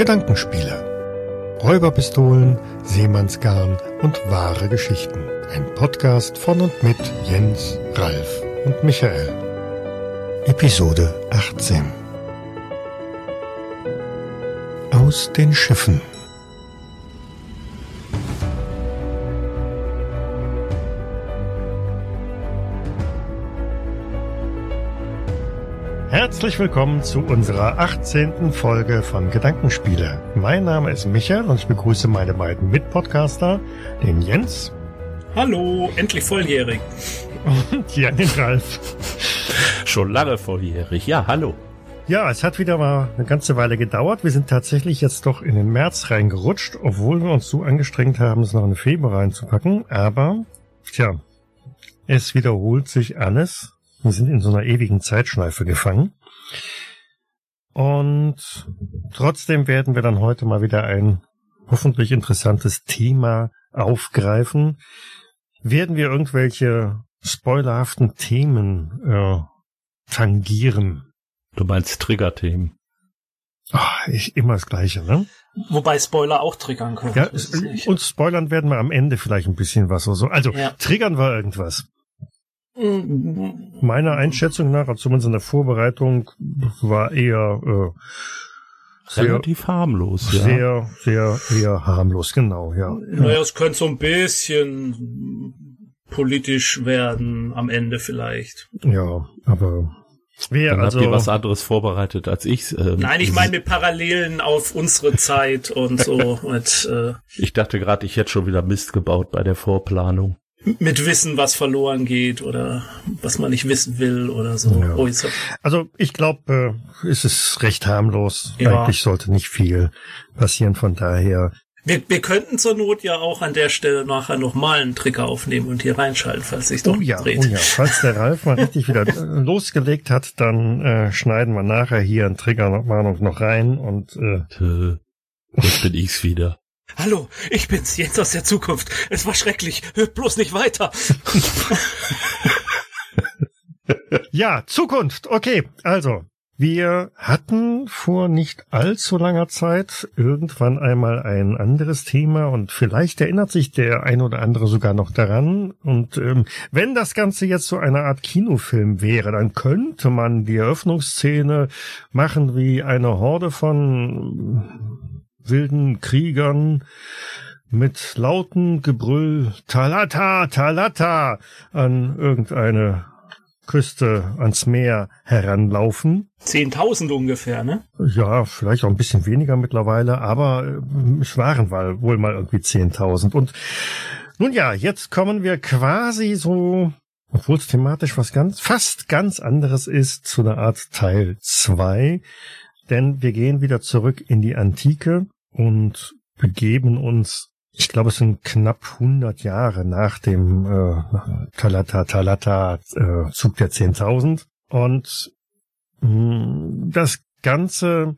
Gedankenspiele. Räuberpistolen, Seemannsgarn und wahre Geschichten. Ein Podcast von und mit Jens, Ralf und Michael. Episode 18. Aus den Schiffen. Herzlich willkommen zu unserer 18. Folge von Gedankenspiele. Mein Name ist Michael und ich begrüße meine beiden Mitpodcaster, den Jens. Hallo, endlich volljährig. Und Jan den Ralf. Schon lange volljährig. Ja, hallo. Ja, es hat wieder mal eine ganze Weile gedauert. Wir sind tatsächlich jetzt doch in den März reingerutscht, obwohl wir uns so angestrengt haben, es noch in den Februar reinzupacken. Aber, tja, es wiederholt sich alles. Wir sind in so einer ewigen Zeitschleife gefangen. Und trotzdem werden wir dann heute mal wieder ein hoffentlich interessantes Thema aufgreifen. Werden wir irgendwelche spoilerhaften Themen äh, tangieren? Du meinst Triggerthemen? Ach, ich, immer das Gleiche, ne? Wobei Spoiler auch triggern können. Ja, und spoilern werden wir am Ende vielleicht ein bisschen was oder so. Also, Ja. triggern war irgendwas. Meiner Einschätzung nach, also zumindest in der Vorbereitung, war eher äh, sehr, Relativ harmlos, ja. sehr, sehr, eher harmlos, genau, ja. Naja, es könnte so ein bisschen politisch werden am Ende vielleicht. Ja, aber wer Dann also habt ihr was anderes vorbereitet als ich. Ähm, Nein, ich meine mit Parallelen auf unsere Zeit und so mit, äh, Ich dachte gerade, ich hätte schon wieder Mist gebaut bei der Vorplanung. Mit Wissen, was verloren geht oder was man nicht wissen will oder so. Ja. Oh, also ich glaube, äh, es ist recht harmlos. Ja. Eigentlich sollte nicht viel passieren, von daher. wir, wir könnten zur Not ja auch an der Stelle nachher nochmal einen Trigger aufnehmen und hier reinschalten, falls sich doch Oh ja, dreht. oh ja. Falls der Ralf mal richtig wieder äh, losgelegt hat, dann äh, schneiden wir nachher hier eine Triggerwarnung noch rein und äh, Tö, Jetzt bin ich's wieder. Hallo, ich bin's, Jens aus der Zukunft. Es war schrecklich. Hört bloß nicht weiter. Ja, Zukunft. Okay, also. Wir hatten vor nicht allzu langer Zeit irgendwann einmal ein anderes Thema und vielleicht erinnert sich der ein oder andere sogar noch daran. Und ähm, wenn das Ganze jetzt so eine Art Kinofilm wäre, dann könnte man die Eröffnungsszene machen wie eine Horde von wilden Kriegern mit lauten Gebrüll Talata, Talata an irgendeine Küste ans Meer heranlaufen. Zehntausend ungefähr, ne? Ja, vielleicht auch ein bisschen weniger mittlerweile, aber äh, es waren wohl mal irgendwie 10.000. Und nun ja, jetzt kommen wir quasi so, obwohl es thematisch was ganz, fast ganz anderes ist, zu einer Art Teil 2. Denn wir gehen wieder zurück in die Antike und begeben uns ich glaube, es sind knapp 100 Jahre nach dem äh, Talata Talata äh, Zug der 10.000 und mh, das Ganze,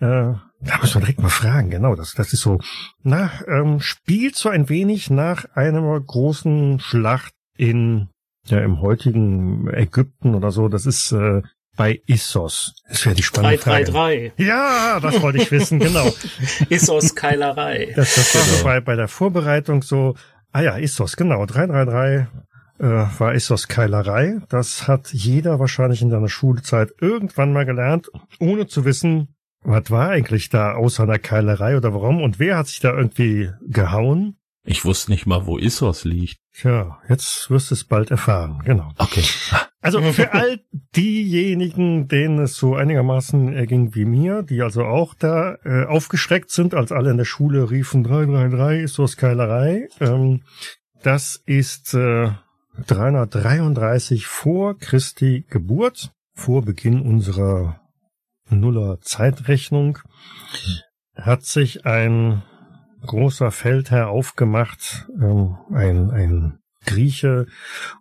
äh, da muss man direkt mal fragen, genau, das, das ist so, na, ähm, spielt so ein wenig nach einer großen Schlacht in, ja, im heutigen Ägypten oder so, das ist äh, bei Issos. Das wäre die spannende Frage. 333. Ja, das wollte ich wissen, genau. Issos Keilerei. Das, das war so Genau. bei, bei der Vorbereitung so, ah ja, Issos, genau, 333 äh, war Issos Keilerei. Das hat jeder wahrscheinlich in seiner Schulzeit irgendwann mal gelernt, ohne zu wissen, was war eigentlich da außer einer Keilerei oder warum und wer hat sich da irgendwie gehauen. Ich wusste nicht mal, wo Issos liegt. Tja, jetzt wirst du es bald erfahren, genau. Okay. Also für all diejenigen, denen es so einigermaßen erging wie mir, die also auch da äh, aufgeschreckt sind, als alle in der Schule riefen 333 ist so Keilerei, ähm, das ist äh, 333 vor Christi Geburt, vor Beginn unserer Nuller Zeitrechnung, hat sich ein großer Feldherr aufgemacht, ähm, ein, ein Grieche,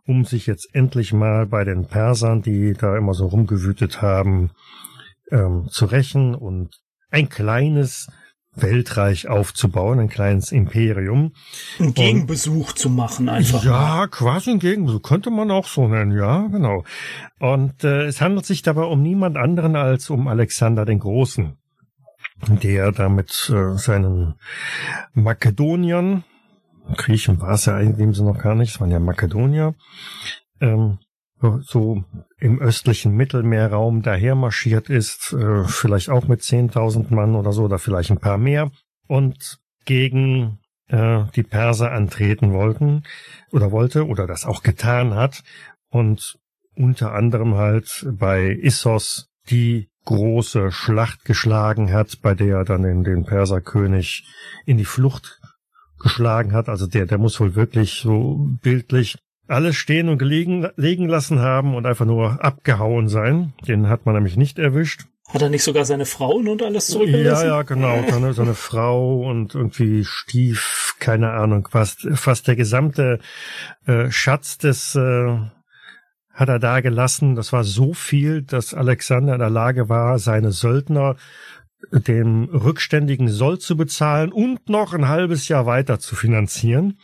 um sich jetzt endlich mal bei den Persern, die da immer so rumgewütet haben, ähm, zu rächen und ein kleines Weltreich aufzubauen, ein kleines Imperium. Einen Gegenbesuch zu machen einfach. Ja, quasi ein Gegenbesuch, könnte man auch so nennen, ja, genau. Und äh, es handelt sich dabei um niemand anderen als um Alexander den Großen. Der da mit äh, seinen Makedoniern, Griechen war es ja in dem Sinne noch gar nicht, es waren ja Makedonier, ähm, so im östlichen Mittelmeerraum daher marschiert ist, äh, vielleicht auch mit 10.000 Mann oder so, oder vielleicht ein paar mehr, und gegen äh, die Perser antreten wollten oder wollte oder das auch getan hat und unter anderem halt bei Issos die große Schlacht geschlagen hat, bei der er dann den, den Perserkönig in die Flucht geschlagen hat. Also der, der muss wohl wirklich so bildlich alles stehen und gelegen, legen lassen haben und einfach nur abgehauen sein. Den hat man nämlich nicht erwischt. Hat er nicht sogar seine Frauen und alles zurückgelassen? Ja, ja, genau. Seine, seine Frau und irgendwie Stief, keine Ahnung, fast, fast der gesamte äh, Schatz des äh, hat er da gelassen. Das war so viel, dass Alexander in der Lage war, seine Söldner dem rückständigen Soll zu bezahlen und noch ein halbes Jahr weiter zu finanzieren.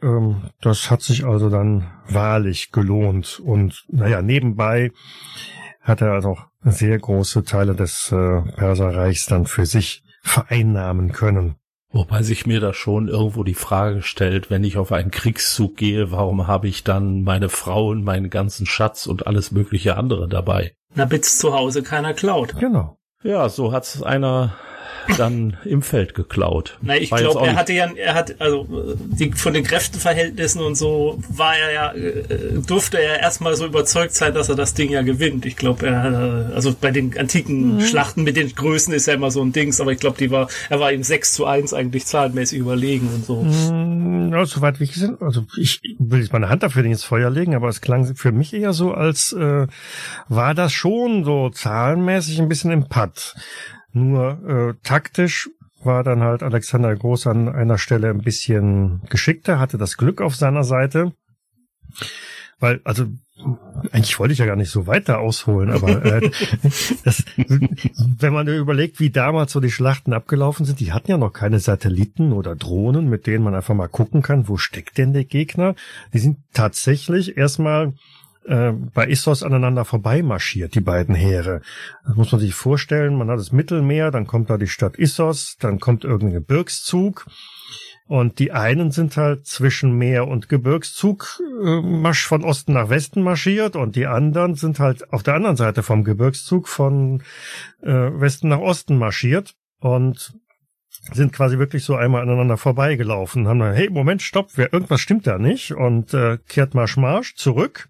Ähm, das hat sich also dann wahrlich gelohnt. Und naja, nebenbei hat er also auch sehr große Teile des äh, Perserreichs dann für sich vereinnahmen können. Wobei sich mir da schon irgendwo die Frage stellt, wenn ich auf einen Kriegszug gehe, warum habe ich dann meine Frauen, meinen ganzen Schatz und alles mögliche andere dabei? Na, bis zu Hause keiner klaut. Genau. Ja, so hat's einer dann im Feld geklaut. Na, ich glaube, er hatte ja, er hat, also die, von den Kräfteverhältnissen und so war er ja, äh, durfte er erstmal so überzeugt sein, dass er das Ding ja gewinnt. Ich glaube, er, also bei den antiken mhm. Schlachten mit den Größen ist ja immer so ein Dings, aber ich glaube, die war, er war ihm 6 zu 1 eigentlich zahlenmäßig überlegen und so. Mhm, ja, soweit wie ich gesehen, also ich will jetzt meine Hand dafür nicht ins Feuer legen, aber es klang für mich eher so, als äh, war das schon so zahlenmäßig ein bisschen im Patt. Nur äh, taktisch war dann halt Alexander Groß an einer Stelle ein bisschen geschickter, hatte das Glück auf seiner Seite. Weil, also, eigentlich wollte ich ja gar nicht so weiter ausholen, aber äh, das, wenn man überlegt, wie damals so die Schlachten abgelaufen sind, die hatten ja noch keine Satelliten oder Drohnen, mit denen man einfach mal gucken kann, wo steckt denn der Gegner. Die sind tatsächlich erstmal äh, bei Issos aneinander vorbei marschiert, die beiden Heere. Das muss man sich vorstellen. Man hat das Mittelmeer, dann kommt da die Stadt Issos, dann kommt irgendein Gebirgszug. Und die einen sind halt zwischen Meer und Gebirgszug äh, von Osten nach Westen marschiert und die anderen sind halt auf der anderen Seite vom Gebirgszug von äh, Westen nach Osten marschiert und sind quasi wirklich so einmal aneinander vorbeigelaufen, haben dann, hey, Moment, stopp, wer, irgendwas stimmt da nicht und äh, kehrt Marsch Marsch zurück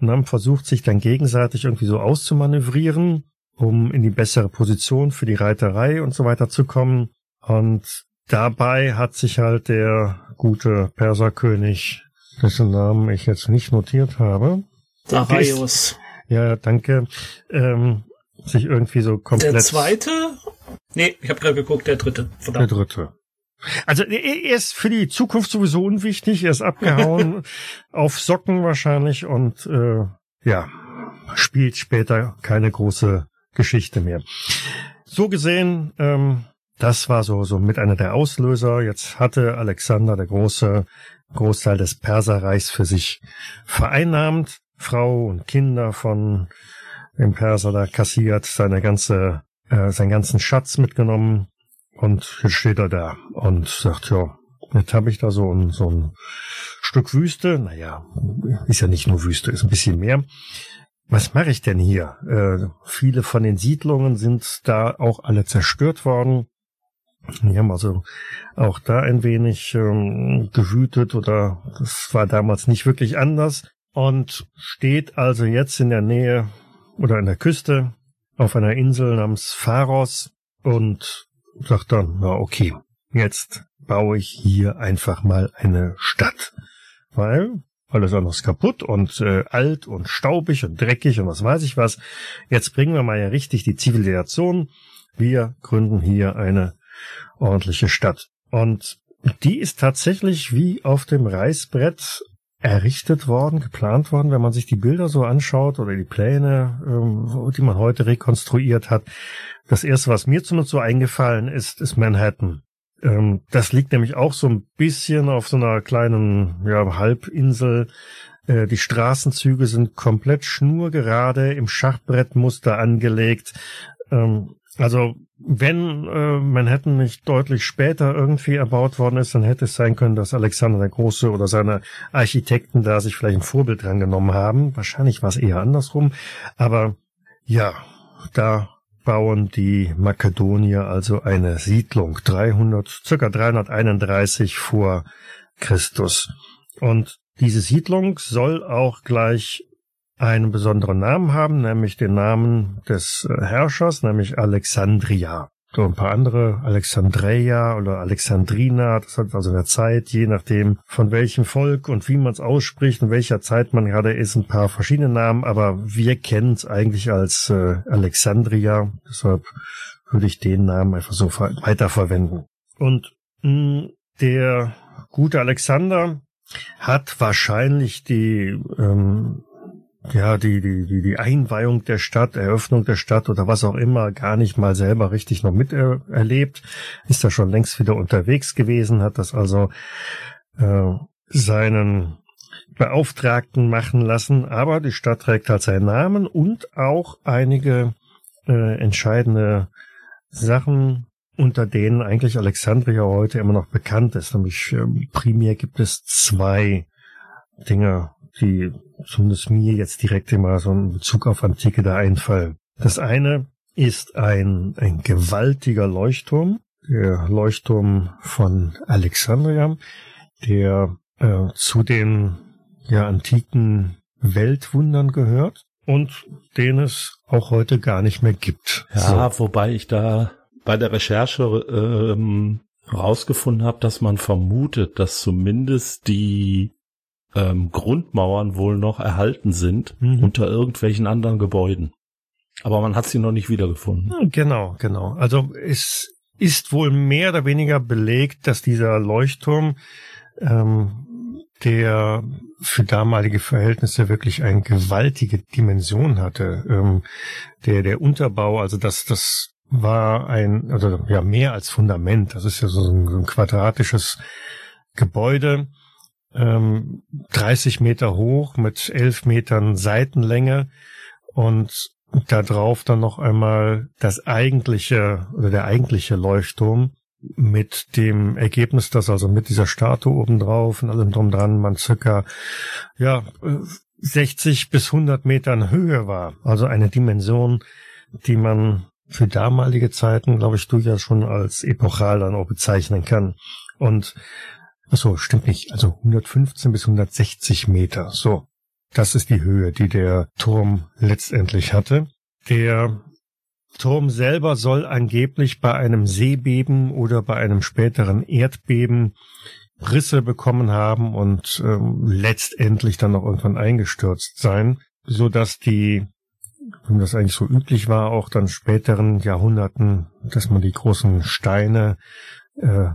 und haben versucht, sich dann gegenseitig irgendwie so auszumanövrieren, um in die bessere Position für die Reiterei und so weiter zu kommen. Und dabei hat sich halt der gute Perserkönig, dessen Namen ich jetzt nicht notiert habe. Darius. Ja, danke. Ähm, sich irgendwie so komplett. Der zweite? Nee, ich habe gerade geguckt, der dritte. Verdammt. Der dritte. Also er ist für die Zukunft sowieso unwichtig. Er ist abgehauen auf Socken wahrscheinlich und äh, ja, spielt später keine große Geschichte mehr. So gesehen, ähm, das war so so mit einer der Auslöser. Jetzt hatte Alexander der große Großteil des Perserreichs für sich vereinnahmt, Frau und Kinder von dem Perser da kassiert, seine ganze äh, seinen ganzen Schatz mitgenommen und jetzt steht er da und sagt, ja, jetzt habe ich da so ein, so ein Stück Wüste. Naja, ist ja nicht nur Wüste, ist ein bisschen mehr. Was mache ich denn hier? Äh, viele von den Siedlungen sind da auch alle zerstört worden. Die haben also auch da ein wenig ähm, gewütet oder das war damals nicht wirklich anders und steht also jetzt in der Nähe oder in der Küste auf einer Insel namens Pharos und sagt dann, na okay, jetzt baue ich hier einfach mal eine Stadt. Weil alles andere ist kaputt und äh, alt und staubig und dreckig und was weiß ich was. Jetzt bringen wir mal ja richtig die Zivilisation. Wir gründen hier eine ordentliche Stadt. Und die ist tatsächlich wie auf dem Reißbrett errichtet worden, geplant worden, wenn man sich die Bilder so anschaut oder die Pläne, ähm, die man heute rekonstruiert hat. Das erste, was mir zumindest so eingefallen ist, ist Manhattan. Ähm, das liegt nämlich auch so ein bisschen auf so einer kleinen ja, Halbinsel. Äh, die Straßenzüge sind komplett schnurgerade im Schachbrettmuster angelegt. Ähm, Also wenn äh, Manhattan nicht deutlich später irgendwie erbaut worden ist, dann hätte es sein können, dass Alexander der Große oder seine Architekten da sich vielleicht ein Vorbild dran genommen haben. Wahrscheinlich war es eher andersrum. Aber ja, da bauen die Makedonier also eine Siedlung 300, circa 331 vor Christus. Und diese Siedlung soll auch gleich einen besonderen Namen haben, nämlich den Namen des äh, Herrschers, nämlich Alexandria. So ein paar andere, Alexandreia oder Alexandrina, das hat also in der Zeit, je nachdem von welchem Volk und wie man es ausspricht, in welcher Zeit man gerade ist, ein paar verschiedene Namen, aber wir kennen es eigentlich als äh, Alexandria, deshalb würde ich den Namen einfach so weiterverwenden. Und mh, der gute Alexander hat wahrscheinlich die ähm, ja, die, die, die, die Einweihung der Stadt, Eröffnung der Stadt oder was auch immer gar nicht mal selber richtig noch miterlebt, ist da schon längst wieder unterwegs gewesen, hat das also äh, seinen Beauftragten machen lassen, aber die Stadt trägt halt seinen Namen und auch einige äh, entscheidende Sachen, unter denen eigentlich Alexandria heute immer noch bekannt ist. Nämlich äh, primär gibt es zwei Dinge, die zumindest mir jetzt direkt immer so einen Bezug auf Antike da einfallen. Das eine ist ein, ein gewaltiger Leuchtturm, der Leuchtturm von Alexandria, der äh, zu den ja, antiken Weltwundern gehört und den es auch heute gar nicht mehr gibt. Ja, so. wobei ich da bei der Recherche ähm, rausgefunden habe, dass man vermutet, dass zumindest die ähm, Grundmauern wohl noch erhalten sind mhm. unter irgendwelchen anderen Gebäuden. Aber man hat sie noch nicht wiedergefunden. Genau, genau. Also es ist wohl mehr oder weniger belegt, dass dieser Leuchtturm, ähm, der für damalige Verhältnisse wirklich eine gewaltige Dimension hatte. Ähm, der, der Unterbau, also das, das war ein, also ja, mehr als Fundament. Das ist ja so ein, so ein quadratisches Gebäude ähm, 30 Meter hoch mit 11 Metern Seitenlänge und da drauf dann noch einmal das eigentliche oder der eigentliche Leuchtturm mit dem Ergebnis, dass also mit dieser Statue oben drauf und allem drum dran man circa, ja, 60 bis 100 Metern Höhe war. Also eine Dimension, die man für damalige Zeiten, glaube ich, durchaus schon als epochal dann auch bezeichnen kann. Und Ach so, stimmt nicht. Also 115 bis 160 Meter. So. Das ist die Höhe, die der Turm letztendlich hatte. Der Turm selber soll angeblich bei einem Seebeben oder bei einem späteren Erdbeben Risse bekommen haben und ähm, letztendlich dann noch irgendwann eingestürzt sein, so dass die, wie das eigentlich so üblich war, auch dann späteren Jahrhunderten, dass man die großen Steine äh,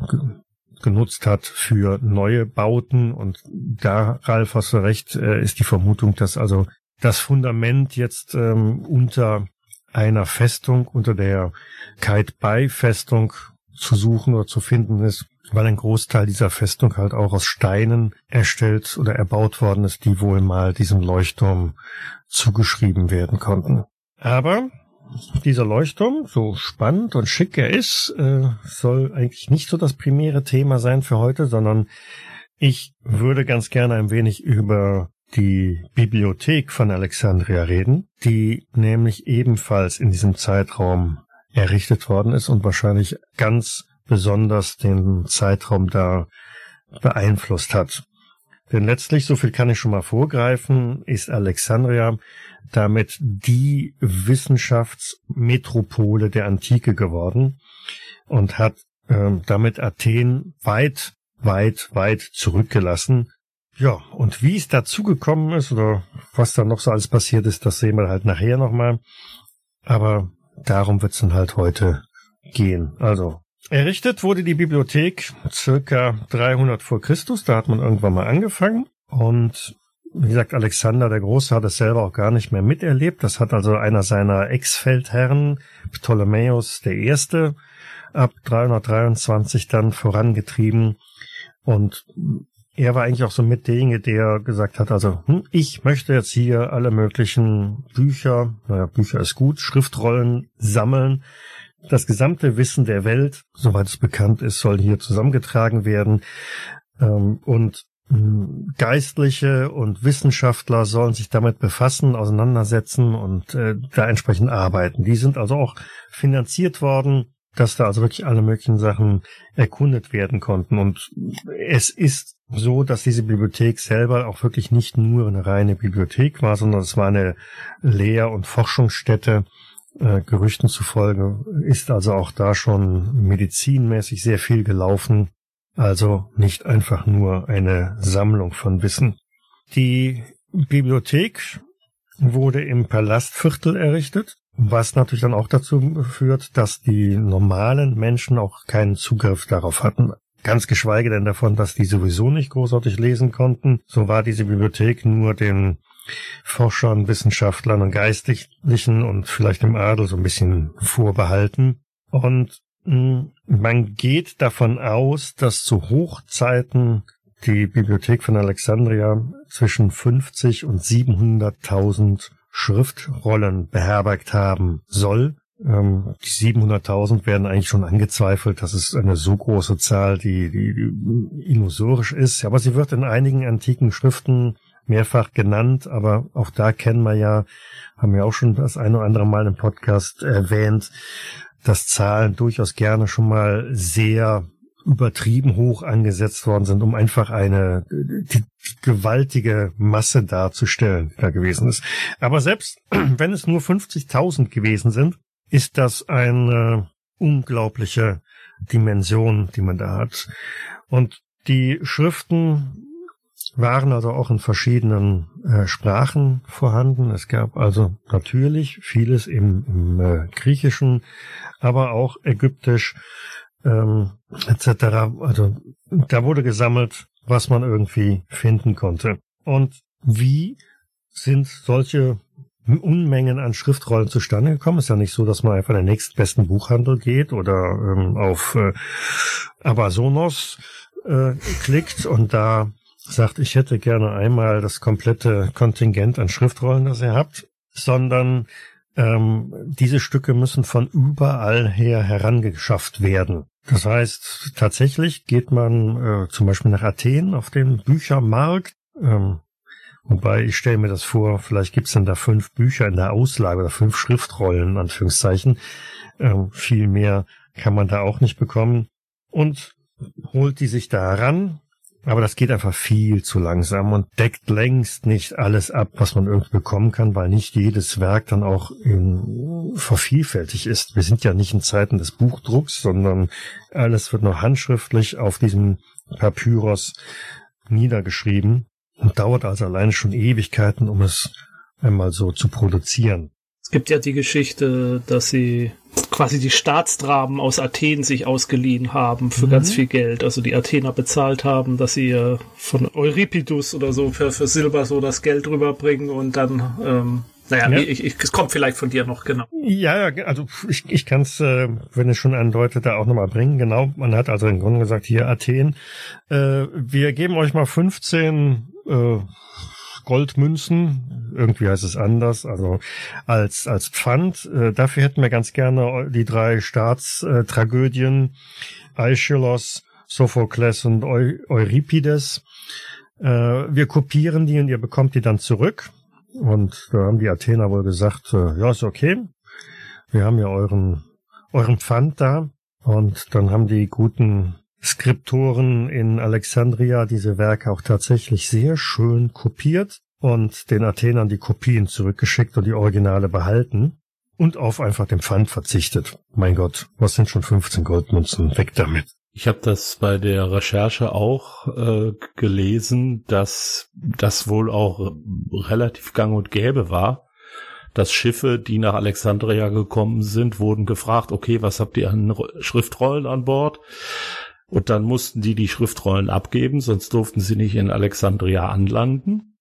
genutzt hat für neue Bauten. Und da, Ralf, hast du recht, äh, ist die Vermutung, dass also das Fundament jetzt ähm, unter einer Festung, unter der Kite-Bay-Festung zu suchen oder zu finden ist, weil ein Großteil dieser Festung halt auch aus Steinen erstellt oder erbaut worden ist, die wohl mal diesem Leuchtturm zugeschrieben werden konnten. Aber dieser Leuchtturm, so spannend und schick er ist, äh, soll eigentlich nicht so das primäre Thema sein für heute, sondern ich würde ganz gerne ein wenig über die Bibliothek von Alexandria reden, die nämlich ebenfalls in diesem Zeitraum errichtet worden ist und wahrscheinlich ganz besonders den Zeitraum da beeinflusst hat. Denn letztlich, so viel kann ich schon mal vorgreifen, ist Alexandria damit die Wissenschaftsmetropole der Antike geworden und hat äh, damit Athen weit, weit, weit zurückgelassen. Ja, und wie es dazu gekommen ist oder was da noch so alles passiert ist, das sehen wir halt nachher nochmal. Aber darum wird es dann halt heute gehen. Also, errichtet wurde die Bibliothek circa 300 vor Christus. Da hat man irgendwann mal angefangen. Und wie gesagt, Alexander der Große hat es selber auch gar nicht mehr miterlebt. Das hat also einer seiner Ex-Feldherren, Ptolemäus Erste, ab 323 dann vorangetrieben. Und er war eigentlich auch so mit derjenige, der gesagt hat, also hm, ich möchte jetzt hier alle möglichen Bücher, naja, Bücher ist gut, Schriftrollen sammeln, das gesamte Wissen der Welt, soweit es bekannt ist, soll hier zusammengetragen werden. Ähm, und hm, Geistliche und Wissenschaftler sollen sich damit befassen, auseinandersetzen und äh, da entsprechend arbeiten. Die sind also auch finanziert worden, dass da also wirklich alle möglichen Sachen erkundet werden konnten. Und es ist so, dass diese Bibliothek selber auch wirklich nicht nur eine reine Bibliothek war, sondern es war eine Lehr- und Forschungsstätte. Äh, Gerüchten zufolge ist also auch da schon medizinmäßig sehr viel gelaufen. Also nicht einfach nur eine Sammlung von Wissen. Die Bibliothek wurde im Palastviertel errichtet, was natürlich dann auch dazu führt, dass die normalen Menschen auch keinen Zugriff darauf hatten. Ganz geschweige denn davon, dass die sowieso nicht großartig lesen konnten. So war diese Bibliothek nur den Forschern, Wissenschaftlern und Geistlichen und vielleicht dem Adel so ein bisschen vorbehalten. Und hm, man geht davon aus, dass zu Hochzeiten die Bibliothek von Alexandria zwischen 50 und 700.000 Schriftrollen beherbergt haben soll. Ähm, die 700.000 werden eigentlich schon angezweifelt. Das ist eine so große Zahl, die, die, die illusorisch ist. Aber sie wird in einigen antiken Schriften mehrfach genannt. Aber auch da kennen wir ja, haben wir auch schon das eine oder andere Mal im Podcast erwähnt, dass Zahlen durchaus gerne schon mal sehr übertrieben hoch angesetzt worden sind, um einfach eine gewaltige Masse darzustellen, die da gewesen ist. Aber selbst wenn es nur 50.000 gewesen sind, ist das eine unglaubliche Dimension, die man da hat. Und die Schriften waren also auch in verschiedenen äh, Sprachen vorhanden. Es gab also natürlich vieles im, im äh, Griechischen, aber auch Ägyptisch ähm, etc. Also da wurde gesammelt, was man irgendwie finden konnte. Und wie sind solche Unmengen an Schriftrollen zustande gekommen? Ist ja nicht so, dass man einfach in den nächstbesten Buchhandel geht oder ähm, auf äh, Amazonos äh, klickt und da sagt, ich hätte gerne einmal das komplette Kontingent an Schriftrollen, das ihr habt, sondern ähm, diese Stücke müssen von überall her herangeschafft werden. Das heißt, tatsächlich geht man äh, zum Beispiel nach Athen auf den Büchermarkt, ähm, wobei ich stelle mir das vor, vielleicht gibt's dann da fünf Bücher in der Auslage oder fünf Schriftrollen, Anführungszeichen. Ähm, viel mehr kann man da auch nicht bekommen. Und holt die sich da ran, aber das geht einfach viel zu langsam und deckt längst nicht alles ab, was man irgendwie bekommen kann, weil nicht jedes Werk dann auch in, vervielfältig ist. Wir sind ja nicht in Zeiten des Buchdrucks, sondern alles wird noch handschriftlich auf diesem Papyrus niedergeschrieben und dauert also alleine schon Ewigkeiten, um es einmal so zu produzieren. Es gibt ja die Geschichte, dass sie quasi die Staatsdramen aus Athen sich ausgeliehen haben für mhm. ganz viel Geld. Also die Athener bezahlt haben, dass sie äh, von Euripidus oder so für, für Silber so das Geld rüberbringen und dann, ähm, naja, ja. ich, ich, es kommt vielleicht von dir noch, genau. Ja, ja, also ich, ich kann es, äh, wenn es schon andeutet, da auch nochmal bringen. Genau, man hat also im Grunde gesagt, hier Athen, äh, wir geben euch mal 15 äh, Goldmünzen, irgendwie heißt es anders, also als, als Pfand. Äh, dafür hätten wir ganz gerne die drei Staatstragödien, Aeschylus, Sophokles und Eu Euripides. Äh, wir kopieren die und ihr bekommt die dann zurück. Und da haben die Athener wohl gesagt, äh, ja, ist okay. Wir haben ja euren, euren Pfand da. Und dann haben die guten Skriptoren in Alexandria diese Werke auch tatsächlich sehr schön kopiert und den Athenern die Kopien zurückgeschickt und die Originale behalten und auf einfach den Pfand verzichtet. Mein Gott, was sind schon 15 Goldmünzen? Weg damit. Ich habe das bei der Recherche auch äh, gelesen, dass das wohl auch relativ gang und gäbe war, dass Schiffe, die nach Alexandria gekommen sind, wurden gefragt, okay, was habt ihr an Schriftrollen an Bord? Und dann mussten die die Schriftrollen abgeben, sonst durften sie nicht in Alexandria anlanden.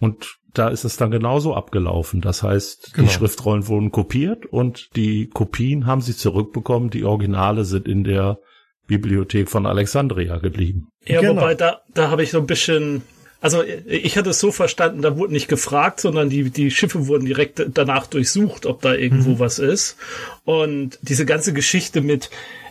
Und da ist es dann genauso abgelaufen. Das heißt, genau. die Schriftrollen wurden kopiert und die Kopien haben sie zurückbekommen. Die Originale sind in der Bibliothek von Alexandria geblieben. Ja, genau. wobei da, da habe ich so ein bisschen Also ich hatte es so verstanden, da wurde nicht gefragt, sondern die, die Schiffe wurden direkt danach durchsucht, ob da irgendwo mhm. was ist. Und diese ganze Geschichte mit,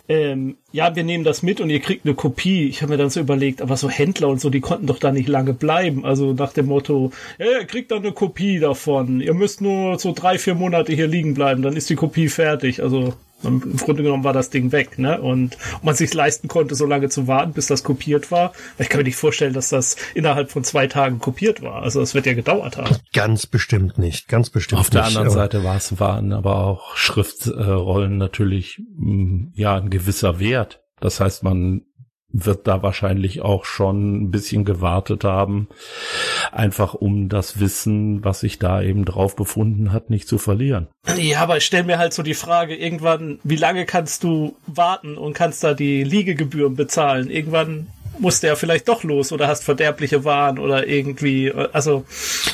ähm, ja, wir nehmen das mit und ihr kriegt eine Kopie. Ich habe mir dann so überlegt, aber so Händler und so, die konnten doch da nicht lange bleiben. Also nach dem Motto, ja, ihr kriegt dann eine Kopie davon. Ihr müsst nur so drei, vier Monate hier liegen bleiben, dann ist die Kopie fertig. Also im Grunde genommen war das Ding weg, ne? Und ob man sich leisten konnte, so lange zu warten, bis das kopiert war. Ich kann mir nicht vorstellen, dass das innerhalb von zwei Tagen kopiert war. Also es wird ja gedauert haben. Ganz bestimmt nicht, ganz bestimmt Auf der nicht, anderen Seite war es, waren aber auch Schriftrollen natürlich, mm, ja, ein gewisser Wert. Das heißt, man wird da wahrscheinlich auch schon ein bisschen gewartet haben, einfach um das Wissen, was sich da eben drauf befunden hat, nicht zu verlieren. Ja, aber ich stelle mir halt so die Frage, irgendwann, wie lange kannst du warten und kannst da die Liegegebühren bezahlen? Irgendwann musste ja vielleicht doch los oder hast verderbliche Waren oder irgendwie, also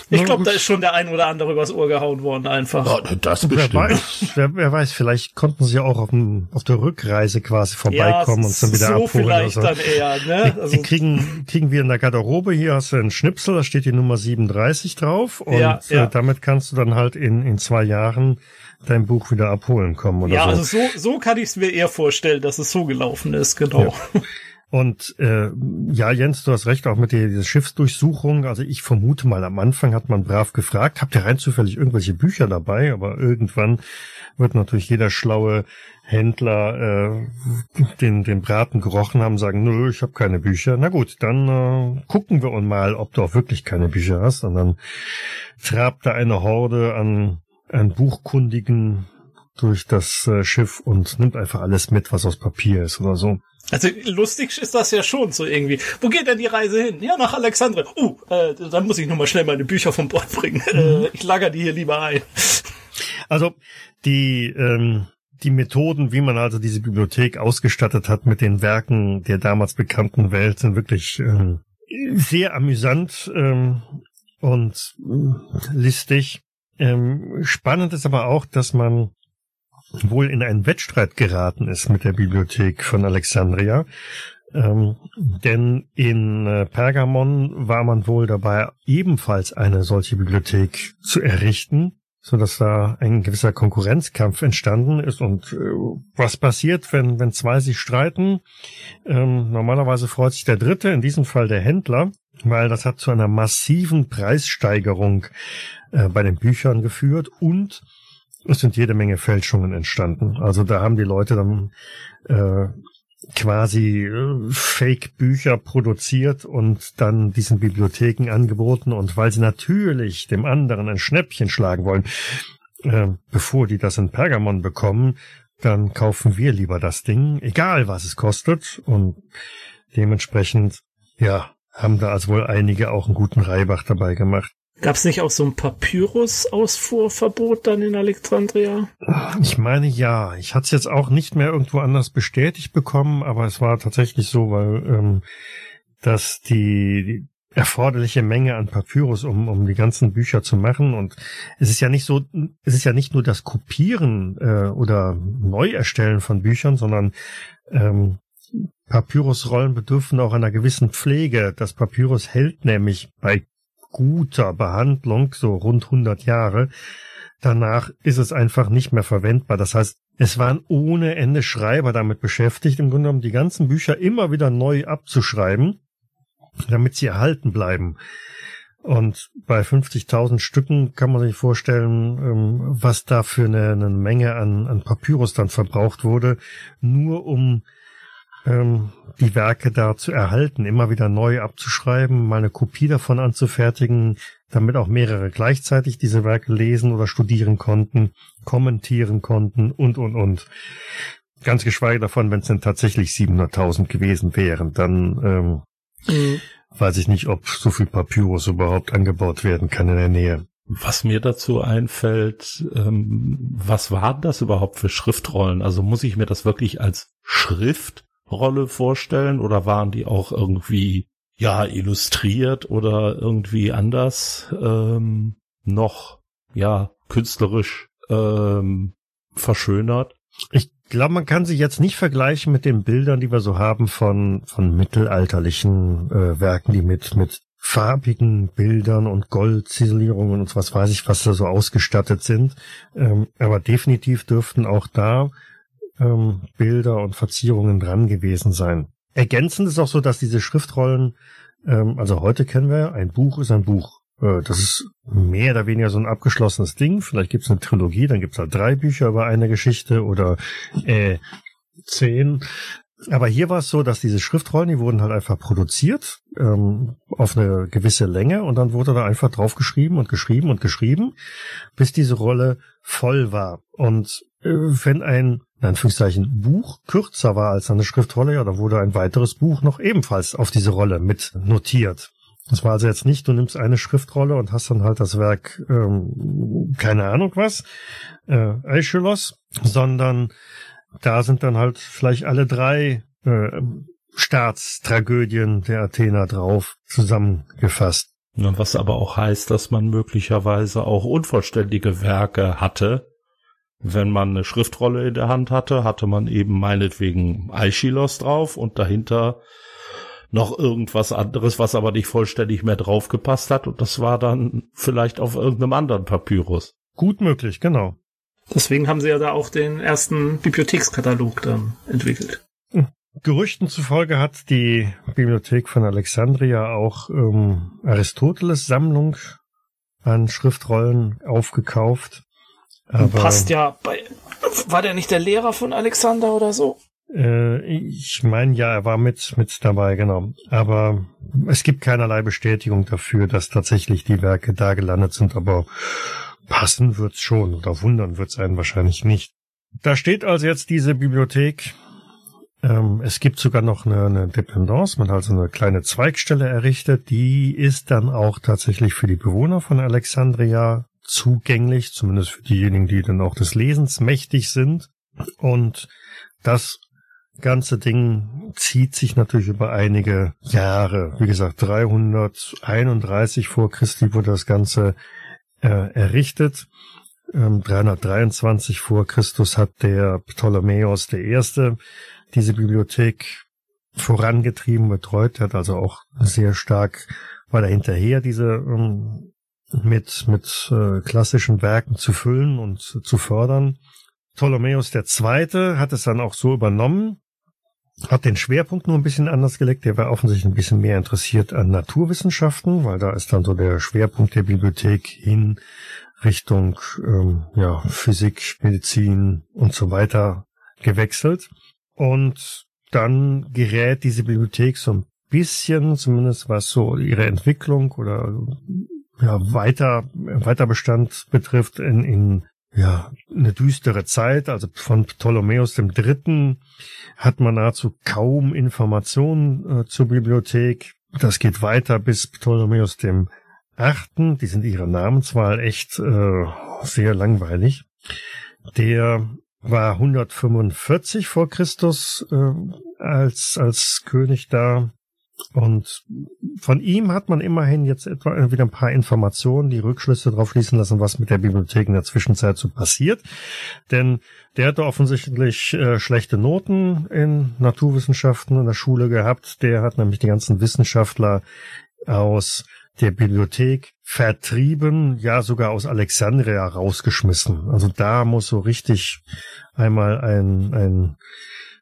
ich glaube, da ist schon der ein oder andere übers Ohr gehauen worden einfach. Ja, das bestimmt. Wer weiß, wer, wer, weiß, vielleicht konnten sie auch auf, dem, auf der Rückreise quasi vorbeikommen ja, und dann wieder so abholen. Vielleicht so. dann eher, ne? Also, die, kriegen, kriegen wir in der Garderobe, hier hast du einen Schnipsel, da steht die Nummer 37 drauf und ja, ja. Äh, damit kannst du dann halt in, in zwei Jahren dein Buch wieder abholen kommen oder ja, so. Ja, also so, so kann ich es mir eher vorstellen, dass es so gelaufen ist, genau. Ja. Und äh, ja, Jens, du hast recht, auch mit der, dieser Schiffsdurchsuchung. Also ich vermute mal, am Anfang hat man brav gefragt, habt ihr rein zufällig irgendwelche Bücher dabei? Aber irgendwann wird natürlich jeder schlaue Händler äh, den, den Braten gerochen haben, sagen, nö, ich habe keine Bücher. Na gut, dann äh, gucken wir mal, ob du auch wirklich keine Bücher hast. Und dann trabt da eine Horde an, an Buchkundigen durch das äh, Schiff und nimmt einfach alles mit, was aus Papier ist oder so. Also lustig ist das ja schon so irgendwie. Wo geht denn die Reise hin? Ja, nach Alexandria. Uh, äh, dann muss ich nochmal schnell meine Bücher vom Bord bringen. Mhm. Äh, ich lager die hier lieber ein. Also die ähm, die Methoden, wie man also diese Bibliothek ausgestattet hat mit den Werken der damals bekannten Welt, sind wirklich ähm, sehr amüsant ähm, und äh, listig. Ähm, spannend ist aber auch, dass man wohl in einen Wettstreit geraten ist mit der Bibliothek von Alexandria. Ähm, denn in äh, Pergamon war man wohl dabei, ebenfalls eine solche Bibliothek zu errichten, so dass da ein gewisser Konkurrenzkampf entstanden ist. Und äh, was passiert, wenn, wenn zwei sich streiten? Ähm, normalerweise freut sich der Dritte, in diesem Fall der Händler, weil das hat zu einer massiven Preissteigerung äh, bei den Büchern geführt und es sind jede Menge Fälschungen entstanden. Also da haben die Leute dann äh, quasi äh, Fake-Bücher produziert und dann diesen Bibliotheken angeboten. Und weil sie natürlich dem anderen ein Schnäppchen schlagen wollen, äh, bevor die das in Pergamon bekommen, dann kaufen wir lieber das Ding, egal was es kostet. Und dementsprechend, ja, haben da also wohl einige auch einen guten Reibach dabei gemacht. Gab es nicht auch so ein Papyrus-Ausfuhrverbot dann in Alexandria? Ich meine ja. Ich hatte es jetzt auch nicht mehr irgendwo anders bestätigt bekommen, aber es war tatsächlich so, weil ähm, dass die, die erforderliche Menge an Papyrus, um, um die ganzen Bücher zu machen. Und es ist ja nicht so, es ist ja nicht nur das Kopieren äh, oder Neuerstellen von Büchern, sondern ähm, Papyrusrollen bedürfen auch einer gewissen Pflege. Das Papyrus hält nämlich bei guter Behandlung, so rund 100 Jahre. Danach ist es einfach nicht mehr verwendbar. Das heißt, es waren ohne Ende Schreiber damit beschäftigt, im Grunde genommen die ganzen Bücher immer wieder neu abzuschreiben, damit sie erhalten bleiben. Und bei 50.000 Stücken kann man sich vorstellen, ähm, was da für eine, eine Menge an, an Papyrus dann verbraucht wurde, nur um ähm, die Werke da zu erhalten, immer wieder neu abzuschreiben, mal eine Kopie davon anzufertigen, damit auch mehrere gleichzeitig diese Werke lesen oder studieren konnten, kommentieren konnten und, und, und. Ganz geschweige davon, wenn es denn tatsächlich 700.000 gewesen wären, dann ähm, mhm. weiß ich nicht, ob so viel Papyrus überhaupt angebaut werden kann in der Nähe. Was mir dazu einfällt, ähm, was waren das überhaupt für Schriftrollen? Also muss ich mir das wirklich als Schrift Rolle vorstellen oder waren die auch irgendwie ja illustriert oder irgendwie anders ähm, noch ja künstlerisch ähm, verschönert? Ich glaube, man kann sie jetzt nicht vergleichen mit den Bildern, die wir so haben von von mittelalterlichen äh, Werken, die mit mit farbigen Bildern und Goldziselierungen und was weiß ich, was da so ausgestattet sind. Ähm, aber definitiv dürften auch da ähm, Bilder und Verzierungen dran gewesen sein. Ergänzend ist auch so, dass diese Schriftrollen, ähm, also heute kennen wir, ein Buch ist ein Buch. Äh, das ist mehr oder weniger so ein abgeschlossenes Ding. Vielleicht gibt es eine Trilogie, dann gibt es halt drei Bücher über eine Geschichte oder äh, zehn. Aber hier war es so, dass diese Schriftrollen, die wurden halt einfach produziert ähm, auf eine gewisse Länge und dann wurde da einfach draufgeschrieben und geschrieben und geschrieben, bis diese Rolle voll war. Und äh, wenn ein, in Anführungszeichen, Buch kürzer war als eine Schriftrolle, ja, dann wurde ein weiteres Buch noch ebenfalls auf diese Rolle mit notiert. Das war also jetzt nicht, du nimmst eine Schriftrolle und hast dann halt das Werk, ähm, keine Ahnung was, äh, Aeschylus, sondern da sind dann halt vielleicht alle drei äh, Staatstragödien der Athener drauf zusammengefasst. Was aber auch heißt, dass man möglicherweise auch unvollständige Werke hatte. Wenn man eine Schriftrolle in der Hand hatte, hatte man eben meinetwegen Aeschylus drauf und dahinter noch irgendwas anderes, was aber nicht vollständig mehr draufgepasst hat und das war dann vielleicht auf irgendeinem anderen Papyrus. Gut möglich, genau. Deswegen haben sie ja da auch den ersten Bibliothekskatalog dann entwickelt. Hm. Gerüchten zufolge hat die Bibliothek von Alexandria auch ähm, Aristoteles Sammlung an Schriftrollen aufgekauft. Aber Passt ja bei. War der nicht der Lehrer von Alexander oder so? Äh, ich meine ja, er war mit mit dabei, genau. Aber es gibt keinerlei Bestätigung dafür, dass tatsächlich die Werke da gelandet sind. Aber passen wird's schon oder wundern wird's einen wahrscheinlich nicht. Da steht also jetzt diese Bibliothek. Ähm, es gibt sogar noch eine, eine Dependance, man hat also eine kleine Zweigstelle errichtet. Die ist dann auch tatsächlich für die Bewohner von Alexandria zugänglich, zumindest für diejenigen, die dann auch des Lesens mächtig sind. Und das ganze Ding zieht sich natürlich über einige Jahre. Wie gesagt, 331 vor Christi wurde das Ganze äh, errichtet. Ähm, 323 vor Christus hat der Ptolemäus Erste diese Bibliothek vorangetrieben, betreut. Hat also auch sehr stark war dahinterher, diese ähm, mit mit äh, klassischen Werken zu füllen und zu fördern. Ptolemäus Zweite hat es dann auch so übernommen, hat den Schwerpunkt nur ein bisschen anders gelegt. Der war offensichtlich ein bisschen mehr interessiert an Naturwissenschaften, weil da ist dann so der Schwerpunkt der Bibliothek hin Richtung ähm, ja, Physik, Medizin und so weiter gewechselt. Und dann gerät diese Bibliothek so ein bisschen, zumindest was so ihre Entwicklung oder ja, weiter, Weiterbestand betrifft, in, in ja, eine düstere Zeit. Also von Ptolemäus dem Dritten hat man nahezu kaum Informationen äh, zur Bibliothek. Das geht weiter bis Ptolemäus dem Achten. Die sind ihre Namenswahl echt äh, sehr langweilig. Der war 145 vor Christus äh, als als König da und von ihm hat man immerhin jetzt etwa wieder ein paar Informationen, die Rückschlüsse darauf fließen lassen, was mit der Bibliothek in der Zwischenzeit so passiert. Denn der hatte offensichtlich äh, schlechte Noten in Naturwissenschaften in der Schule gehabt. Der hat nämlich die ganzen Wissenschaftler aus der Bibliothek vertrieben, ja sogar aus Alexandria rausgeschmissen. Also da muss so richtig einmal ein, ein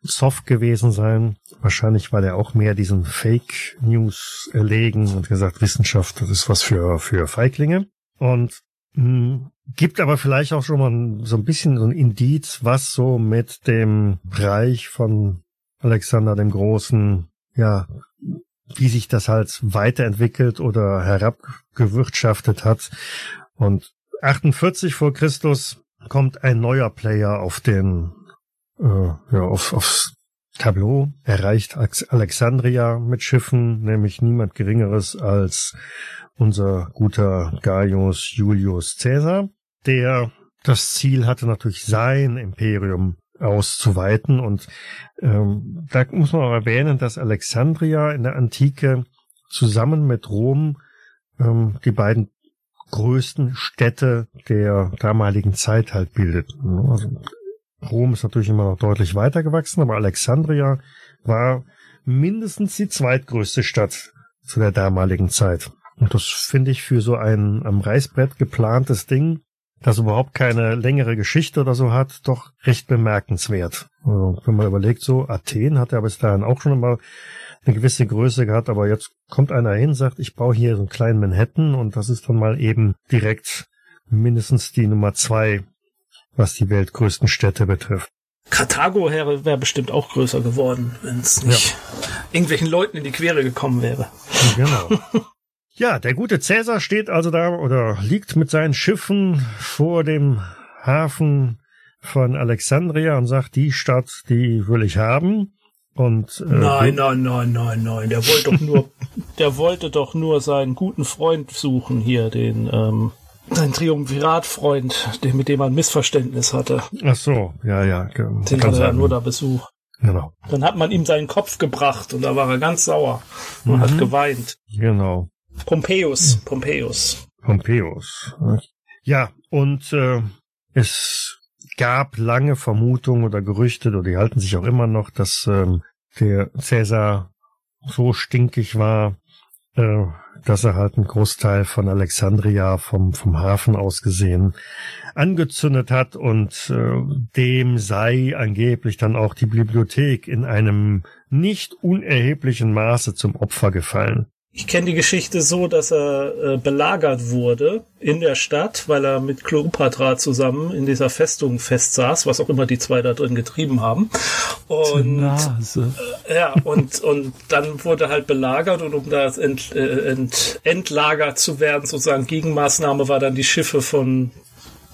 soft gewesen sein. Wahrscheinlich war der auch mehr diesen Fake News erlegen und gesagt, Wissenschaft, das ist was für, für Feiglinge. Und mh, hm, gibt aber vielleicht auch schon mal so ein bisschen so ein Indiz, was so mit dem Reich von Alexander dem Großen, ja, wie sich das halt weiterentwickelt oder herabgewirtschaftet hat. Und 48 vor Christus kommt ein neuer Player auf den äh, ja, auf, aufs Tableau erreicht Alexandria mit Schiffen, nämlich niemand Geringeres als unser guter Gaius Julius Caesar, der das Ziel hatte, natürlich sein Imperium auszuweiten. Und ähm, da muss man auch erwähnen, dass Alexandria in der Antike zusammen mit Rom ähm, die beiden größten Städte der damaligen Zeit halt bildet. Also Rom ist natürlich immer noch deutlich weiter gewachsen, aber Alexandria war mindestens die zweitgrößte Stadt zu der damaligen Zeit. Und das finde ich für so ein am Reißbrett geplantes Ding, das überhaupt keine längere Geschichte oder so hat, doch recht bemerkenswert. Also, wenn man überlegt, so Athen hat ja bis dahin auch schon immer eine gewisse Größe gehabt, aber jetzt kommt einer hin, sagt, ich baue hier so einen kleinen Manhattan und das ist dann mal eben direkt mindestens die Nummer zwei, was die weltgrößten Städte betrifft. Karthago wäre wär bestimmt auch größer geworden, wenn es nicht ja. irgendwelchen Leuten in die Quere gekommen wäre. Genau. ja, der gute Cäsar steht also da oder liegt mit seinen Schiffen vor dem Hafen von Alexandria und sagt, die Stadt, die will ich haben. Und, äh, nein, nein, nein, nein, nein. Der wollte doch nur, der wollte doch nur seinen guten Freund suchen hier, den ähm, Dein Triumvirat-Freund, den, mit dem ein Missverständnis hatte. Ach so, ja, ja. Den hatte er nur da Besuch. Genau. Dann hat man ihm seinen Kopf gebracht und da war er ganz sauer und mhm. hat geweint. Genau. Pompeius, Pompeius. Pompeius. Ja, und äh, es gab lange Vermutungen oder Gerüchte, oder die halten sich auch immer noch, dass ähm, der Cäsar so stinkig war, äh, dass er halt einen Großteil von Alexandria vom, vom Hafen aus gesehen angezündet hat und äh, dem sei angeblich dann auch die Bibliothek in einem nicht unerheblichen Maße zum Opfer gefallen. Ich kenne die Geschichte so, dass er äh, belagert wurde in der Stadt, weil er mit Kleopatra zusammen in dieser Festung festsaß, was auch immer die zwei da drin getrieben haben. Und äh, ja, und und dann wurde halt belagert und um da ent, äh, ent, entlagert zu werden, sozusagen Gegenmaßnahme war dann die Schiffe von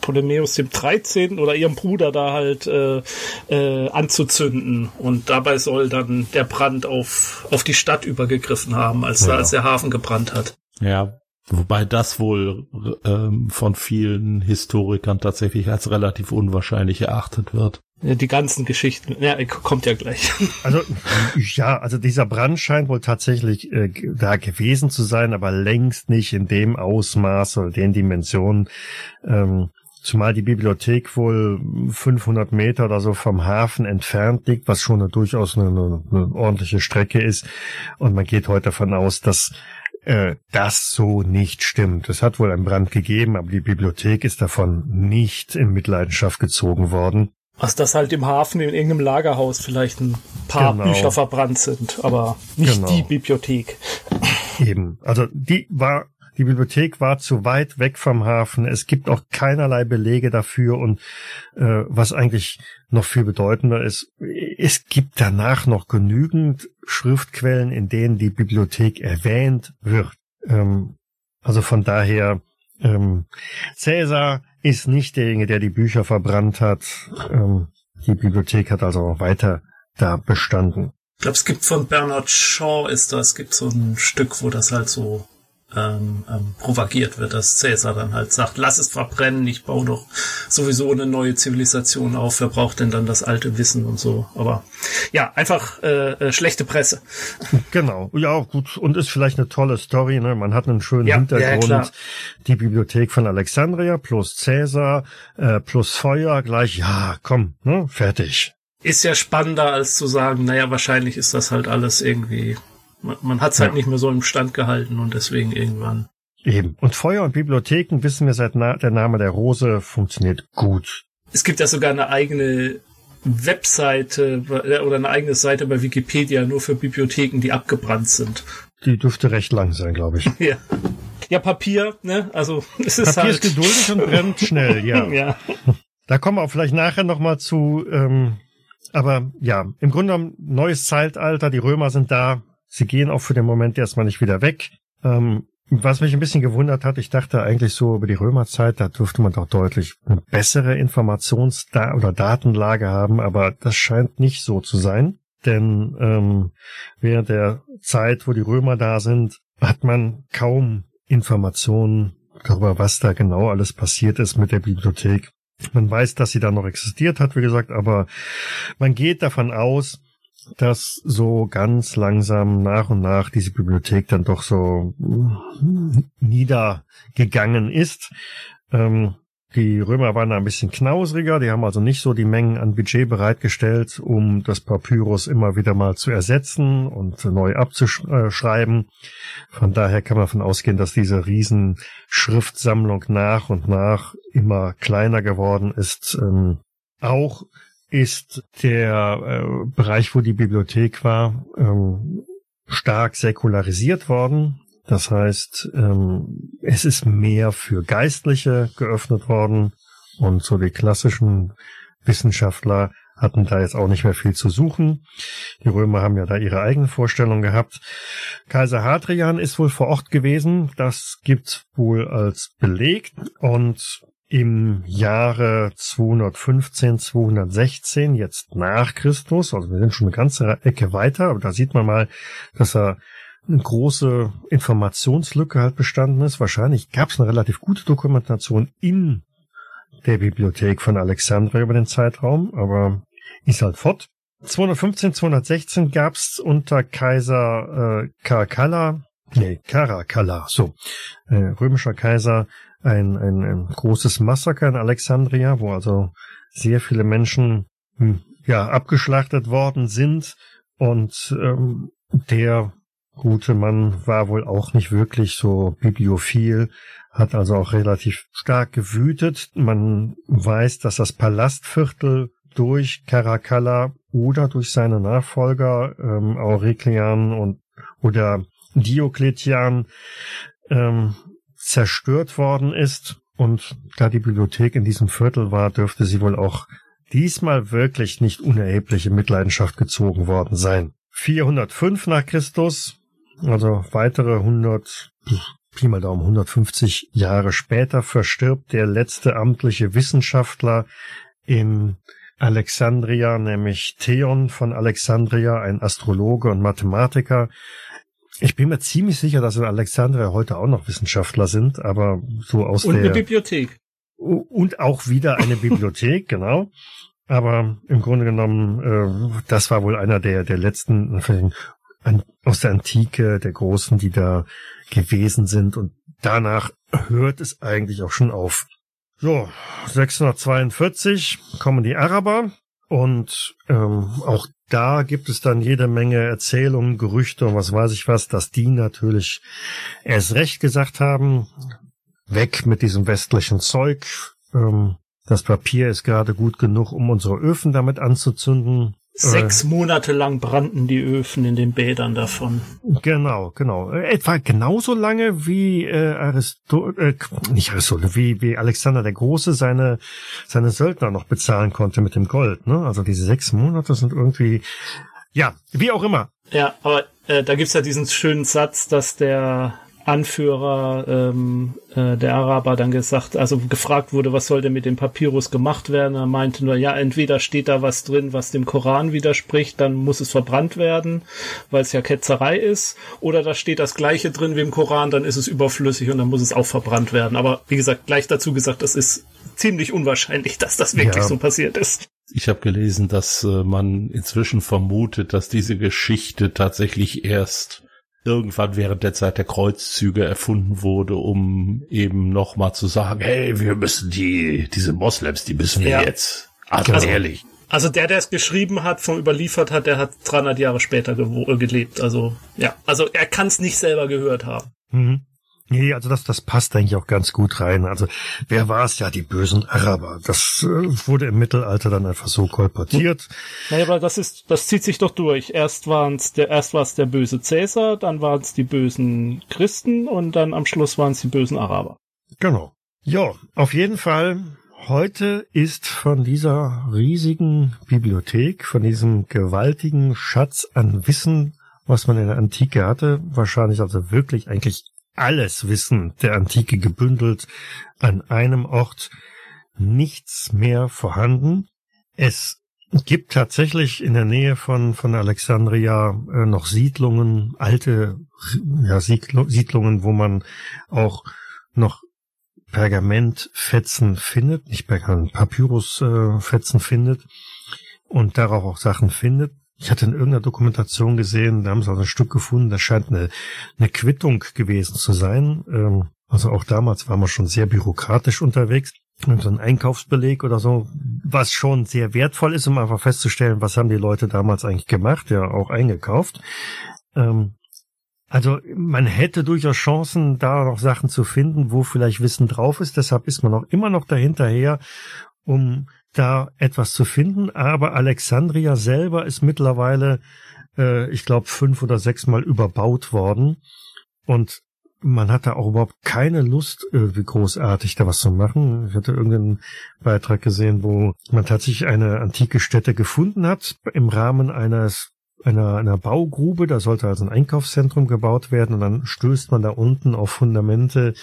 Ptolemäus dem 13. oder ihrem Bruder da halt äh, äh, anzuzünden. Und dabei soll dann der Brand auf, auf die Stadt übergegriffen haben, als, ja. als der Hafen gebrannt hat. Ja, Wobei das wohl ähm, von vielen Historikern tatsächlich als relativ unwahrscheinlich erachtet wird. Ja, die ganzen Geschichten, ja, kommt ja gleich. Also ja, also dieser Brand scheint wohl tatsächlich äh, da gewesen zu sein, aber längst nicht in dem Ausmaß oder den Dimensionen, ähm, Zumal die Bibliothek wohl 500 Meter oder so vom Hafen entfernt liegt, was schon eine, durchaus eine, eine, ordentliche Strecke ist. Und man geht heute davon aus, dass äh, das so nicht stimmt. Es hat wohl einen Brand gegeben, aber die Bibliothek ist davon nicht in Mitleidenschaft gezogen worden. Was das halt im Hafen in irgendeinem Lagerhaus vielleicht ein paar genau. Bücher verbrannt sind, aber nicht genau. die Bibliothek. Eben. Also die war die Bibliothek war zu weit weg vom Hafen. Es gibt auch keinerlei Belege dafür. Und äh, was eigentlich noch viel bedeutender ist, es gibt danach noch genügend Schriftquellen, in denen die Bibliothek erwähnt wird. Ähm, also von daher, ähm, Cäsar ist nicht derjenige, der die Bücher verbrannt hat. Ähm, die Bibliothek hat also auch weiter da bestanden. Ich glaube, es gibt von Bernard Shaw ist das, gibt so ein Stück, wo das halt so ähm, ähm, propagiert wird, dass Cäsar dann halt sagt, lass es verbrennen, ich baue doch sowieso eine neue Zivilisation auf, wer braucht denn dann das alte Wissen und so. Aber ja, einfach äh, äh, schlechte Presse. Genau, ja gut, und ist vielleicht eine tolle Story, ne? Man hat einen schönen ja, Hintergrund. Ja, die Bibliothek von Alexandria plus Cäsar äh, plus Feuer gleich, ja, komm, ne? fertig. Ist ja spannender als zu sagen, naja, wahrscheinlich ist das halt alles irgendwie man, man hat es halt ja. nicht mehr so im Stand gehalten und deswegen irgendwann. Eben. Und Feuer und Bibliotheken wissen wir seit na der Name der Rose funktioniert gut. Es gibt ja sogar eine eigene Webseite äh, oder eine eigene Seite bei Wikipedia nur für Bibliotheken, die abgebrannt sind. Die dürfte recht lang sein, glaube ich. ja. Ja, Papier, ne? Also es ist Papier halt ist geduldig und brennt schnell, ja. ja. Da kommen wir auch vielleicht nachher nochmal zu. Ähm, aber ja, im Grunde genommen neues Zeitalter, die Römer sind da, Sie gehen auch für den Moment erstmal nicht wieder weg. Ähm, was mich ein bisschen gewundert hat, ich dachte eigentlich so über die Römerzeit, da dürfte man doch deutlich eine bessere Informations- oder Datenlage haben, aber das scheint nicht so zu sein. Denn ähm, während der Zeit, wo die Römer da sind, hat man kaum Informationen darüber, was da genau alles passiert ist mit der Bibliothek. Man weiß, dass sie da noch existiert hat, wie gesagt, aber man geht davon aus, dass so ganz langsam nach und nach diese Bibliothek dann doch so niedergegangen ist. Ähm, Die Römer waren da ein bisschen knausriger, die haben also nicht so die Mengen an Budget bereitgestellt, um das Papyrus immer wieder mal zu ersetzen und neu abzuschreiben. Von daher kann man davon ausgehen, dass diese Riesenschriftsammlung nach und nach immer kleiner geworden ist. Ähm, auch ist der äh, Bereich, wo die Bibliothek war, ähm, stark säkularisiert worden. Das heißt, ähm, es ist mehr für Geistliche geöffnet worden und so die klassischen Wissenschaftler hatten da jetzt auch nicht mehr viel zu suchen. Die Römer haben ja da ihre eigenen Vorstellungen gehabt. Kaiser Hadrian ist wohl vor Ort gewesen. Das gibt's wohl als Beleg. Und im Jahre 215, 216, jetzt nach Christus, also wir sind schon eine ganze Ecke weiter, aber da sieht man mal, dass er eine große Informationslücke halt bestanden ist. Wahrscheinlich gab es eine relativ gute Dokumentation in der Bibliothek von Alexandria über den Zeitraum, aber ist halt fort. 215, 216 gab es unter Kaiser äh, Caracalla, nee, Caracalla, so, äh, römischer Kaiser, ein, ein, ein großes Massaker in Alexandria, wo also sehr viele Menschen hm, ja abgeschlachtet worden sind und ähm, der gute Mann war wohl auch nicht wirklich so bibliophil, hat also auch relativ stark gewütet. Man weiß, dass das Palastviertel durch Caracalla oder durch seine Nachfolger ähm, Aurelian und oder Diokletian ähm, zerstört worden ist. Und da die Bibliothek in diesem Viertel war, dürfte sie wohl auch diesmal wirklich nicht unerhebliche Mitleidenschaft gezogen worden sein. 405 nach Christus also weitere 100, Pi mal Daumen, 150 Jahre später verstirbt der letzte amtliche Wissenschaftler in Alexandria, nämlich Theon von Alexandria, ein Astrologe und Mathematiker. Ich bin mir ziemlich sicher, dass in Alexandria heute auch noch Wissenschaftler sind, aber so aus und der... Und eine Bibliothek. Und auch wieder eine Bibliothek, genau. Aber im Grunde genommen, äh, das war wohl einer der, der letzten an, aus der Antike, der Großen, die da gewesen sind. Und danach hört es eigentlich auch schon auf. So, 642 kommen die Araber und ähm, auch da gibt es dann jede Menge Erzählungen, Gerüchte und was weiß ich was, dass die natürlich erst recht gesagt haben, weg mit diesem westlichen Zeug. Ähm, das Papier ist gerade gut genug, um unsere Öfen damit anzuzünden. Sechs Monate lang brannten die Öfen in den Bädern davon. Genau, genau. Etwa genauso lange wie äh, Aristoteles, äh, nicht Aristoteles, wie, wie Alexander der Große seine, seine Söldner noch bezahlen konnte mit dem Gold. Ne? Also diese sechs Monate sind irgendwie, ja, wie auch immer. Ja, aber äh, da gibt's ja diesen schönen Satz, dass der Anführer ähm, äh, der Araber dann gesagt, also gefragt wurde, was soll denn mit dem Papyrus gemacht werden? Er meinte nur, ja, entweder steht da was drin, was dem Koran widerspricht, dann muss es verbrannt werden, weil es ja Ketzerei ist, oder da steht das Gleiche drin wie im Koran, dann ist es überflüssig und dann muss es auch verbrannt werden. Aber wie gesagt, gleich dazu gesagt, das ist ziemlich unwahrscheinlich, dass das wirklich ja. so passiert ist. Ich habe gelesen, dass äh, man inzwischen vermutet, dass diese Geschichte tatsächlich erst irgendwann während der Zeit der Kreuzzüge erfunden wurde, um eben nochmal zu sagen, hey, wir müssen die, diese Moslems, die müssen wir ja. jetzt. Also, also ehrlich. Also der, der es geschrieben hat, vom überliefert hat, der hat 300 Jahre später gelebt. Also ja, also er kann es nicht selber gehört haben. Mhm. Nee, also das, das passt eigentlich auch ganz gut rein. Also wer war es ja, die bösen Araber? Das äh, wurde im Mittelalter dann einfach so kolportiert. Naja, aber das ist, das zieht sich doch durch. Erst waren es der, erst war es der böse Cäsar, dann waren es die bösen Christen und dann am Schluss waren es die bösen Araber. Genau. Ja, auf jeden Fall. Heute ist von dieser riesigen Bibliothek, von diesem gewaltigen Schatz an Wissen, was man in der Antike hatte, wahrscheinlich also wirklich eigentlich alles Wissen der Antike gebündelt an einem Ort, nichts mehr vorhanden. Es gibt tatsächlich in der Nähe von, von Alexandria äh, noch Siedlungen, alte ja, Siedlungen, wo man auch noch Pergamentfetzen findet, nicht Pergament, Papyrusfetzen äh, findet und darauf auch Sachen findet. Ich hatte in irgendeiner Dokumentation gesehen, da haben sie also ein Stück gefunden, das scheint eine, eine Quittung gewesen zu sein. Ähm, also auch damals war man schon sehr bürokratisch unterwegs. so ein Einkaufsbeleg oder so, was schon sehr wertvoll ist, um einfach festzustellen, was haben die Leute damals eigentlich gemacht, ja auch eingekauft. Ähm, also man hätte durchaus Chancen, da noch Sachen zu finden, wo vielleicht Wissen drauf ist. Deshalb ist man auch immer noch dahinterher, um da etwas zu finden. Aber Alexandria selber ist mittlerweile, äh, ich glaube, fünf oder sechs Mal überbaut worden. Und man hatte auch überhaupt keine Lust, irgendwie großartig da was zu machen. Ich hatte irgendeinen Beitrag gesehen, wo man tatsächlich eine antike Stätte gefunden hat im Rahmen eines einer, einer Baugrube, da sollte also ein Einkaufszentrum gebaut werden und dann stößt man da unten auf Fundamente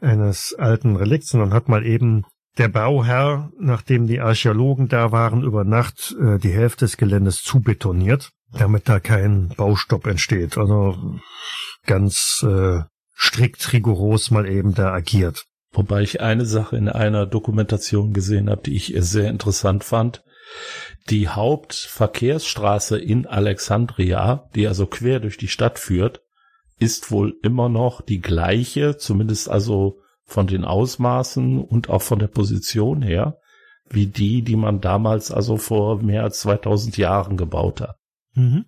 eines alten Relikts und dann hat mal eben der Bauherr, nachdem die Archäologen da waren, über Nacht äh, die Hälfte des Geländes zubetoniert, damit da kein Baustopp entsteht. Also ganz äh, strikt rigoros mal eben da agiert. Wobei ich eine Sache in einer Dokumentation gesehen habe, die ich sehr interessant fand. Die Hauptverkehrsstraße in Alexandria, die also quer durch die Stadt führt, ist wohl immer noch die gleiche, zumindest also von den Ausmaßen und auch von der Position her, wie die, die man damals also vor mehr als 2000 Jahren gebaut hat. Mhm.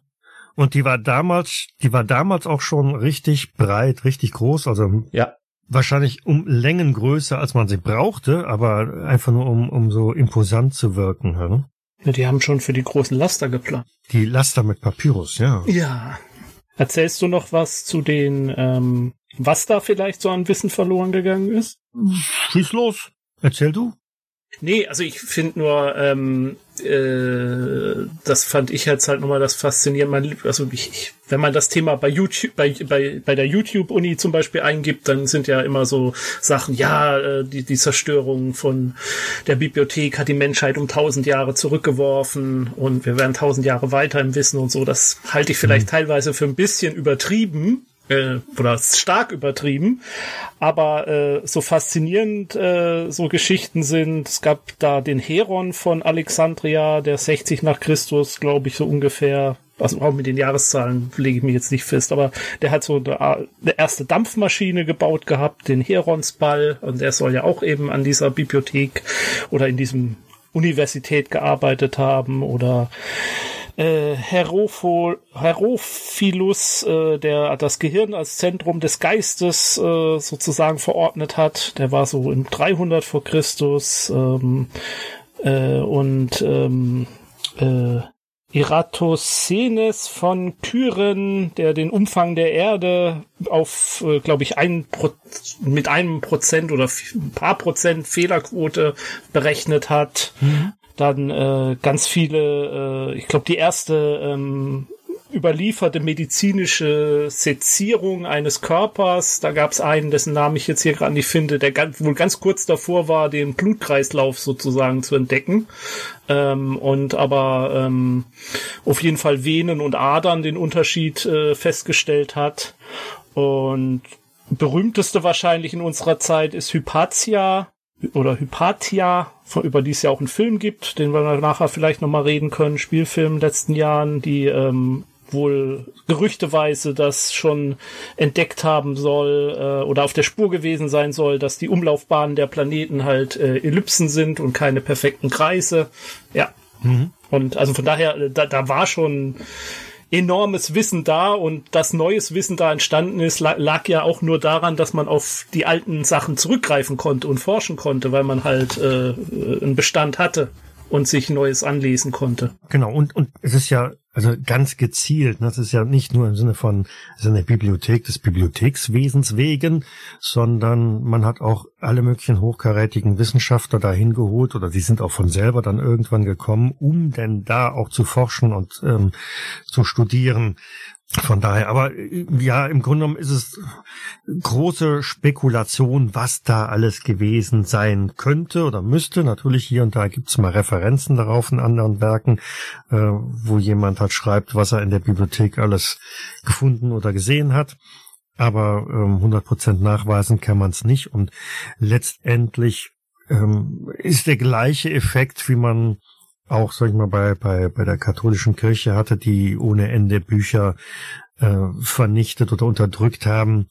Und die war damals, die war damals auch schon richtig breit, richtig groß, also ja. wahrscheinlich um Längen größer, als man sie brauchte, aber einfach nur um, um so imposant zu wirken. Ja? Ja, die haben schon für die großen Laster geplant. Die Laster mit Papyrus, ja. Ja. Erzählst du noch was zu den, ähm, was da vielleicht so an Wissen verloren gegangen ist? Schieß los. Erzähl du. Nee, also ich finde nur, ähm, äh, das fand ich jetzt halt nochmal das Faszinierende. Also ich, ich, wenn man das Thema bei YouTube, bei, bei, bei der YouTube-Uni zum Beispiel eingibt, dann sind ja immer so Sachen, ja, äh, die, die Zerstörung von der Bibliothek hat die Menschheit um tausend Jahre zurückgeworfen und wir werden tausend Jahre weiter im Wissen und so. Das halte ich vielleicht mhm. teilweise für ein bisschen übertrieben äh, oder stark übertrieben, aber äh, so faszinierend äh, so Geschichten sind. Es gab da den Heron von Alexandria, der 60 nach Christus, glaube ich, so ungefähr. Also auch mit den Jahreszahlen lege ich mich jetzt nicht fest, aber der hat so eine, eine erste Dampfmaschine gebaut gehabt, den Heronsball, und der soll ja auch eben an dieser Bibliothek oder in diesem Universität gearbeitet haben oder äh, Heropho, Herophilus, äh, der das Gehirn als Zentrum des Geistes äh, sozusagen verordnet hat. Der war so im 300 vor Christus ähm, äh, und ähm, äh, Eratosthenes von Kyren, der den Umfang der Erde auf, äh, glaube ich, ein Pro mit einem Prozent oder ein paar Prozent Fehlerquote berechnet hat. Mhm. Dann äh, ganz viele, äh, ich glaube, die erste ähm, überlieferte medizinische Sezierung eines Körpers. Da gab es einen, dessen Namen ich jetzt hier gerade nicht finde, der ganz, wohl ganz kurz davor war, den Blutkreislauf sozusagen zu entdecken. Ähm, und aber ähm, auf jeden Fall Venen und Adern den Unterschied äh, festgestellt hat. Und berühmteste wahrscheinlich in unserer Zeit ist Hypatia, oder Hypatia, über die es ja auch einen Film gibt, den wir nachher vielleicht nochmal reden können, Spielfilm in den letzten Jahren, die ähm, wohl gerüchteweise das schon entdeckt haben soll äh, oder auf der Spur gewesen sein soll, dass die Umlaufbahnen der Planeten halt äh, Ellipsen sind und keine perfekten Kreise. Ja. Mhm. Und also von daher, äh, da, da war schon enormes Wissen da und das neues Wissen da entstanden ist, lag ja auch nur daran, dass man auf die alten Sachen zurückgreifen konnte und forschen konnte, weil man halt äh, einen Bestand hatte und sich Neues anlesen konnte. Genau, und, und es ist ja also ganz gezielt, ne? das ist ja nicht nur im Sinne von ist eine Bibliothek des Bibliothekswesens wegen, sondern man hat auch alle möglichen hochkarätigen Wissenschaftler dahin geholt oder die sind auch von selber dann irgendwann gekommen, um denn da auch zu forschen und ähm, zu studieren. Von daher, aber äh, ja, im Grunde genommen ist es große Spekulation, was da alles gewesen sein könnte oder müsste. Natürlich hier und da gibt's mal Referenzen darauf in anderen Werken, äh, wo jemand halt schreibt, was er in der Bibliothek alles gefunden oder gesehen hat. Aber ähm, 100% nachweisen kann man es nicht. Und letztendlich ähm, ist der gleiche Effekt, wie man auch, sag ich mal, bei, bei, bei der katholischen Kirche hatte, die ohne Ende Bücher äh, vernichtet oder unterdrückt haben.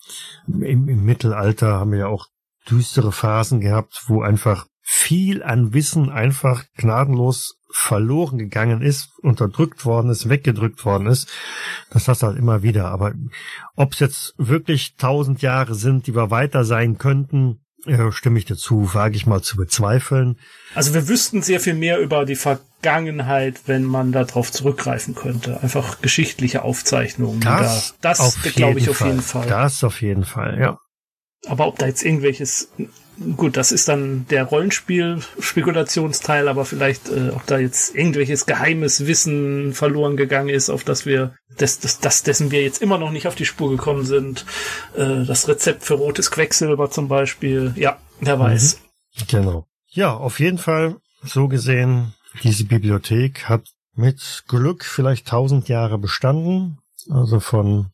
Im, Im Mittelalter haben wir ja auch düstere Phasen gehabt, wo einfach viel an Wissen einfach gnadenlos verloren gegangen ist, unterdrückt worden ist, weggedrückt worden ist. Das hast du halt immer wieder. Aber ob es jetzt wirklich tausend Jahre sind, die wir weiter sein könnten, äh, stimme ich dazu, wage ich mal zu bezweifeln. Also wir wüssten sehr viel mehr über die Vergangenheit, wenn man darauf zurückgreifen könnte. Einfach geschichtliche Aufzeichnungen. Das, da, das glaube ich auf jeden Fall. Das auf jeden Fall, ja. Aber ob da jetzt irgendwelches gut, das ist dann der Rollenspiel-Spekulationsteil, aber vielleicht, äh, ob da jetzt irgendwelches geheimes Wissen verloren gegangen ist, auf das wir, das, das, das dessen wir jetzt immer noch nicht auf die Spur gekommen sind. Äh, das Rezept für rotes Quecksilber zum Beispiel. Ja, wer mhm. weiß. Genau. Ja, auf jeden Fall, so gesehen, diese Bibliothek hat mit Glück vielleicht tausend Jahre bestanden. Also von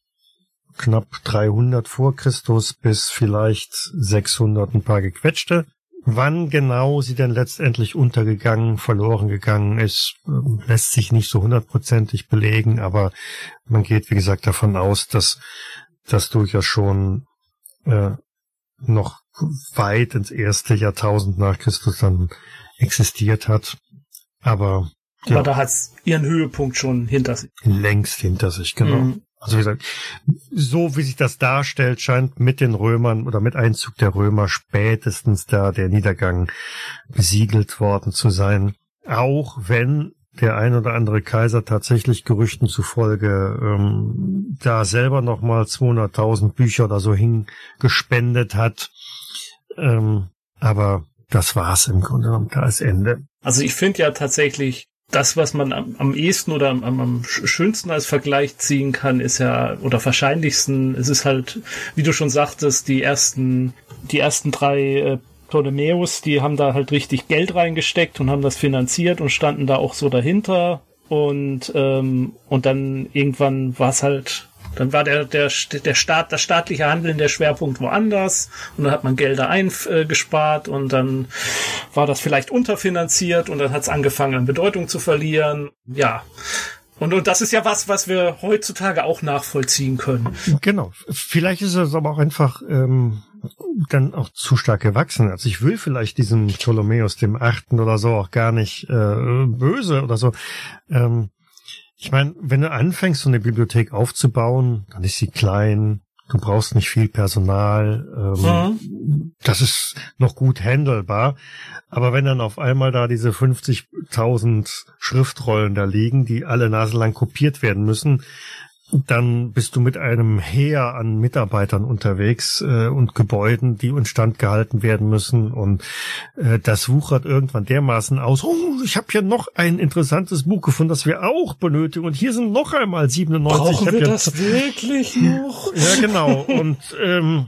knapp 300 vor Christus bis vielleicht 600 ein paar gequetschte. Wann genau sie denn letztendlich untergegangen, verloren gegangen ist, ähm, lässt sich nicht so hundertprozentig belegen, aber man geht, wie gesagt, davon aus, dass das durchaus schon äh, noch weit ins erste Jahrtausend nach Christus dann existiert hat. Aber, ja, aber da hat's ihren Höhepunkt schon hinter sich. Längst hinter sich, genau. Mhm. Also wie gesagt, so wie sich das darstellt, scheint mit den Römern oder mit Einzug der Römer spätestens da der Niedergang besiegelt worden zu sein. Auch wenn der ein oder andere Kaiser tatsächlich Gerüchten zufolge ähm, da selber nochmal 200.000 Bücher oder so hingespendet hat. Ähm, aber das war's im Grunde genommen, da ist Ende. Also ich finde ja tatsächlich, das, was man am, am ehesten oder am, am schönsten als Vergleich ziehen kann, ist ja, oder wahrscheinlichsten, es ist halt, wie du schon sagtest, die ersten, die ersten drei äh, Ptolemäus, die haben da halt richtig Geld reingesteckt und haben das finanziert und standen da auch so dahinter. Und, ähm, und dann irgendwann war es halt dann war der, der, der Staat, das staatliche Handeln der Schwerpunkt woanders und dann hat man Gelder eingespart und dann war das vielleicht unterfinanziert und dann hat es angefangen an Bedeutung zu verlieren. Ja. Und, und das ist ja was, was wir heutzutage auch nachvollziehen können. Genau. Vielleicht ist es aber auch einfach ähm, dann auch zu stark gewachsen. Also ich will vielleicht diesen Ptolemäus dem Achten oder so auch gar nicht äh, böse oder so. Ähm, ich meine, wenn du anfängst, so eine Bibliothek aufzubauen, dann ist sie klein, du brauchst nicht viel Personal, ähm, mhm. das ist noch gut handelbar. Aber wenn dann auf einmal da diese 50.000 Schriftrollen da liegen, die alle naselang kopiert werden müssen, dann bist du mit einem Heer an Mitarbeitern unterwegs äh, und Gebäuden, die instand gehalten werden müssen. Und äh, das wuchert irgendwann dermaßen aus. Oh, ich habe hier noch ein interessantes Buch gefunden, das wir auch benötigen. Und hier sind noch einmal 97. Brauchen wir das wirklich noch? Ja, genau. Und ähm,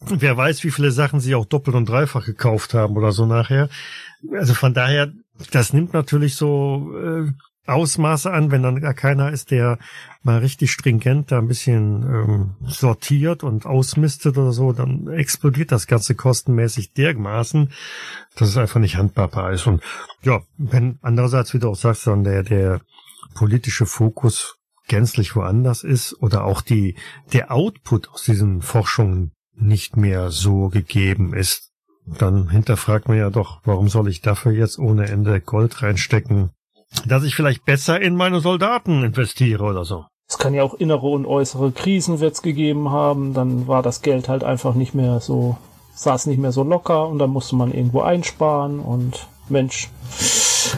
wer weiß, wie viele Sachen sie auch doppelt und dreifach gekauft haben oder so nachher. Also von daher, das nimmt natürlich so äh, Ausmaße an, wenn dann gar keiner ist, der mal richtig stringent da ein bisschen ähm, sortiert und ausmistet oder so, dann explodiert das Ganze kostenmäßig dermaßen, dass es einfach nicht handbarbar ist. Und ja, wenn andererseits, wie du auch sagst, dann der, der politische Fokus gänzlich woanders ist oder auch die, der Output aus diesen Forschungen nicht mehr so gegeben ist, dann hinterfragt man ja doch, warum soll ich dafür jetzt ohne Ende Gold reinstecken, dass ich vielleicht besser in meine Soldaten investiere oder so. Es kann ja auch innere und äußere Krisen wird's gegeben haben, dann war das Geld halt einfach nicht mehr so, saß nicht mehr so locker und dann musste man irgendwo einsparen und Mensch,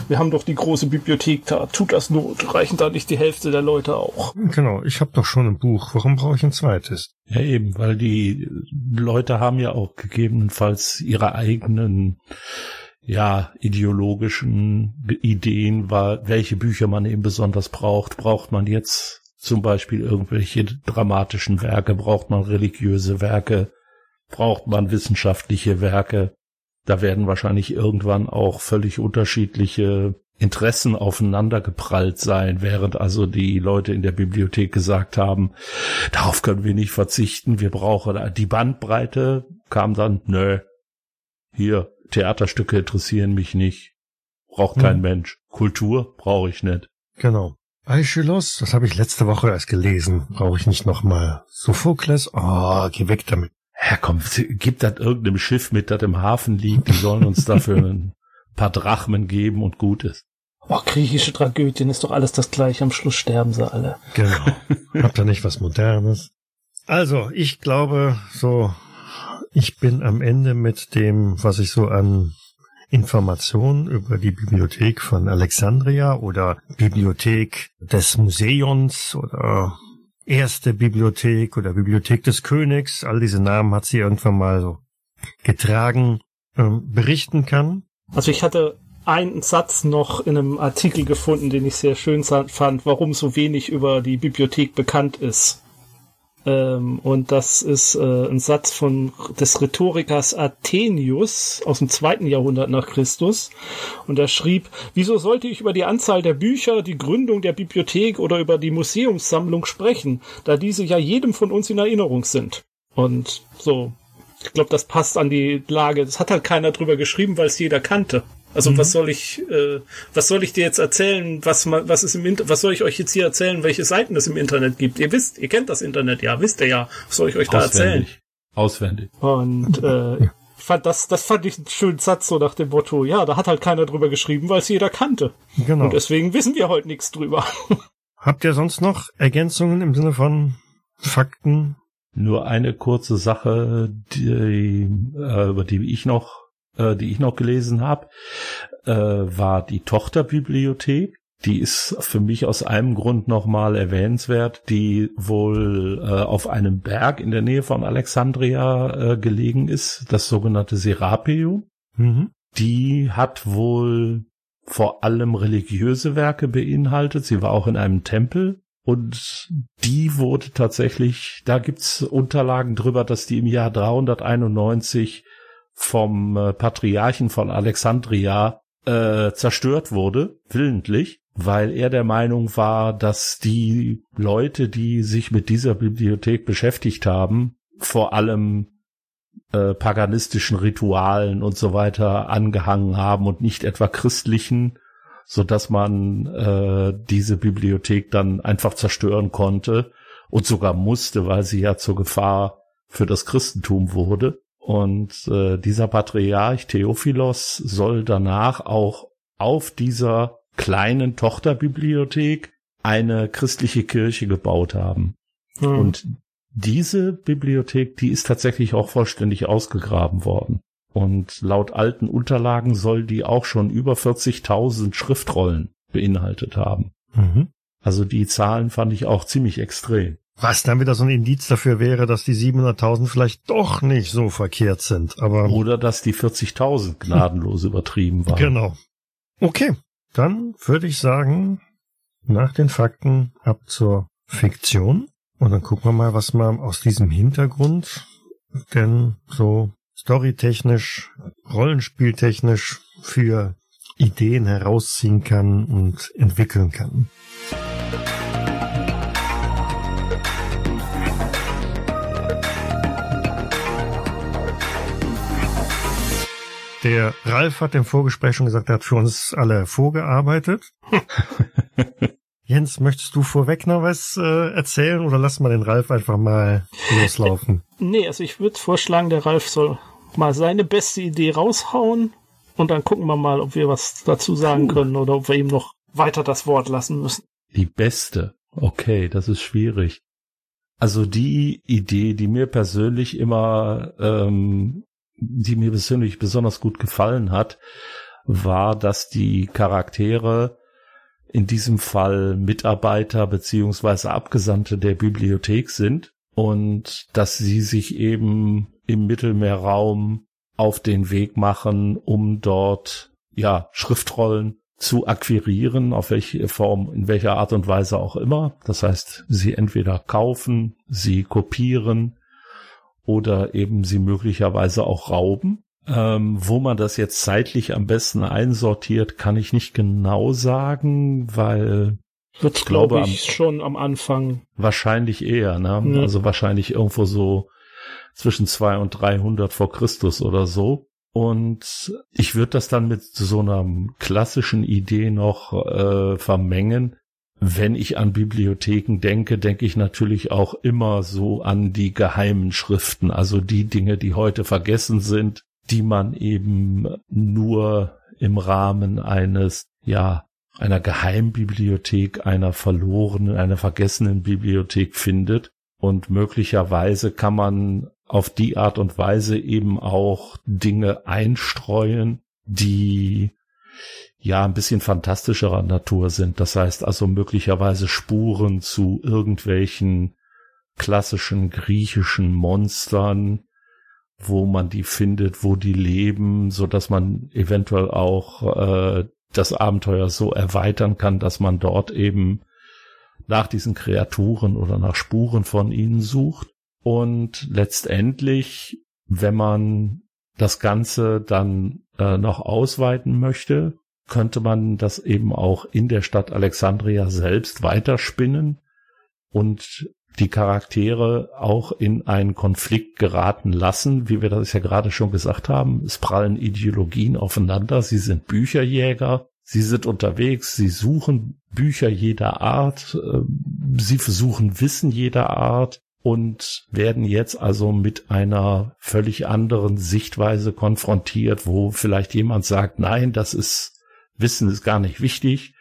wir haben doch die große Bibliothek da, tut das Not, reichen da nicht die Hälfte der Leute auch. Genau, ich habe doch schon ein Buch, warum brauche ich ein zweites? Ja eben, weil die Leute haben ja auch gegebenenfalls ihre eigenen ja, ideologischen Ideen war, welche Bücher man eben besonders braucht. Braucht man jetzt zum Beispiel irgendwelche dramatischen Werke? Braucht man religiöse Werke? Braucht man wissenschaftliche Werke? Da werden wahrscheinlich irgendwann auch völlig unterschiedliche Interessen aufeinander geprallt sein, während also die Leute in der Bibliothek gesagt haben, darauf können wir nicht verzichten, wir brauchen die Bandbreite, kam dann, nö, hier, Theaterstücke interessieren mich nicht. Braucht kein hm. Mensch. Kultur brauche ich nicht. Genau. Aeschylus, das habe ich letzte Woche erst gelesen. Brauche ich nicht nochmal. Sophokles, oh, geh weg damit. Ja, komm, gibt das irgendeinem Schiff mit, das im Hafen liegt, die sollen uns dafür ein paar Drachmen geben und gut ist. Oh, griechische Tragödien ist doch alles das gleiche. Am Schluss sterben sie alle. Genau. Habt ihr nicht was Modernes? Also, ich glaube, so, ich bin am Ende mit dem, was ich so an Informationen über die Bibliothek von Alexandria oder Bibliothek des Museums oder erste Bibliothek oder Bibliothek des Königs, all diese Namen hat sie irgendwann mal so getragen, ähm, berichten kann. Also ich hatte einen Satz noch in einem Artikel gefunden, den ich sehr schön fand, warum so wenig über die Bibliothek bekannt ist. Ähm, und das ist äh, ein Satz von des Rhetorikers Athenius aus dem zweiten Jahrhundert nach Christus. Und er schrieb, wieso sollte ich über die Anzahl der Bücher, die Gründung der Bibliothek oder über die Museumssammlung sprechen, da diese ja jedem von uns in Erinnerung sind. Und so, ich glaube, das passt an die Lage. Das hat halt keiner drüber geschrieben, weil es jeder kannte. Also mhm. was soll ich, äh, was soll ich dir jetzt erzählen? Was, was ist im Inter was soll ich euch jetzt hier erzählen, welche Seiten es im Internet gibt? Ihr wisst, ihr kennt das Internet, ja, wisst ihr ja. Was soll ich euch da erzählen? Auswendig. Und äh, fand das, das fand ich einen schönen Satz so nach dem Motto, ja, da hat halt keiner drüber geschrieben, weil es jeder kannte. Genau. Und deswegen wissen wir heute nichts drüber. Habt ihr sonst noch Ergänzungen im Sinne von Fakten? Nur eine kurze Sache, die, äh, über die ich noch äh, die ich noch gelesen habe, äh, war die Tochterbibliothek. Die ist für mich aus einem Grund nochmal erwähnenswert, die wohl äh, auf einem Berg in der Nähe von Alexandria äh, gelegen ist, das sogenannte Serapeum. Mhm. Die hat wohl vor allem religiöse Werke beinhaltet. Sie war auch in einem Tempel und die wurde tatsächlich, da gibt's Unterlagen drüber, dass die im Jahr 391 vom äh, Patriarchen von Alexandria äh, zerstört wurde, willentlich, weil er der Meinung war, dass die Leute, die sich mit dieser Bibliothek beschäftigt haben, vor allem äh, paganistischen Ritualen und so weiter angehangen haben und nicht etwa christlichen, so dass man äh, diese Bibliothek dann einfach zerstören konnte und sogar musste, weil sie ja zur Gefahr für das Christentum wurde. Und äh, dieser Patriarch Theophilos soll danach auch auf dieser kleinen Tochterbibliothek eine christliche Kirche gebaut haben. Hm. Und diese Bibliothek, die ist tatsächlich auch vollständig ausgegraben worden. Und laut alten Unterlagen soll die auch schon über 40.000 Schriftrollen beinhaltet haben. Mhm. Also die Zahlen fand ich auch ziemlich extrem. Was dann wieder so ein Indiz dafür wäre, dass die 700.000 vielleicht doch nicht so verkehrt sind. Aber Oder dass die 40.000 gnadenlos übertrieben waren. Genau. Okay, dann würde ich sagen, nach den Fakten ab zur Fiktion. Und dann gucken wir mal, was man aus diesem Hintergrund denn so storytechnisch, rollenspieltechnisch für Ideen herausziehen kann und entwickeln kann. Der Ralf hat im Vorgespräch schon gesagt, er hat für uns alle vorgearbeitet. Jens, möchtest du vorweg noch was äh, erzählen oder lass mal den Ralf einfach mal loslaufen? Nee, also ich würde vorschlagen, der Ralf soll mal seine beste Idee raushauen und dann gucken wir mal, ob wir was dazu sagen können oder ob wir ihm noch weiter das Wort lassen müssen. Die beste. Okay, das ist schwierig. Also die Idee, die mir persönlich immer ähm, die mir persönlich besonders gut gefallen hat, war, dass die Charaktere in diesem Fall Mitarbeiter beziehungsweise Abgesandte der Bibliothek sind und dass sie sich eben im Mittelmeerraum auf den Weg machen, um dort ja Schriftrollen zu akquirieren, auf welche Form, in welcher Art und Weise auch immer. Das heißt, sie entweder kaufen, sie kopieren, oder eben sie möglicherweise auch rauben. Ähm, wo man das jetzt zeitlich am besten einsortiert, kann ich nicht genau sagen, weil Wird, ich glaube glaub ich, am, schon am Anfang. Wahrscheinlich eher, ne? Ja. Also wahrscheinlich irgendwo so zwischen zwei und 300 vor Christus oder so. Und ich würde das dann mit so einer klassischen Idee noch äh, vermengen, wenn ich an Bibliotheken denke, denke ich natürlich auch immer so an die geheimen Schriften, also die Dinge, die heute vergessen sind, die man eben nur im Rahmen eines, ja, einer Geheimbibliothek, einer verlorenen, einer vergessenen Bibliothek findet. Und möglicherweise kann man auf die Art und Weise eben auch Dinge einstreuen, die ja ein bisschen fantastischerer Natur sind. Das heißt also möglicherweise Spuren zu irgendwelchen klassischen griechischen Monstern, wo man die findet, wo die leben, so dass man eventuell auch äh, das Abenteuer so erweitern kann, dass man dort eben nach diesen Kreaturen oder nach Spuren von ihnen sucht. Und letztendlich, wenn man das Ganze dann äh, noch ausweiten möchte, könnte man das eben auch in der Stadt Alexandria selbst weiterspinnen und die Charaktere auch in einen Konflikt geraten lassen, wie wir das ja gerade schon gesagt haben. Es prallen Ideologien aufeinander. Sie sind Bücherjäger. Sie sind unterwegs. Sie suchen Bücher jeder Art. Ähm, sie versuchen Wissen jeder Art und werden jetzt also mit einer völlig anderen Sichtweise konfrontiert, wo vielleicht jemand sagt, nein, das ist Wissen ist gar nicht wichtig.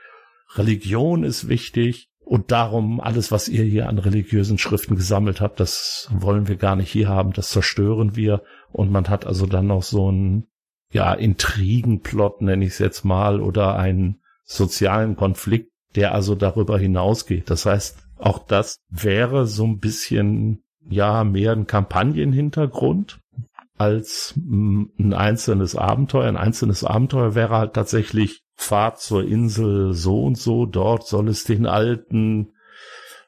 Religion ist wichtig. Und darum, alles, was ihr hier an religiösen Schriften gesammelt habt, das wollen wir gar nicht hier haben, das zerstören wir. Und man hat also dann noch so einen, ja, Intrigenplot, nenne ich es jetzt mal, oder einen sozialen Konflikt, der also darüber hinausgeht. Das heißt, auch das wäre so ein bisschen, ja, mehr ein Kampagnenhintergrund als ein einzelnes Abenteuer. Ein einzelnes Abenteuer wäre halt tatsächlich Fahrt zur Insel so und so, dort soll es den alten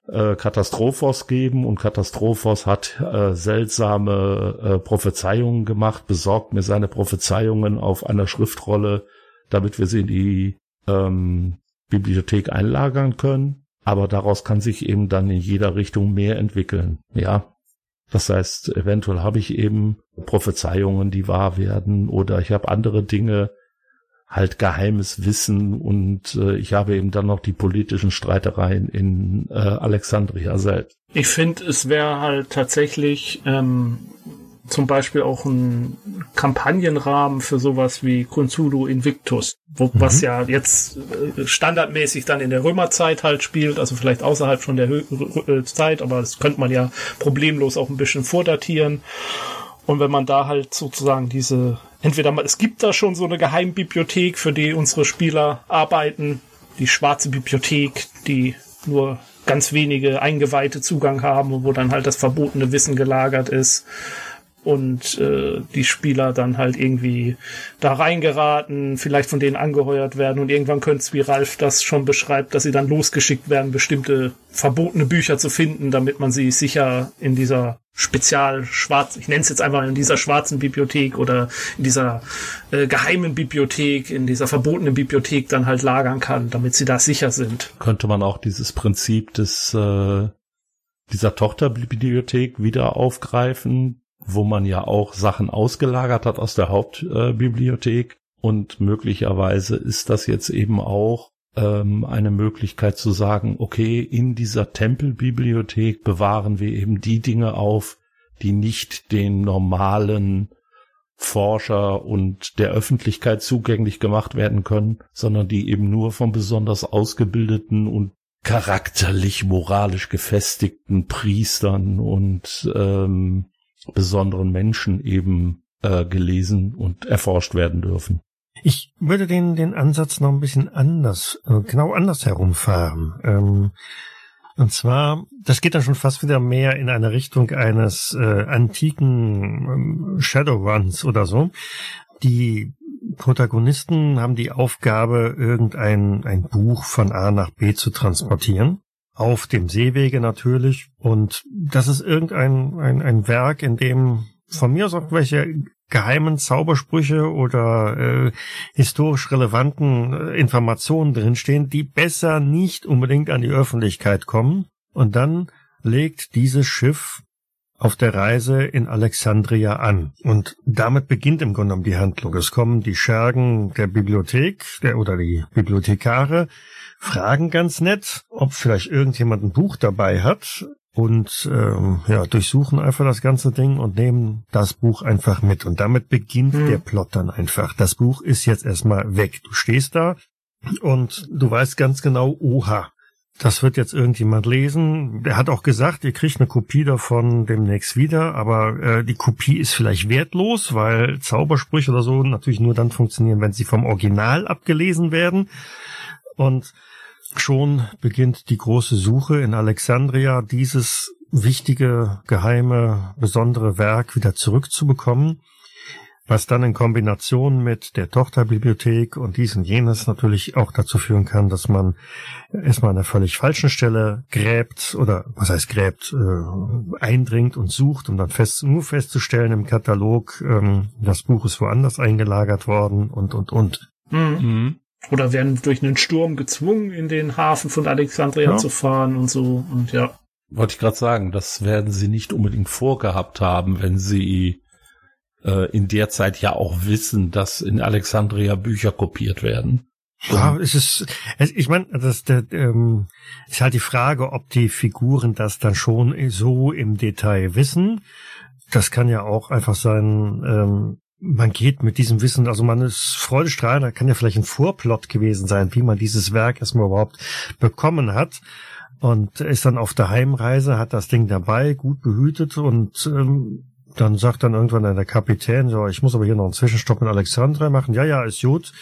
äh, Katastrophos geben und Katastrophos hat äh, seltsame äh, Prophezeiungen gemacht, besorgt mir seine Prophezeiungen auf einer Schriftrolle, damit wir sie in die ähm, Bibliothek einlagern können. Aber daraus kann sich eben dann in jeder Richtung mehr entwickeln. Ja, das heißt, eventuell habe ich eben Prophezeiungen, die wahr werden, oder ich habe andere Dinge, halt geheimes Wissen und äh, ich habe eben dann noch die politischen Streitereien in äh, Alexandria selbst. Ich finde, es wäre halt tatsächlich ähm, zum Beispiel auch ein Kampagnenrahmen für sowas wie Consulu Invictus, wo, mhm. was ja jetzt äh, standardmäßig dann in der Römerzeit halt spielt, also vielleicht außerhalb von der Hö äh, Zeit, aber das könnte man ja problemlos auch ein bisschen vordatieren. Und wenn man da halt sozusagen diese entweder mal, es gibt da schon so eine Geheimbibliothek, für die unsere Spieler arbeiten, die schwarze Bibliothek, die nur ganz wenige Eingeweihte Zugang haben und wo dann halt das verbotene Wissen gelagert ist und äh, die Spieler dann halt irgendwie da reingeraten, vielleicht von denen angeheuert werden und irgendwann könnte es, wie Ralf das schon beschreibt, dass sie dann losgeschickt werden, bestimmte verbotene Bücher zu finden, damit man sie sicher in dieser spezial schwarz, ich nenne es jetzt einfach in dieser schwarzen Bibliothek oder in dieser äh, geheimen Bibliothek, in dieser verbotenen Bibliothek dann halt lagern kann, damit sie da sicher sind. Könnte man auch dieses Prinzip des äh, dieser Tochterbibliothek wieder aufgreifen, wo man ja auch Sachen ausgelagert hat aus der Hauptbibliothek. Und möglicherweise ist das jetzt eben auch ähm, eine Möglichkeit zu sagen, okay, in dieser Tempelbibliothek bewahren wir eben die Dinge auf, die nicht den normalen Forscher und der Öffentlichkeit zugänglich gemacht werden können, sondern die eben nur von besonders ausgebildeten und charakterlich moralisch gefestigten Priestern und ähm, besonderen Menschen eben äh, gelesen und erforscht werden dürfen. Ich würde den, den Ansatz noch ein bisschen anders, äh, genau anders herumfahren. Ähm, und zwar, das geht dann schon fast wieder mehr in eine Richtung eines äh, antiken ähm, Shadowruns oder so. Die Protagonisten haben die Aufgabe, irgendein ein Buch von A nach B zu transportieren auf dem Seewege natürlich. Und das ist irgendein ein, ein Werk, in dem von mir aus auch welche geheimen Zaubersprüche oder äh, historisch relevanten äh, Informationen drinstehen, die besser nicht unbedingt an die Öffentlichkeit kommen. Und dann legt dieses Schiff auf der Reise in Alexandria an. Und damit beginnt im Grunde genommen die Handlung. Es kommen die Schergen der Bibliothek der, oder die Bibliothekare, fragen ganz nett, ob vielleicht irgendjemand ein Buch dabei hat und ähm, ja, durchsuchen einfach das ganze Ding und nehmen das Buch einfach mit. Und damit beginnt hm. der Plot dann einfach. Das Buch ist jetzt erstmal weg. Du stehst da und du weißt ganz genau, oha, das wird jetzt irgendjemand lesen. Der hat auch gesagt, ihr kriegt eine Kopie davon demnächst wieder, aber äh, die Kopie ist vielleicht wertlos, weil Zaubersprüche oder so natürlich nur dann funktionieren, wenn sie vom Original abgelesen werden. Und schon beginnt die große Suche in Alexandria, dieses wichtige, geheime, besondere Werk wieder zurückzubekommen was dann in Kombination mit der Tochterbibliothek und dies und jenes natürlich auch dazu führen kann, dass man erstmal an einer völlig falschen Stelle gräbt oder was heißt gräbt, äh, eindringt und sucht, um dann fest, nur festzustellen im Katalog, ähm, das Buch ist woanders eingelagert worden und und und. Mhm. Oder werden durch einen Sturm gezwungen, in den Hafen von Alexandria ja. zu fahren und so und ja. Wollte ich gerade sagen, das werden sie nicht unbedingt vorgehabt haben, wenn sie äh, in der Zeit ja auch wissen, dass in Alexandria Bücher kopiert werden. Ja, es ist, es, ich meine, das der, ähm, ist halt die Frage, ob die Figuren das dann schon so im Detail wissen. Das kann ja auch einfach sein, ähm, man geht mit diesem Wissen, also man ist freudestrahlend, da kann ja vielleicht ein Vorplot gewesen sein, wie man dieses Werk erstmal überhaupt bekommen hat und ist dann auf der Heimreise, hat das Ding dabei, gut behütet und ähm, dann sagt dann irgendwann der Kapitän, so, ich muss aber hier noch einen Zwischenstopp mit Alexandra machen. Ja, ja, ist gut.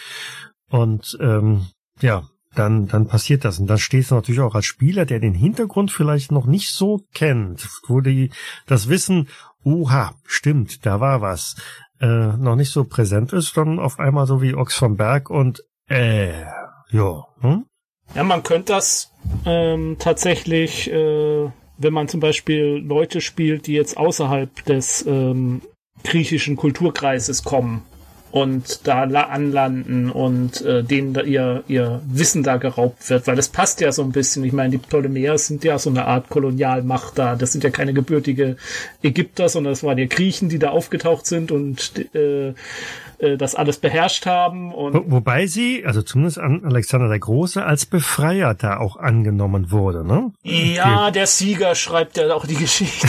Und ähm, ja, dann, dann passiert das. Und dann stehst du natürlich auch als Spieler, der den Hintergrund vielleicht noch nicht so kennt, wo die das Wissen, oha, stimmt, da war was, äh, noch nicht so präsent ist, dann auf einmal so wie Ochs vom Berg und äh, ja. Hm? Ja, man könnte das ähm, tatsächlich äh, wenn man zum Beispiel Leute spielt, die jetzt außerhalb des ähm, griechischen Kulturkreises kommen und da anlanden und äh, denen da ihr, ihr Wissen da geraubt wird, weil das passt ja so ein bisschen. Ich meine, die Ptolemäer sind ja so eine Art Kolonialmacht da. Das sind ja keine gebürtige Ägypter, sondern das waren ja Griechen, die da aufgetaucht sind und äh, äh, das alles beherrscht haben. Und Wo, wobei sie, also zumindest an Alexander der Große, als Befreier da auch angenommen wurde, ne? Ja, der Sieger schreibt ja auch die Geschichte.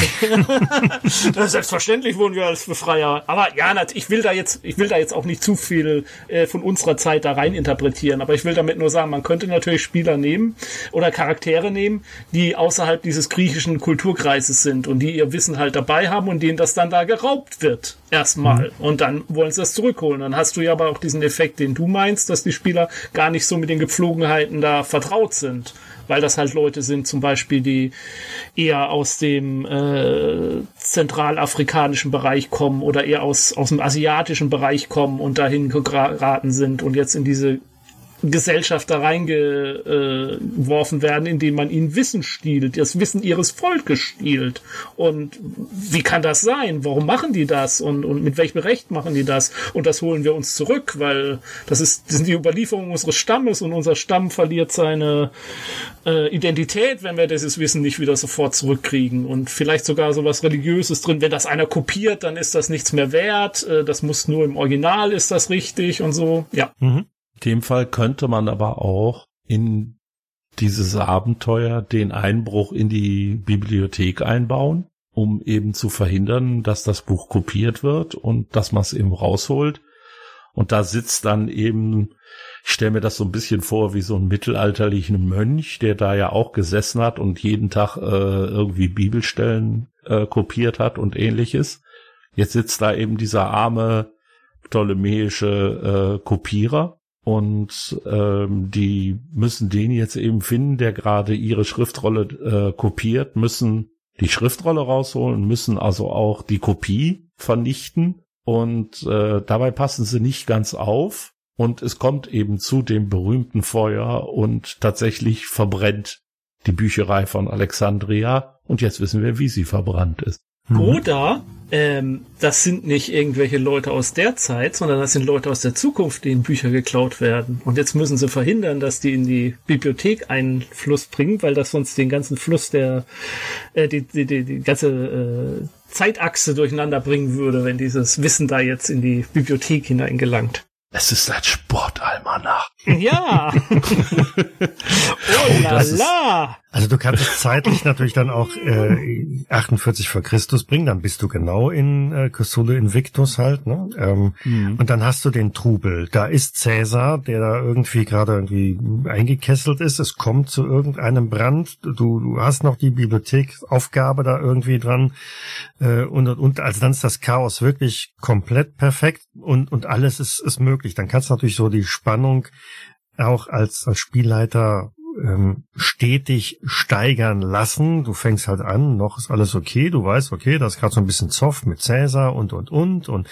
Selbstverständlich wurden wir als Befreier. Aber ja, ich will da jetzt, ich will da jetzt auch nicht zu viel äh, von unserer Zeit da rein interpretieren. Aber ich will damit nur sagen, man könnte natürlich Spieler nehmen oder Charaktere nehmen, die außerhalb dieses griechischen Kulturkreises sind und die ihr Wissen halt dabei haben und denen das dann da geraubt wird. Erstmal. Mhm. Und dann wollen sie das zurückholen. Dann hast du ja aber auch diesen Effekt, den du meinst, dass die Spieler gar nicht so mit den Gepflogenheiten da vertraut sind. Weil das halt Leute sind, zum Beispiel, die eher aus dem äh, zentralafrikanischen Bereich kommen oder eher aus, aus dem asiatischen Bereich kommen und dahin geraten sind und jetzt in diese Gesellschaft da reingeworfen werden, indem man ihnen Wissen stiehlt, das Wissen ihres Volkes stiehlt. Und wie kann das sein? Warum machen die das? Und, und mit welchem Recht machen die das? Und das holen wir uns zurück, weil das ist, das sind die Überlieferungen unseres Stammes und unser Stamm verliert seine äh, Identität, wenn wir dieses Wissen nicht wieder sofort zurückkriegen. Und vielleicht sogar so was Religiöses drin. Wenn das einer kopiert, dann ist das nichts mehr wert. Äh, das muss nur im Original ist das richtig und so. Ja. Mhm. In dem Fall könnte man aber auch in dieses Abenteuer den Einbruch in die Bibliothek einbauen, um eben zu verhindern, dass das Buch kopiert wird und dass man es eben rausholt. Und da sitzt dann eben, ich stelle mir das so ein bisschen vor wie so ein mittelalterlichen Mönch, der da ja auch gesessen hat und jeden Tag äh, irgendwie Bibelstellen äh, kopiert hat und ähnliches. Jetzt sitzt da eben dieser arme ptolemäische äh, Kopierer und ähm, die müssen den jetzt eben finden, der gerade ihre Schriftrolle äh, kopiert, müssen die Schriftrolle rausholen, müssen also auch die Kopie vernichten. Und äh, dabei passen sie nicht ganz auf. Und es kommt eben zu dem berühmten Feuer und tatsächlich verbrennt die Bücherei von Alexandria. Und jetzt wissen wir, wie sie verbrannt ist. Mhm. Oder ähm, das sind nicht irgendwelche Leute aus der Zeit, sondern das sind Leute aus der Zukunft, denen Bücher geklaut werden. Und jetzt müssen sie verhindern, dass die in die Bibliothek einen Fluss bringen, weil das sonst den ganzen Fluss der, äh, die, die, die, die ganze äh, Zeitachse durcheinander bringen würde, wenn dieses Wissen da jetzt in die Bibliothek hineingelangt. Es ist ein Sportalmanach. Ja. oh la la. Also du kannst es zeitlich natürlich dann auch äh, 48 vor Christus bringen, dann bist du genau in äh, Cthulhu Invictus halt, ne? Ähm, mhm. Und dann hast du den Trubel. Da ist Cäsar, der da irgendwie gerade irgendwie eingekesselt ist. Es kommt zu irgendeinem Brand. Du, du hast noch die Bibliothekaufgabe da irgendwie dran. Äh, und, und also dann ist das Chaos wirklich komplett perfekt und, und alles ist, ist möglich. Dann kannst du natürlich so die Spannung auch als, als Spielleiter ähm, stetig steigern lassen. Du fängst halt an, noch ist alles okay, du weißt, okay, das ist gerade so ein bisschen Zoff mit Cäsar und und und und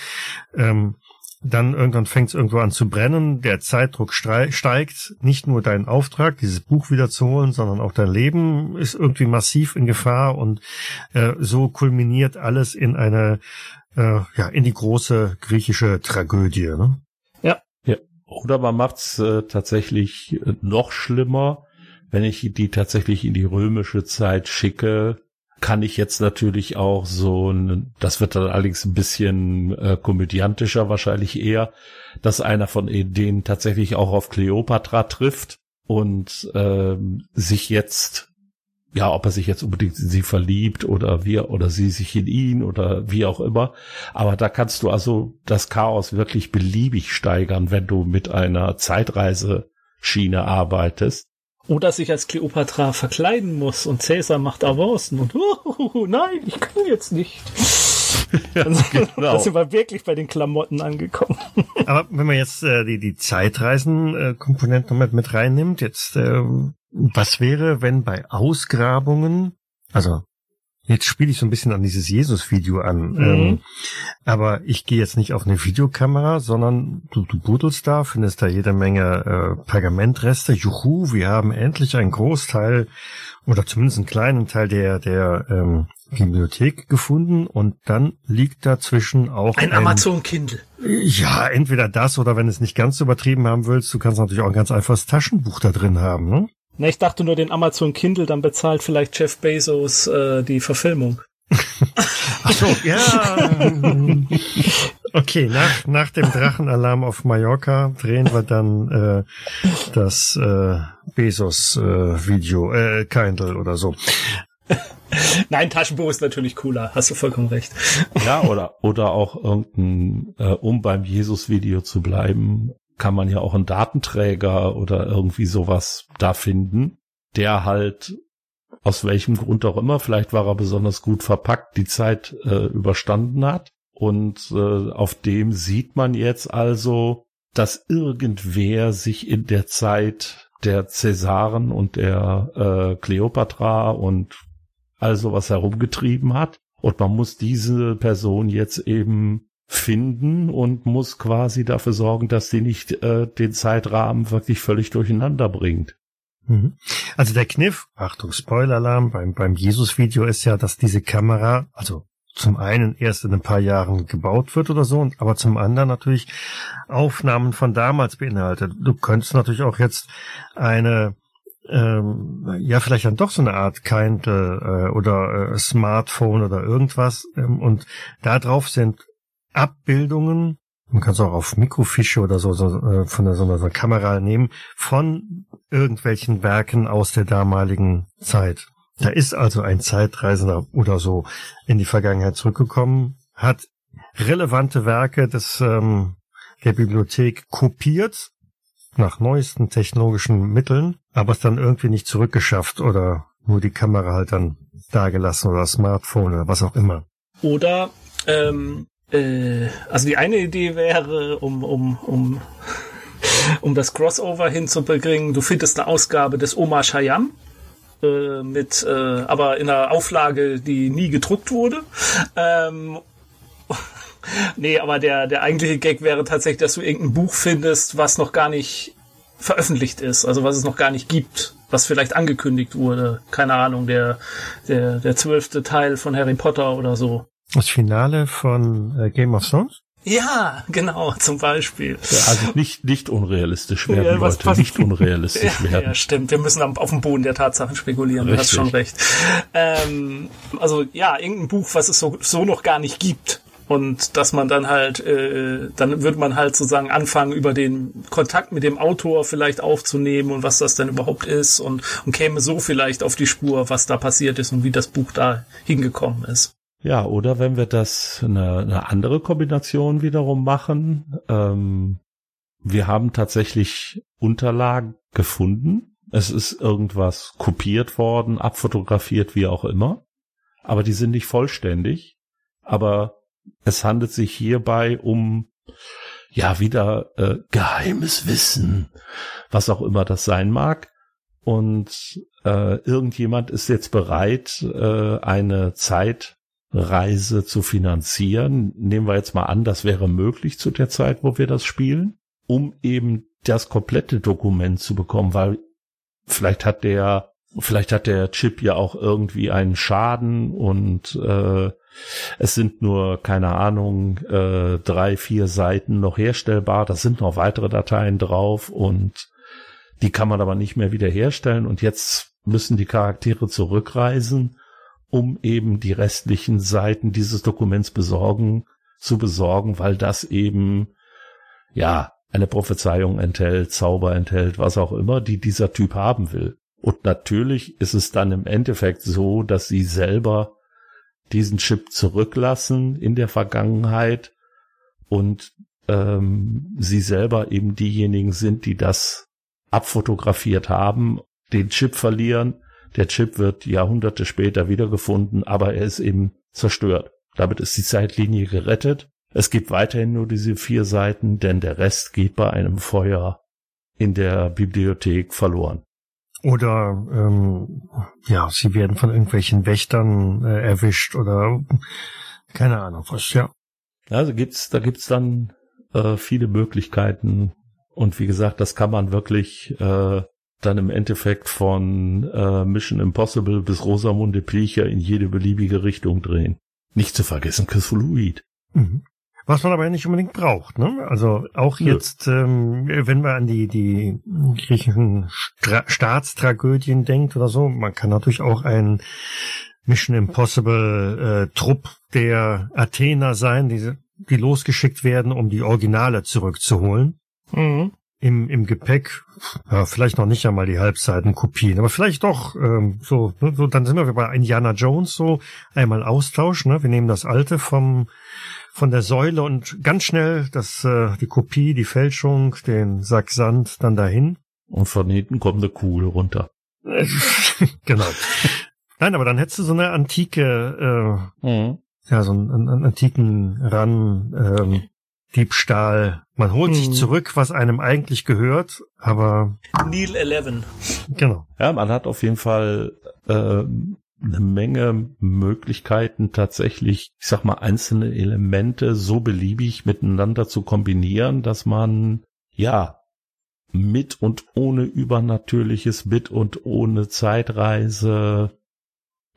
ähm, dann irgendwann fängt es irgendwo an zu brennen, der Zeitdruck steigt, nicht nur dein Auftrag, dieses Buch wiederzuholen, sondern auch dein Leben ist irgendwie massiv in Gefahr und äh, so kulminiert alles in eine, äh, ja, in die große griechische Tragödie. Ne? Ja. ja. Oder man macht's äh, tatsächlich äh, noch schlimmer, wenn ich die tatsächlich in die römische Zeit schicke, kann ich jetzt natürlich auch so, ein, das wird dann allerdings ein bisschen äh, komödiantischer wahrscheinlich eher, dass einer von denen tatsächlich auch auf Cleopatra trifft und äh, sich jetzt, ja, ob er sich jetzt unbedingt in sie verliebt oder wir oder sie sich in ihn oder wie auch immer. Aber da kannst du also das Chaos wirklich beliebig steigern, wenn du mit einer Zeitreiseschiene arbeitest. Oder sich als Kleopatra verkleiden muss und Cäsar macht Avancen und oh, nein, ich kann jetzt nicht. ja, genau. Da sind wir wirklich bei den Klamotten angekommen. Aber wenn man jetzt äh, die, die Zeitreisen-Komponente äh, mit, mit reinnimmt, jetzt äh, was wäre, wenn bei Ausgrabungen, also Jetzt spiele ich so ein bisschen an dieses Jesus-Video an. Mhm. Ähm, aber ich gehe jetzt nicht auf eine Videokamera, sondern du, du buddelst da, findest da jede Menge äh, Pergamentreste. Juhu, wir haben endlich einen Großteil oder zumindest einen kleinen Teil der, der ähm, Bibliothek gefunden und dann liegt dazwischen auch ein, ein Amazon Kindle. Ja, entweder das oder wenn es nicht ganz übertrieben haben willst, du kannst natürlich auch ein ganz einfaches Taschenbuch da drin haben. Ne? Na, ich dachte nur den Amazon Kindle, dann bezahlt vielleicht Jeff Bezos äh, die Verfilmung. Ach so, ja. Okay, nach, nach dem Drachenalarm auf Mallorca drehen wir dann äh, das äh, Bezos-Video, äh, äh, Kindle oder so. Nein, Taschenbuch ist natürlich cooler, hast du vollkommen recht. Ja, oder, oder auch irgendein, äh, um beim Jesus-Video zu bleiben, kann man ja auch einen Datenträger oder irgendwie sowas da finden, der halt aus welchem Grund auch immer, vielleicht war er besonders gut verpackt, die Zeit äh, überstanden hat. Und äh, auf dem sieht man jetzt also, dass irgendwer sich in der Zeit der Cäsaren und der äh, Kleopatra und all sowas herumgetrieben hat. Und man muss diese Person jetzt eben finden und muss quasi dafür sorgen, dass sie nicht äh, den Zeitrahmen wirklich völlig durcheinander bringt. Mhm. Also der Kniff, Achtung, Spoiler-Alarm, beim, beim Jesus-Video ist ja, dass diese Kamera, also zum einen erst in ein paar Jahren gebaut wird oder so, aber zum anderen natürlich Aufnahmen von damals beinhaltet. Du könntest natürlich auch jetzt eine ähm, ja, vielleicht dann doch so eine Art Kindle äh, oder äh, Smartphone oder irgendwas ähm, und da drauf sind Abbildungen, man kann es auch auf Mikrofische oder so, so äh, von der, so einer Kamera nehmen, von irgendwelchen Werken aus der damaligen Zeit. Da ist also ein Zeitreisender oder so in die Vergangenheit zurückgekommen, hat relevante Werke des ähm, der Bibliothek kopiert nach neuesten technologischen Mitteln, aber es dann irgendwie nicht zurückgeschafft oder nur die Kamera halt dann dagelassen oder Smartphone oder was auch immer. Oder ähm, äh, also die eine Idee wäre, um, um, um, um das Crossover hinzubringen, du findest eine Ausgabe des Omar Shyam äh, mit, äh, aber in einer Auflage, die nie gedruckt wurde. Ähm, nee, aber der, der eigentliche Gag wäre tatsächlich, dass du irgendein Buch findest, was noch gar nicht veröffentlicht ist, also was es noch gar nicht gibt, was vielleicht angekündigt wurde. Keine Ahnung, der, der, der zwölfte Teil von Harry Potter oder so. Das Finale von äh, Game of Thrones? Ja, genau, zum Beispiel. Ja, also nicht, nicht unrealistisch werden, ja, was, Leute, was, nicht unrealistisch ja, werden. Ja, stimmt. Wir müssen auf dem Boden der Tatsachen spekulieren. Richtig. Du hast schon recht. Ähm, also ja, irgendein Buch, was es so, so noch gar nicht gibt. Und dass man dann halt, äh, dann würde man halt sozusagen anfangen, über den Kontakt mit dem Autor vielleicht aufzunehmen und was das denn überhaupt ist und, und käme so vielleicht auf die Spur, was da passiert ist und wie das Buch da hingekommen ist. Ja, oder wenn wir das eine, eine andere Kombination wiederum machen, ähm, wir haben tatsächlich Unterlagen gefunden. Es ist irgendwas kopiert worden, abfotografiert, wie auch immer. Aber die sind nicht vollständig. Aber es handelt sich hierbei um, ja, wieder äh, geheimes Wissen, was auch immer das sein mag. Und äh, irgendjemand ist jetzt bereit, äh, eine Zeit Reise zu finanzieren. Nehmen wir jetzt mal an, das wäre möglich zu der Zeit, wo wir das spielen, um eben das komplette Dokument zu bekommen, weil vielleicht hat der, vielleicht hat der Chip ja auch irgendwie einen Schaden und äh, es sind nur, keine Ahnung, äh, drei, vier Seiten noch herstellbar. Da sind noch weitere Dateien drauf und die kann man aber nicht mehr wiederherstellen. Und jetzt müssen die Charaktere zurückreisen um eben die restlichen Seiten dieses Dokuments besorgen, zu besorgen, weil das eben, ja, eine Prophezeiung enthält, Zauber enthält, was auch immer, die dieser Typ haben will. Und natürlich ist es dann im Endeffekt so, dass sie selber diesen Chip zurücklassen in der Vergangenheit und ähm, sie selber eben diejenigen sind, die das abfotografiert haben, den Chip verlieren der Chip wird Jahrhunderte später wiedergefunden, aber er ist eben zerstört. Damit ist die Zeitlinie gerettet. Es gibt weiterhin nur diese vier Seiten, denn der Rest geht bei einem Feuer in der Bibliothek verloren. Oder ähm, ja, sie werden von irgendwelchen Wächtern äh, erwischt oder keine Ahnung was, ja. Also gibt's, da gibt's dann äh, viele Möglichkeiten und wie gesagt, das kann man wirklich äh, dann im Endeffekt von äh, Mission Impossible bis Rosamunde Pilcher in jede beliebige Richtung drehen. Nicht zu vergessen Cthulhuid. Mhm. Was man aber nicht unbedingt braucht, ne? Also auch Nö. jetzt, ähm, wenn man an die die griechischen Stra Staatstragödien denkt oder so, man kann natürlich auch ein Mission Impossible äh, Trupp der Athener sein, die, die losgeschickt werden, um die Originale zurückzuholen. Mhm im, im Gepäck, ja, vielleicht noch nicht einmal die Halbseitenkopien, aber vielleicht doch ähm, so, ne, so, dann sind wir bei Indiana Jones so einmal Austausch, ne? Wir nehmen das alte vom von der Säule und ganz schnell das äh, die Kopie, die Fälschung, den Sack Sand dann dahin. Und von hinten kommt eine Kugel runter. genau. Nein, aber dann hättest du so eine antike, äh, mhm. ja, so einen, einen antiken Ran, ähm, Diebstahl. Man holt hm. sich zurück, was einem eigentlich gehört, aber. Neil 11. Genau. Ja, man hat auf jeden Fall äh, eine Menge Möglichkeiten, tatsächlich, ich sag mal, einzelne Elemente so beliebig miteinander zu kombinieren, dass man, ja, mit und ohne Übernatürliches, mit und ohne Zeitreise,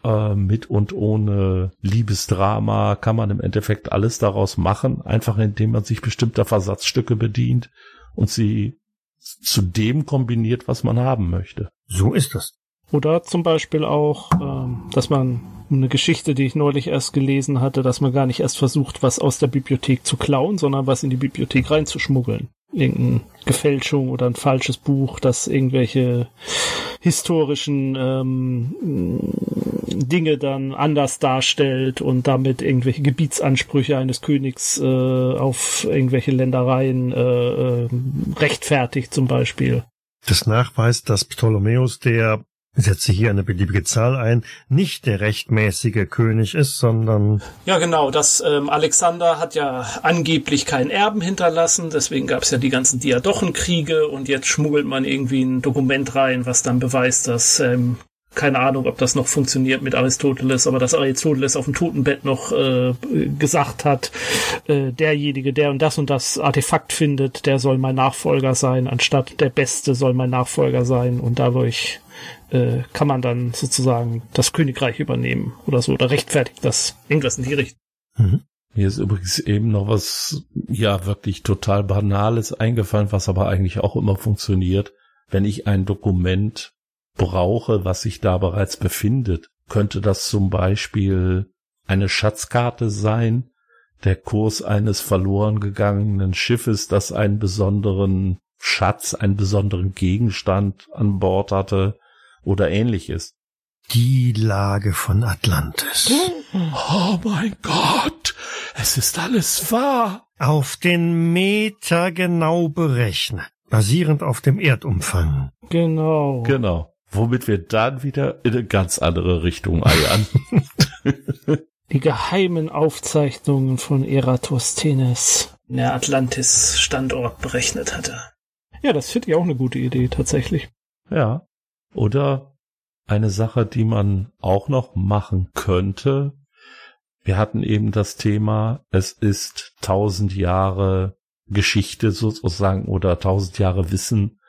äh, mit und ohne Liebesdrama kann man im Endeffekt alles daraus machen, einfach indem man sich bestimmter Versatzstücke bedient und sie zu dem kombiniert, was man haben möchte. So ist das. Oder zum Beispiel auch, ähm, dass man eine Geschichte, die ich neulich erst gelesen hatte, dass man gar nicht erst versucht, was aus der Bibliothek zu klauen, sondern was in die Bibliothek reinzuschmuggeln. Irgendeine Gefälschung oder ein falsches Buch, das irgendwelche historischen ähm, Dinge dann anders darstellt und damit irgendwelche Gebietsansprüche eines Königs äh, auf irgendwelche Ländereien äh, äh, rechtfertigt zum Beispiel. Das nachweist, dass Ptolemäus, der setze hier eine beliebige Zahl ein, nicht der rechtmäßige König ist, sondern ja genau, das ähm, Alexander hat ja angeblich keinen Erben hinterlassen, deswegen gab es ja die ganzen Diadochenkriege und jetzt schmuggelt man irgendwie ein Dokument rein, was dann beweist, dass ähm, keine Ahnung, ob das noch funktioniert mit Aristoteles, aber dass Aristoteles auf dem Totenbett noch äh, gesagt hat, äh, derjenige, der und das und das Artefakt findet, der soll mein Nachfolger sein, anstatt der Beste soll mein Nachfolger sein und dadurch äh, kann man dann sozusagen das Königreich übernehmen oder so, oder rechtfertigt das irgendwas in die Richtung. Mhm. Mir ist übrigens eben noch was, ja, wirklich total Banales eingefallen, was aber eigentlich auch immer funktioniert. Wenn ich ein Dokument brauche, was sich da bereits befindet, könnte das zum Beispiel eine Schatzkarte sein, der Kurs eines verloren gegangenen Schiffes, das einen besonderen Schatz, einen besonderen Gegenstand an Bord hatte oder ähnliches. Die Lage von Atlantis. Oh mein Gott, es ist alles wahr. Auf den Meter genau berechnet, basierend auf dem Erdumfang. Genau. Genau. Womit wir dann wieder in eine ganz andere Richtung eiern. Die geheimen Aufzeichnungen von Eratosthenes, der Atlantis-Standort berechnet hatte. Ja, das finde ich auch eine gute Idee, tatsächlich. Ja. Oder eine Sache, die man auch noch machen könnte. Wir hatten eben das Thema, es ist tausend Jahre Geschichte sozusagen oder tausend Jahre Wissen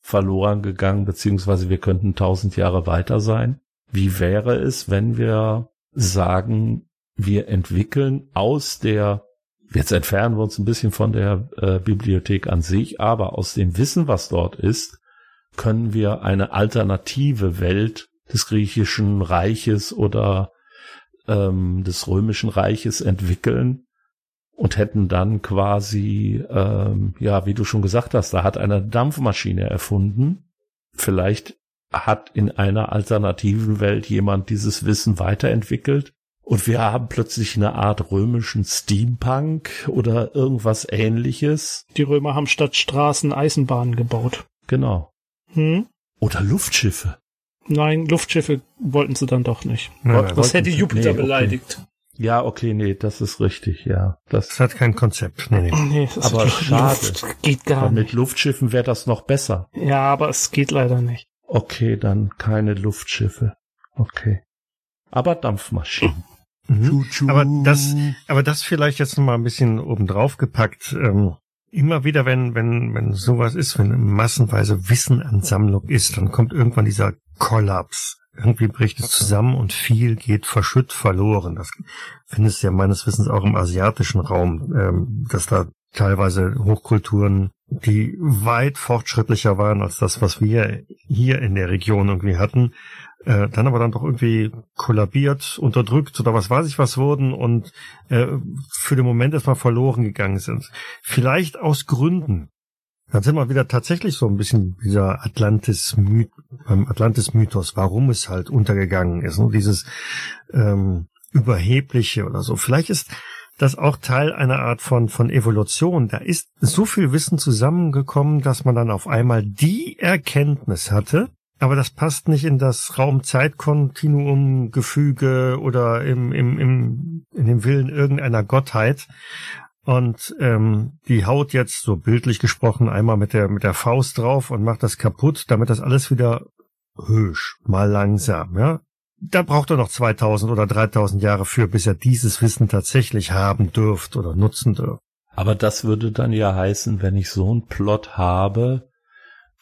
verloren gegangen, beziehungsweise wir könnten tausend Jahre weiter sein. Wie wäre es, wenn wir sagen, wir entwickeln aus der, jetzt entfernen wir uns ein bisschen von der äh, Bibliothek an sich, aber aus dem Wissen, was dort ist, können wir eine alternative Welt des griechischen Reiches oder ähm, des römischen Reiches entwickeln und hätten dann quasi, ähm, ja, wie du schon gesagt hast, da hat eine Dampfmaschine erfunden. Vielleicht hat in einer alternativen Welt jemand dieses Wissen weiterentwickelt und wir haben plötzlich eine Art römischen Steampunk oder irgendwas ähnliches. Die Römer haben statt Straßen Eisenbahnen gebaut. Genau. Hm? Oder Luftschiffe. Nein, Luftschiffe wollten sie dann doch nicht. Ja, das hätte Jupiter nee, beleidigt. Okay. Ja, okay, nee, das ist richtig, ja. Das, das hat kein Konzept. Nee, nee. nee aber schade. Luft geht gar aber mit Luftschiffen wäre das noch besser. Ja, aber es geht leider nicht. Okay, dann keine Luftschiffe. Okay. Aber Dampfmaschinen. Mhm. Aber das, aber das vielleicht jetzt noch mal ein bisschen obendrauf gepackt. Ähm, immer wieder, wenn, wenn, wenn sowas ist, wenn massenweise Wissenansammlung ist, dann kommt irgendwann dieser Kollaps. Irgendwie bricht es zusammen und viel geht verschütt verloren. Das findest du ja meines Wissens auch im asiatischen Raum, ähm, dass da teilweise Hochkulturen, die weit fortschrittlicher waren als das, was wir hier in der Region irgendwie hatten, äh, dann aber dann doch irgendwie kollabiert, unterdrückt oder was weiß ich was wurden und äh, für den Moment erstmal verloren gegangen sind. Vielleicht aus Gründen. Dann sind wir wieder tatsächlich so ein bisschen dieser beim Atlantis-Mythos, warum es halt untergegangen ist. Ne? Dieses ähm, Überhebliche oder so. Vielleicht ist das auch Teil einer Art von, von Evolution. Da ist so viel Wissen zusammengekommen, dass man dann auf einmal die Erkenntnis hatte, aber das passt nicht in das Raum-Zeit-Kontinuum, Gefüge oder im, im, im, in dem Willen irgendeiner Gottheit. Und ähm, die haut jetzt, so bildlich gesprochen, einmal mit der, mit der Faust drauf und macht das kaputt, damit das alles wieder hösch, mal langsam, ja. Da braucht er noch 2000 oder 3000 Jahre für, bis er dieses Wissen tatsächlich haben dürft oder nutzen dürft. Aber das würde dann ja heißen, wenn ich so einen Plot habe,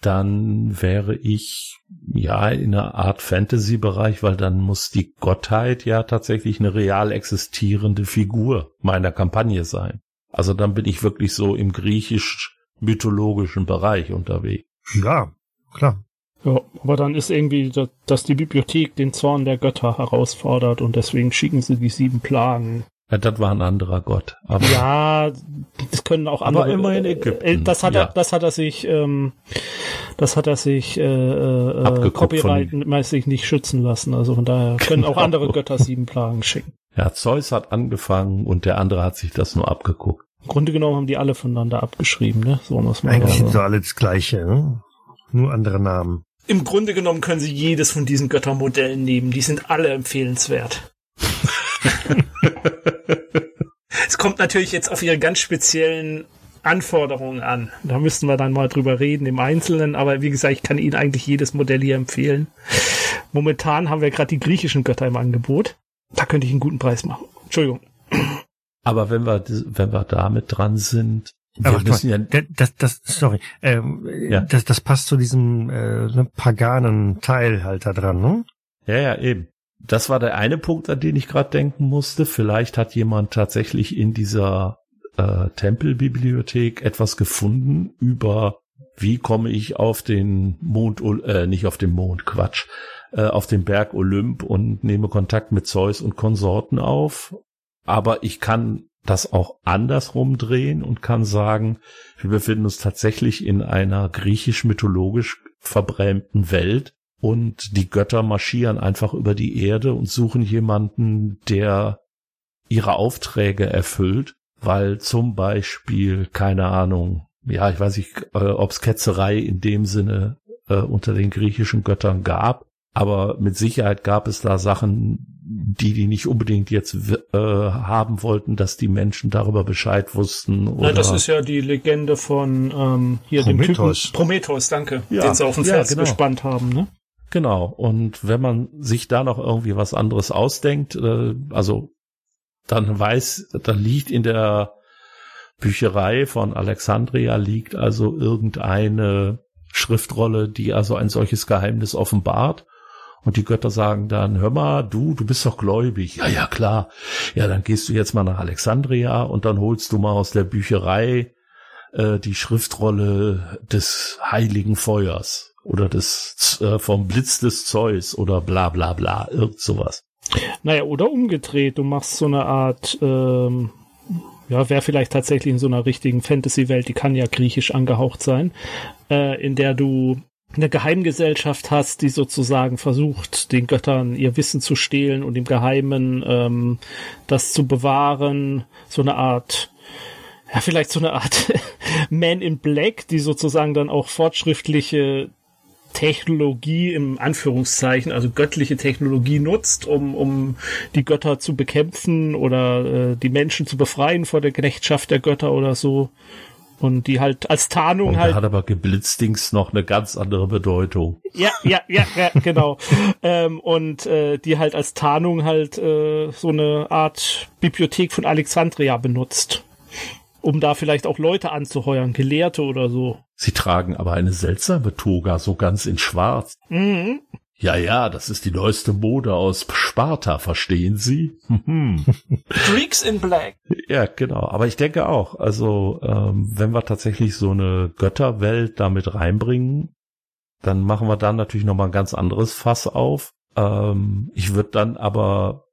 dann wäre ich ja in einer Art Fantasy-Bereich, weil dann muss die Gottheit ja tatsächlich eine real existierende Figur meiner Kampagne sein. Also dann bin ich wirklich so im griechisch-mythologischen Bereich unterwegs. Ja, klar. Ja, aber dann ist irgendwie, dass die Bibliothek den Zorn der Götter herausfordert und deswegen schicken sie die sieben Plagen ja, das war ein anderer Gott. Aber ja, das können auch andere. Aber immerhin Ägypten. Äh, das hat ja. er, das hat er sich, ähm, das hat er sich äh, äh, copyright-mäßig nicht schützen lassen. Also von daher können genau. auch andere Götter sieben Plagen schicken. Ja, Zeus hat angefangen und der andere hat sich das nur abgeguckt. Im Grunde genommen haben die alle voneinander abgeschrieben, ne? So muss man Eigentlich sind so alle das Gleiche, ne? Nur andere Namen. Im Grunde genommen können sie jedes von diesen Göttermodellen nehmen. Die sind alle empfehlenswert. es kommt natürlich jetzt auf ihre ganz speziellen Anforderungen an. Da müssten wir dann mal drüber reden im Einzelnen, aber wie gesagt, ich kann Ihnen eigentlich jedes Modell hier empfehlen. Momentan haben wir gerade die griechischen Götter im Angebot. Da könnte ich einen guten Preis machen. Entschuldigung. Aber wenn wir, wenn wir damit dran sind, wir Aber müssen mal, ja das, das, sorry, ähm, ja. das, das passt zu diesem äh, ne, paganen Teil halt da dran, ne? Ja, ja, eben. Das war der eine Punkt, an den ich gerade denken musste. Vielleicht hat jemand tatsächlich in dieser äh, Tempelbibliothek etwas gefunden über wie komme ich auf den Mond, äh, nicht auf den Mond, Quatsch, äh, auf den Berg Olymp und nehme Kontakt mit Zeus und Konsorten auf. Aber ich kann das auch andersrum drehen und kann sagen, wir befinden uns tatsächlich in einer griechisch-mythologisch verbrämten Welt und die Götter marschieren einfach über die Erde und suchen jemanden, der ihre Aufträge erfüllt, weil zum Beispiel, keine Ahnung, ja, ich weiß nicht, äh, ob es Ketzerei in dem Sinne äh, unter den griechischen Göttern gab, aber mit Sicherheit gab es da Sachen, die die nicht unbedingt jetzt äh, haben wollten, dass die Menschen darüber Bescheid wussten. Oder ja, das ist ja die Legende von ähm, hier Prometheus. dem Typen Prometheus, danke, ja, den sie auf den ja, Fels genau. gespannt haben. Ne? Genau. Und wenn man sich da noch irgendwie was anderes ausdenkt, äh, also dann weiß, dann liegt in der Bücherei von Alexandria liegt also irgendeine Schriftrolle, die also ein solches Geheimnis offenbart. Und die Götter sagen dann, hör mal, du, du bist doch gläubig. Ja, ja, klar. Ja, dann gehst du jetzt mal nach Alexandria und dann holst du mal aus der Bücherei äh, die Schriftrolle des heiligen Feuers oder des äh, vom Blitz des Zeus oder bla bla bla, irgend sowas. Naja, oder umgedreht, du machst so eine Art, ähm, ja, wäre vielleicht tatsächlich in so einer richtigen Fantasy-Welt, die kann ja griechisch angehaucht sein, äh, in der du eine Geheimgesellschaft hast, die sozusagen versucht, den Göttern ihr Wissen zu stehlen und im Geheimen ähm, das zu bewahren, so eine Art ja, vielleicht so eine Art Man in Black, die sozusagen dann auch fortschrittliche Technologie im Anführungszeichen, also göttliche Technologie nutzt, um, um die Götter zu bekämpfen oder äh, die Menschen zu befreien vor der Knechtschaft der Götter oder so. Und die halt als Tarnung und halt. hat aber geblitzdings noch eine ganz andere Bedeutung. Ja, ja, ja, ja genau. ähm, und äh, die halt als Tarnung halt äh, so eine Art Bibliothek von Alexandria benutzt. Um da vielleicht auch Leute anzuheuern, Gelehrte oder so. Sie tragen aber eine seltsame Toga, so ganz in schwarz. Mhm. Ja, ja, das ist die neueste Mode aus Sparta, verstehen Sie? Freaks in Black. Ja, genau. Aber ich denke auch, also ähm, wenn wir tatsächlich so eine Götterwelt damit reinbringen, dann machen wir dann natürlich nochmal ein ganz anderes Fass auf. Ähm, ich würde dann aber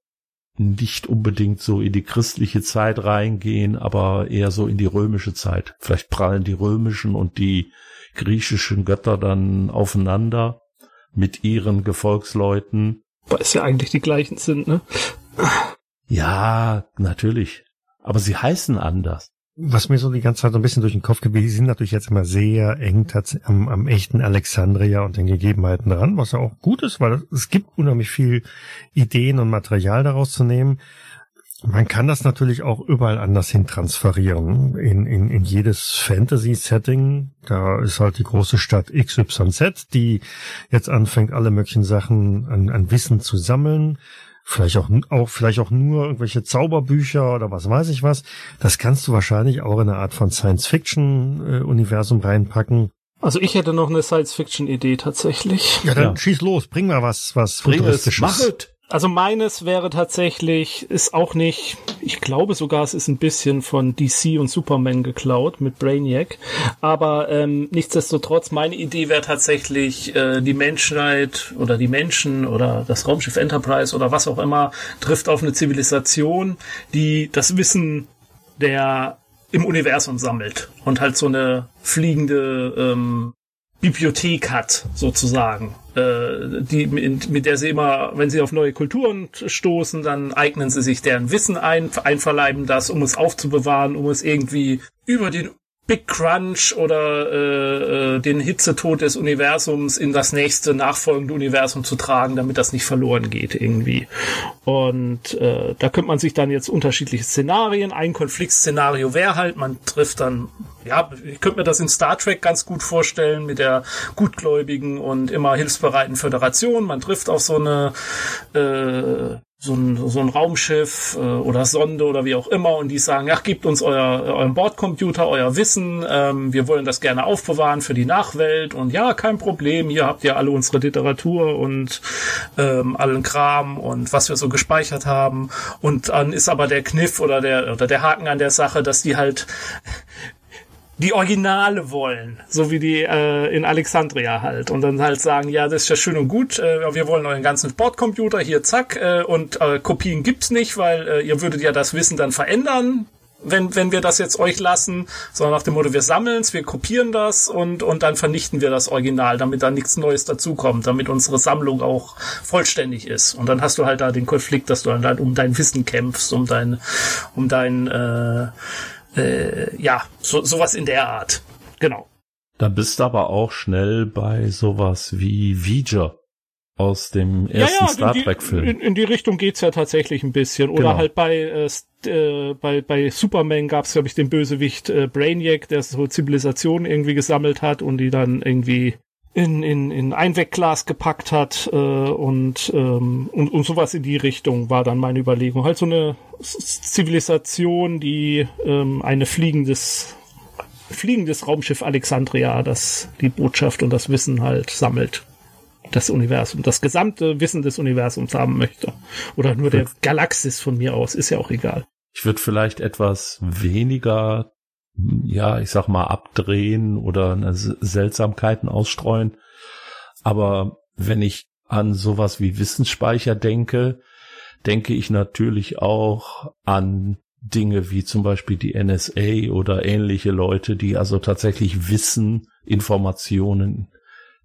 nicht unbedingt so in die christliche Zeit reingehen, aber eher so in die römische Zeit. Vielleicht prallen die römischen und die griechischen Götter dann aufeinander mit ihren Gefolgsleuten. Weil es ja eigentlich die gleichen sind, ne? Ja, natürlich. Aber sie heißen anders. Was mir so die ganze Zeit so ein bisschen durch den Kopf geht, die sind natürlich jetzt immer sehr eng am, am echten Alexandria und den Gegebenheiten dran, was ja auch gut ist, weil es gibt unheimlich viel Ideen und Material daraus zu nehmen. Man kann das natürlich auch überall anders hin transferieren. In, in, in jedes Fantasy-Setting. Da ist halt die große Stadt XYZ, die jetzt anfängt, alle möglichen Sachen an, an Wissen zu sammeln. Vielleicht auch, auch, vielleicht auch nur irgendwelche Zauberbücher oder was weiß ich was. Das kannst du wahrscheinlich auch in eine Art von Science-Fiction-Universum reinpacken. Also ich hätte noch eine Science-Fiction-Idee tatsächlich. Ja, dann ja. schieß los, bring mal was, was bring es, mach es. Also meines wäre tatsächlich, ist auch nicht, ich glaube sogar, es ist ein bisschen von DC und Superman geklaut mit Brainiac. Aber ähm, nichtsdestotrotz, meine Idee wäre tatsächlich, äh, die Menschheit oder die Menschen oder das Raumschiff Enterprise oder was auch immer trifft auf eine Zivilisation, die das Wissen der im Universum sammelt und halt so eine fliegende ähm, Bibliothek hat, sozusagen. Äh, die, mit, mit der sie immer, wenn sie auf neue Kulturen stoßen, dann eignen sie sich deren Wissen ein, einverleiben das, um es aufzubewahren, um es irgendwie über den Big Crunch oder äh, äh, den Hitzetod des Universums in das nächste nachfolgende Universum zu tragen, damit das nicht verloren geht irgendwie. Und äh, da könnte man sich dann jetzt unterschiedliche Szenarien, ein Konfliktszenario wäre halt, man trifft dann, ja, ich könnte mir das in Star Trek ganz gut vorstellen mit der gutgläubigen und immer hilfsbereiten Föderation. Man trifft auf so eine äh, so ein, so ein Raumschiff äh, oder Sonde oder wie auch immer und die sagen, ach, gebt uns euer, euren Bordcomputer, euer Wissen, ähm, wir wollen das gerne aufbewahren für die Nachwelt und ja, kein Problem, hier habt ihr alle unsere Literatur und ähm, allen Kram und was wir so gespeichert haben. Und dann ist aber der Kniff oder der, oder der Haken an der Sache, dass die halt die Originale wollen, so wie die äh, in Alexandria halt. Und dann halt sagen, ja, das ist ja schön und gut, äh, wir wollen euren ganzen Bordcomputer, hier zack, äh, und äh, Kopien gibt's nicht, weil äh, ihr würdet ja das Wissen dann verändern, wenn, wenn wir das jetzt euch lassen, sondern nach dem Motto, wir sammeln's, wir kopieren das und, und dann vernichten wir das Original, damit da nichts Neues dazukommt, damit unsere Sammlung auch vollständig ist. Und dann hast du halt da den Konflikt, dass du dann halt um dein Wissen kämpfst, um dein, um dein, äh, äh, ja, so, sowas in der Art. Genau. Da bist du aber auch schnell bei sowas wie Viger aus dem ersten ja, ja, Star Trek-Film. In, in, die Richtung geht's ja tatsächlich ein bisschen. Oder Genau. halt bei, äh, äh, bei, bei Superman gab's glaub ich, den Bösewicht äh, Brainiac, der so Zivilisationen irgendwie gesammelt hat und die dann irgendwie in, in, in Einwegglas gepackt hat äh, und, ähm, und, und sowas in die Richtung war dann meine Überlegung. Halt so eine Zivilisation, die ähm, eine fliegendes fliegendes Raumschiff Alexandria, das die Botschaft und das Wissen halt sammelt. Das Universum, das gesamte Wissen des Universums haben möchte. Oder nur der Galaxis von mir aus, ist ja auch egal. Ich würde vielleicht etwas weniger, ja, ich sag mal, abdrehen oder Seltsamkeiten ausstreuen. Aber wenn ich an sowas wie Wissensspeicher denke, denke ich natürlich auch an Dinge wie zum Beispiel die NSA oder ähnliche Leute, die also tatsächlich Wissen, Informationen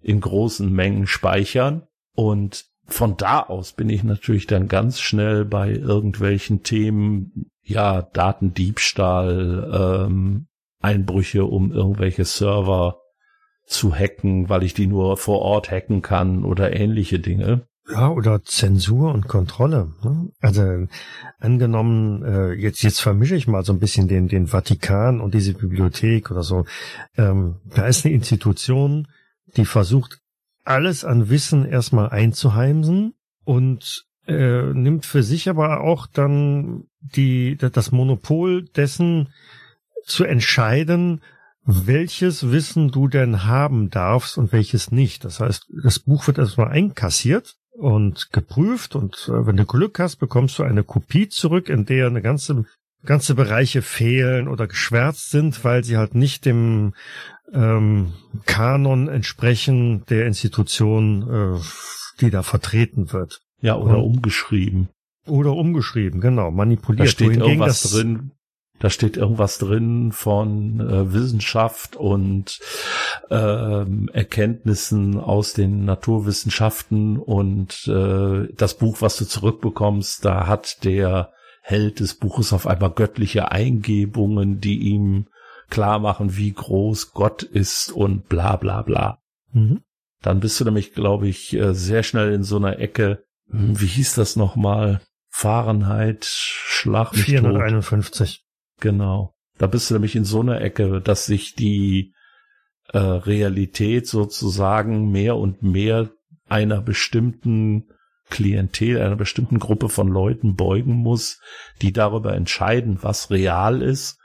in großen Mengen speichern. Und von da aus bin ich natürlich dann ganz schnell bei irgendwelchen Themen, ja, Datendiebstahl, ähm, Einbrüche, um irgendwelche Server zu hacken, weil ich die nur vor Ort hacken kann oder ähnliche Dinge. Ja, oder Zensur und Kontrolle. Ne? Also angenommen, äh, jetzt jetzt vermische ich mal so ein bisschen den den Vatikan und diese Bibliothek oder so. Ähm, da ist eine Institution, die versucht alles an Wissen erstmal einzuheimsen und äh, nimmt für sich aber auch dann die das Monopol dessen zu entscheiden, welches Wissen du denn haben darfst und welches nicht. Das heißt, das Buch wird erstmal einkassiert und geprüft und äh, wenn du Glück hast, bekommst du eine Kopie zurück, in der eine ganze ganze Bereiche fehlen oder geschwärzt sind, weil sie halt nicht dem ähm, Kanon entsprechen der Institution, äh, die da vertreten wird. Ja, oder Und- umgeschrieben. Oder umgeschrieben, genau, manipuliert. Da steht Wohingegen irgendwas drin. Da steht irgendwas drin von äh, Wissenschaft und ähm, Erkenntnissen aus den Naturwissenschaften und äh, das Buch, was du zurückbekommst, da hat der Held des Buches auf einmal göttliche Eingebungen, die ihm klar machen, wie groß Gott ist und bla bla bla. Mhm. Dann bist du nämlich, glaube ich, äh, sehr schnell in so einer Ecke. Hm, Wie hieß das nochmal? Fahrenheit, Schlag mich tot. 451. Genau. Da bist du nämlich in so einer Ecke, dass sich die äh, Realität sozusagen mehr und mehr einer bestimmten Klientel, einer bestimmten Gruppe von Leuten beugen muss, die darüber entscheiden, was real ist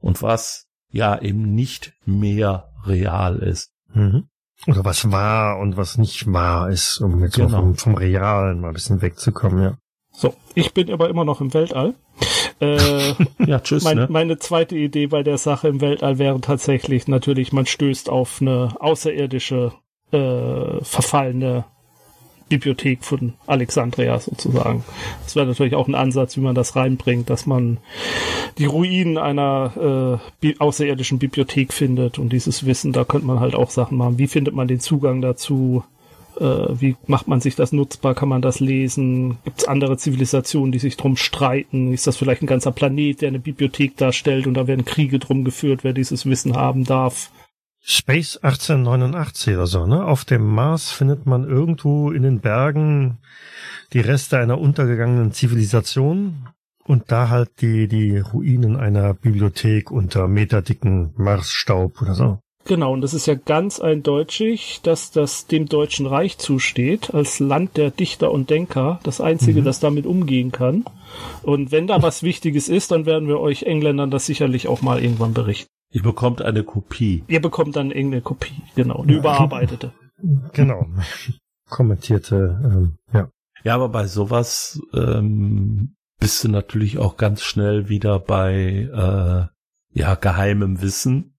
und was ja eben nicht mehr real ist. Mhm. Oder was wahr und was nicht wahr ist, um jetzt Genau. vom, vom Realen mal ein bisschen wegzukommen, ja. So, ich bin aber immer noch im Weltall. Äh, Ja, tschüss, mein, ne? Meine zweite Idee bei der Sache im Weltall wäre tatsächlich natürlich, man stößt auf eine außerirdische, äh, verfallene Bibliothek von Alexandria sozusagen. Das wäre natürlich auch ein Ansatz, wie man das reinbringt, dass man die Ruinen einer äh, bi außerirdischen Bibliothek findet und dieses Wissen, da könnte man halt auch Sachen machen. Wie findet man den Zugang dazu? Äh, wie macht man sich das nutzbar? Kann man das lesen? Gibt es andere Zivilisationen, die sich drum streiten? Ist das vielleicht ein ganzer Planet, der eine Bibliothek darstellt und da werden Kriege drum geführt, wer dieses Wissen haben darf? Space 1889 oder so, ne? Auf dem Mars findet man irgendwo in den Bergen die Reste einer untergegangenen Zivilisation und da halt die, die Ruinen einer Bibliothek unter meterdicken Marsstaub oder so. Genau, und das ist ja ganz eindeutig, dass das dem Deutschen Reich zusteht, als Land der Dichter und Denker, das einzige, mhm. das damit umgehen kann. Und wenn da was Wichtiges ist, dann werden wir euch Engländern das sicherlich auch mal irgendwann berichten. Ihr bekommt eine Kopie. Ihr bekommt dann irgendeine Kopie, genau, eine überarbeitete. Genau. Kommentierte, ähm, ja. Ja, aber bei sowas ähm, bist du natürlich auch ganz schnell wieder bei äh, ja geheimem Wissen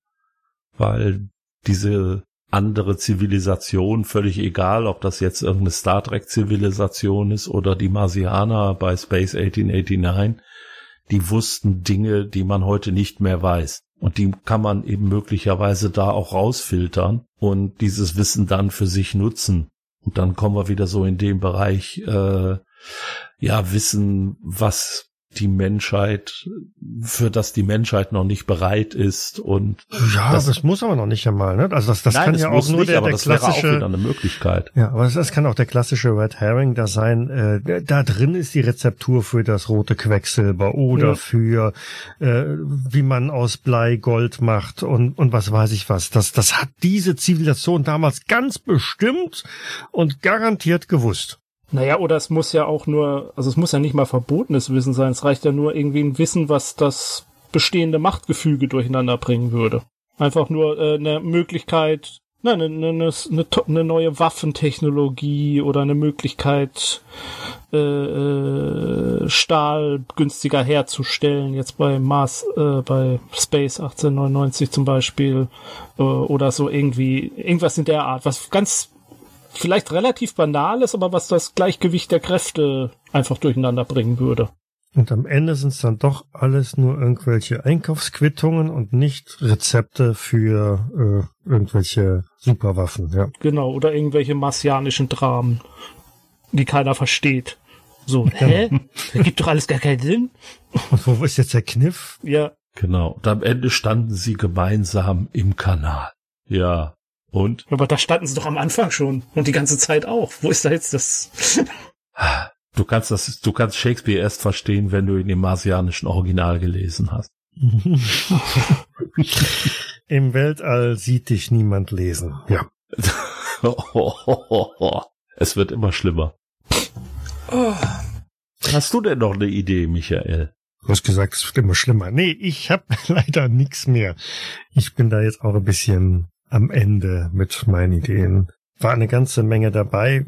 weil diese andere Zivilisation, völlig egal, ob das jetzt irgendeine Star Trek Zivilisation ist oder die Marsianer bei Space 1889, die wussten Dinge, die man heute nicht mehr weiß. Und die kann man eben möglicherweise da auch rausfiltern und dieses Wissen dann für sich nutzen. Und dann kommen wir wieder so in den Bereich, äh, ja, Wissen, was die Menschheit, für das die Menschheit noch nicht bereit ist und ja, das, das muss aber noch nicht einmal, ne? Also das, das Nein, kann das ja auch nur nicht, der, der klassische, eine Möglichkeit. Ja, aber das, das kann auch der klassische Red Herring da sein. Äh, da drin ist die Rezeptur für das rote Quecksilber oder ja. für äh, wie man aus Blei Gold macht und und was weiß ich was. Das das hat diese Zivilisation damals ganz bestimmt und garantiert gewusst. Naja, oder es muss ja auch nur, also es muss ja nicht mal verbotenes Wissen sein, es reicht ja nur irgendwie ein Wissen, was das bestehende Machtgefüge durcheinander bringen würde. Einfach nur äh, eine Möglichkeit, na, eine, eine, eine, eine neue Waffentechnologie oder eine Möglichkeit, äh, äh, Stahl günstiger herzustellen, jetzt bei Mars, äh, bei Space 1899 zum Beispiel, äh, oder so irgendwie, irgendwas in der Art, was ganz vielleicht relativ banales, aber was das Gleichgewicht der Kräfte einfach durcheinander bringen würde. Und am Ende sind es dann doch alles nur irgendwelche Einkaufsquittungen und nicht Rezepte für äh, irgendwelche Superwaffen, ja. Genau, oder irgendwelche martianischen Dramen, die keiner versteht. So, hä? Das gibt doch alles gar keinen Sinn. Und wo ist jetzt der Kniff? Ja. Genau. Und am Ende standen sie gemeinsam im Kanal. Ja. Und? Aber da standen sie doch am Anfang schon und die ganze Zeit auch. Wo ist da jetzt das? Du kannst das, du kannst Shakespeare erst verstehen, wenn du ihn im marsianischen Original gelesen hast. Im Weltall sieht dich niemand lesen. Ja. es wird immer schlimmer. Oh. Hast du denn noch eine Idee, Michael? Du hast gesagt, es wird immer schlimmer. Nee, ich habe leider nichts mehr. Ich bin da jetzt auch ein bisschen am Ende mit meinen Ideen. War eine ganze Menge dabei,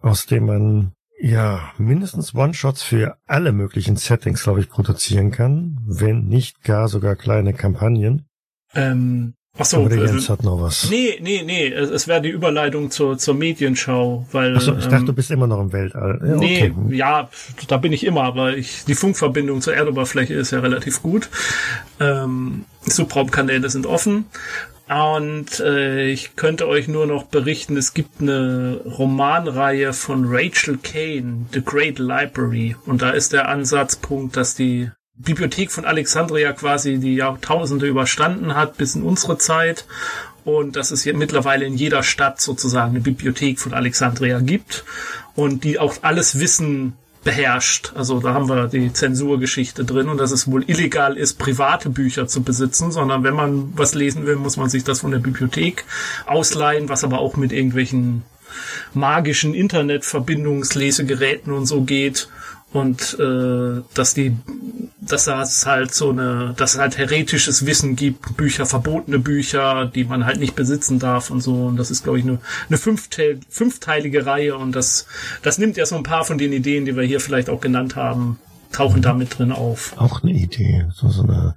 aus dem man ja mindestens One-Shots für alle möglichen Settings, glaube ich, produzieren kann, wenn nicht gar sogar kleine Kampagnen. Ähm, Ach so, Oder Jens hat noch was. Nee, nee, nee, es, es wäre die Überleitung zur, zur Medienschau, weil. Ach so, ich ähm, dachte, du bist immer noch im Weltall. Ja, nee, okay. ja, da bin ich immer, aber ich, die Funkverbindung zur Erdoberfläche ist ja relativ gut. Ähm, Subraumkanäle sind offen. Und äh, ich könnte euch nur noch berichten, es gibt eine Romanreihe von Rachel Kane, The Great Library. Und da ist der Ansatzpunkt, dass die Bibliothek von Alexandria quasi die Jahrtausende überstanden hat bis in unsere Zeit und dass es hier mittlerweile in jeder Stadt sozusagen eine Bibliothek von Alexandria gibt und die auch alles Wissen beherrscht. Also da haben wir die Zensurgeschichte drin und dass es wohl illegal ist, private Bücher zu besitzen, sondern wenn man was lesen will, muss man sich das von der Bibliothek ausleihen, was aber auch mit irgendwelchen magischen Internetverbindungslesegeräten und so geht und äh, dass die dass es halt so eine dass es halt heretisches Wissen gibt Bücher verbotene Bücher die man halt nicht besitzen darf und so. Und das ist glaube ich eine, eine fünfteil, fünfteilige Reihe. Und das das nimmt ja so ein paar von den Ideen die wir hier vielleicht auch genannt haben tauchen da mit drin auf. Auch eine Idee. So, so eine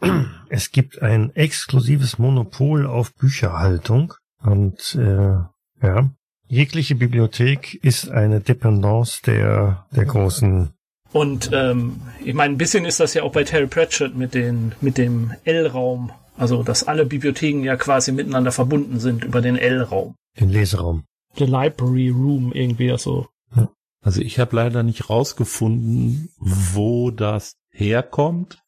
es gibt ein exklusives Monopol auf Bücherhaltung. Und äh, ja Jegliche Bibliothek ist eine Dependance der, der großen. Und ähm, ich meine, ein bisschen ist das ja auch bei Terry Pratchett mit, den, mit dem L-Raum. Also, dass alle Bibliotheken ja quasi miteinander verbunden sind über den L-Raum. Den Leseraum. The Library Room, irgendwie so. Ja. Also ich habe leider nicht rausgefunden, wo das herkommt.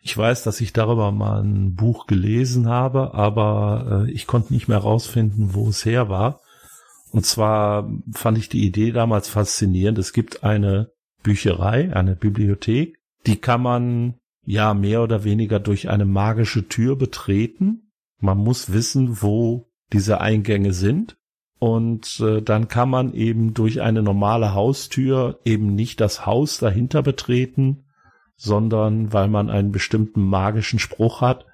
Ich weiß, dass ich darüber mal ein Buch gelesen habe, aber äh, ich konnte nicht mehr rausfinden, wo es her war. Und zwar fand ich die Idee damals faszinierend. Es gibt eine Bücherei, eine Bibliothek, die kann man ja mehr oder weniger durch eine magische Tür betreten. Man muss wissen, wo diese Eingänge sind. Und äh, dann kann man eben durch eine normale Haustür eben nicht das Haus dahinter betreten, sondern weil man einen bestimmten magischen Spruch hat,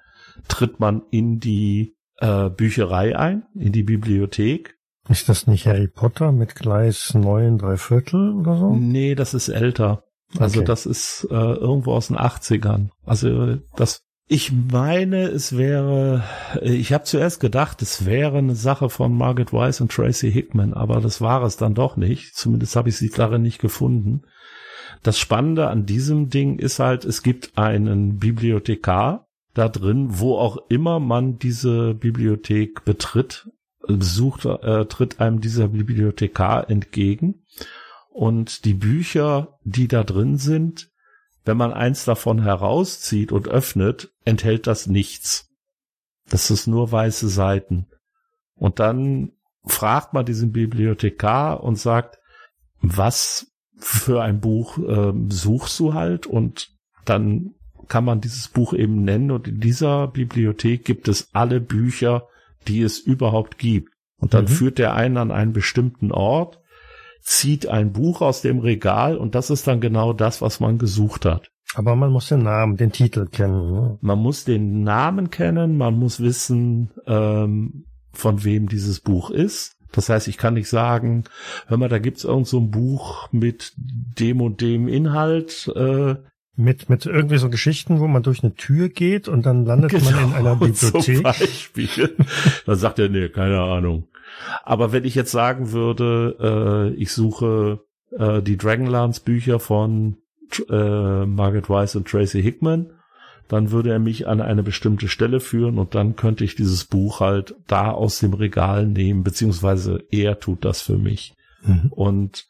tritt man in die äh, Bücherei ein, in die Bibliothek. Ist das nicht Harry Potter mit Gleis neun drei Viertel oder so? Nee, das ist älter. Also Okay. das ist äh, irgendwo aus den 80ern. Also das ich meine, es wäre, äh, ich habe zuerst gedacht, es wäre eine Sache von Margaret Weiss und Tracy Hickman, aber das war es dann doch nicht. Zumindest habe ich sie darin nicht gefunden. Das Spannende an diesem Ding ist halt, es gibt einen Bibliothekar da drin, wo auch immer man diese Bibliothek betritt, besucht, äh, tritt einem dieser Bibliothekar entgegen. Und die Bücher, die da drin sind, wenn man eins davon herauszieht und öffnet, enthält das nichts. Das ist nur weiße Seiten. Und dann fragt man diesen Bibliothekar und sagt, was für ein Buch ähm, suchst du halt? Und dann kann man dieses Buch eben nennen. Und in dieser Bibliothek gibt es alle Bücher, die es überhaupt gibt. Und dann Mhm. führt der einen an einen bestimmten Ort, zieht ein Buch aus dem Regal und das ist dann genau das, was man gesucht hat. Aber man muss den Namen, den Titel kennen. Ne? Man muss den Namen kennen, man muss wissen, ähm, von wem dieses Buch ist. Das heißt, ich kann nicht sagen, hör mal, da gibt's irgend so ein Buch mit dem und dem Inhalt. Äh, Mit, mit irgendwie so Geschichten, wo man durch eine Tür geht und dann landet man in einer Genau, Zum Bibliothek. Beispiel. Dann sagt er, nee, keine Ahnung. Aber wenn ich jetzt sagen würde, äh, ich suche äh, die Dragonlance Bücher von äh, Margaret Weiss und Tracy Hickman, dann würde er mich an eine bestimmte Stelle führen und dann könnte ich dieses Buch halt da aus dem Regal nehmen, beziehungsweise er tut das für mich. Mhm. Und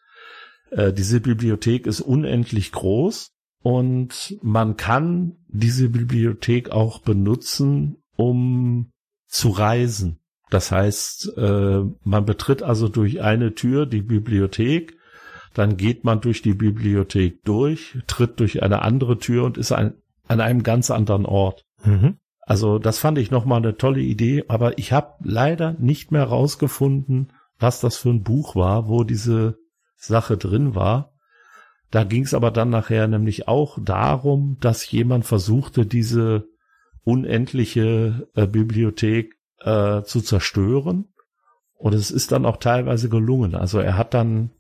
äh, diese Bibliothek ist unendlich groß und man kann diese Bibliothek auch benutzen, um zu reisen. Das heißt, äh, man betritt also durch eine Tür die Bibliothek, dann geht man durch die Bibliothek durch, tritt durch eine andere Tür und ist an einem ganz anderen Ort. Mhm. Also das fand ich nochmal eine tolle Idee, aber ich habe leider nicht mehr rausgefunden, was das für ein Buch war, wo diese Sache drin war. Da ging es aber dann nachher nämlich auch darum, dass jemand versuchte, diese unendliche äh, Bibliothek äh, zu zerstören. Und es ist dann auch teilweise gelungen. Also er hat dann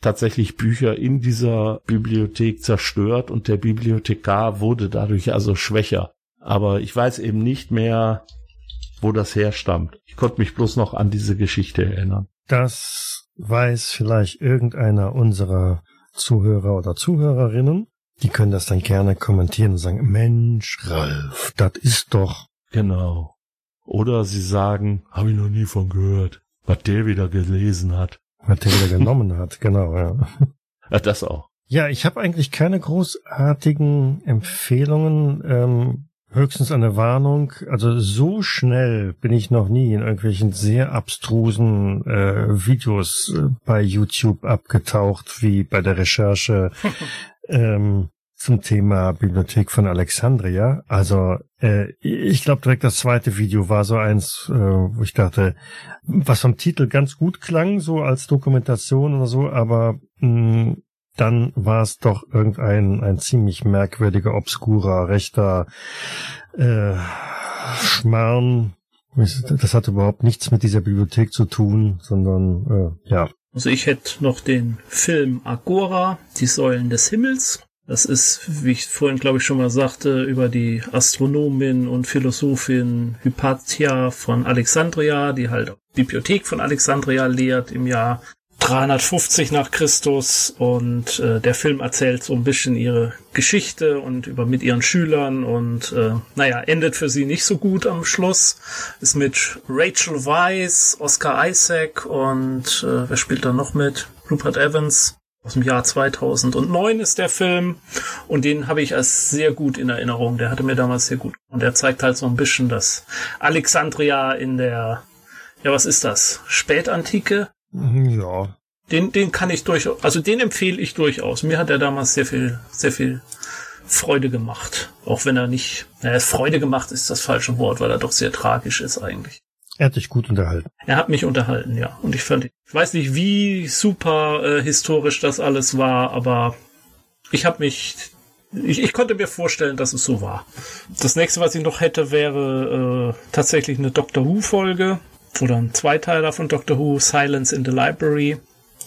tatsächlich Bücher in dieser Bibliothek zerstört und der Bibliothekar wurde dadurch also schwächer. Aber ich weiß eben nicht mehr, wo das herstammt. Ich konnte mich bloß noch an diese Geschichte erinnern. Das weiß vielleicht irgendeiner unserer Zuhörer oder Zuhörerinnen. Die können das dann gerne kommentieren und sagen, Mensch, Ralf, das ist doch. Genau. Oder sie sagen, habe ich noch nie von gehört, was der wieder gelesen hat. Was der wieder genommen hat, genau, ja. Ja, das auch. Ja, ich habe eigentlich keine großartigen Empfehlungen, ähm, höchstens eine Warnung. Also so schnell bin ich noch nie in irgendwelchen sehr abstrusen äh, Videos äh, bei YouTube abgetaucht, wie bei der Recherche ähm, zum Thema Bibliothek von Alexandria. Also äh, ich glaube direkt das zweite Video war so eins, äh, wo ich dachte, was vom Titel ganz gut klang, so als Dokumentation oder so, aber mh, dann war es doch irgendein ein ziemlich merkwürdiger, obskurer, rechter äh, Schmarrn. Das hat überhaupt nichts mit dieser Bibliothek zu tun, sondern äh, ja. Also ich hätte noch den Film Agora, die Säulen des Himmels. Das ist, wie ich vorhin glaube ich schon mal sagte, über die Astronomin und Philosophin Hypatia von Alexandria, die halt Bibliothek von Alexandria lehrt im Jahr 350 nach Christus und äh, der Film erzählt so ein bisschen ihre Geschichte und über mit ihren Schülern und äh, naja, endet für sie nicht so gut am Schluss. Ist mit Rachel Weisz, Oscar Isaac und äh, wer spielt da noch mit? Rupert Evans. Aus dem Jahr 2009 ist der Film und den habe ich als sehr gut in Erinnerung. Der hatte mir damals sehr gut. Und der zeigt halt so ein bisschen das Alexandria in der, ja was ist das? Spätantike? Ja. Den, den kann ich durchaus, also den empfehle ich durchaus. Mir hat er damals sehr viel, sehr viel Freude gemacht. Auch wenn er nicht, naja, Freude gemacht ist das falsche Wort, weil er doch sehr tragisch ist eigentlich. Er hat dich gut unterhalten. Er hat mich unterhalten, ja. Und ich fand, ich weiß nicht, wie super äh, historisch das alles war, aber ich habe mich, ich, ich konnte mir vorstellen, dass es so war. Das nächste, was ich noch hätte, wäre äh, tatsächlich eine Doctor Who-Folge oder ein Zweiteiler von Doctor Who, Silence in the Library.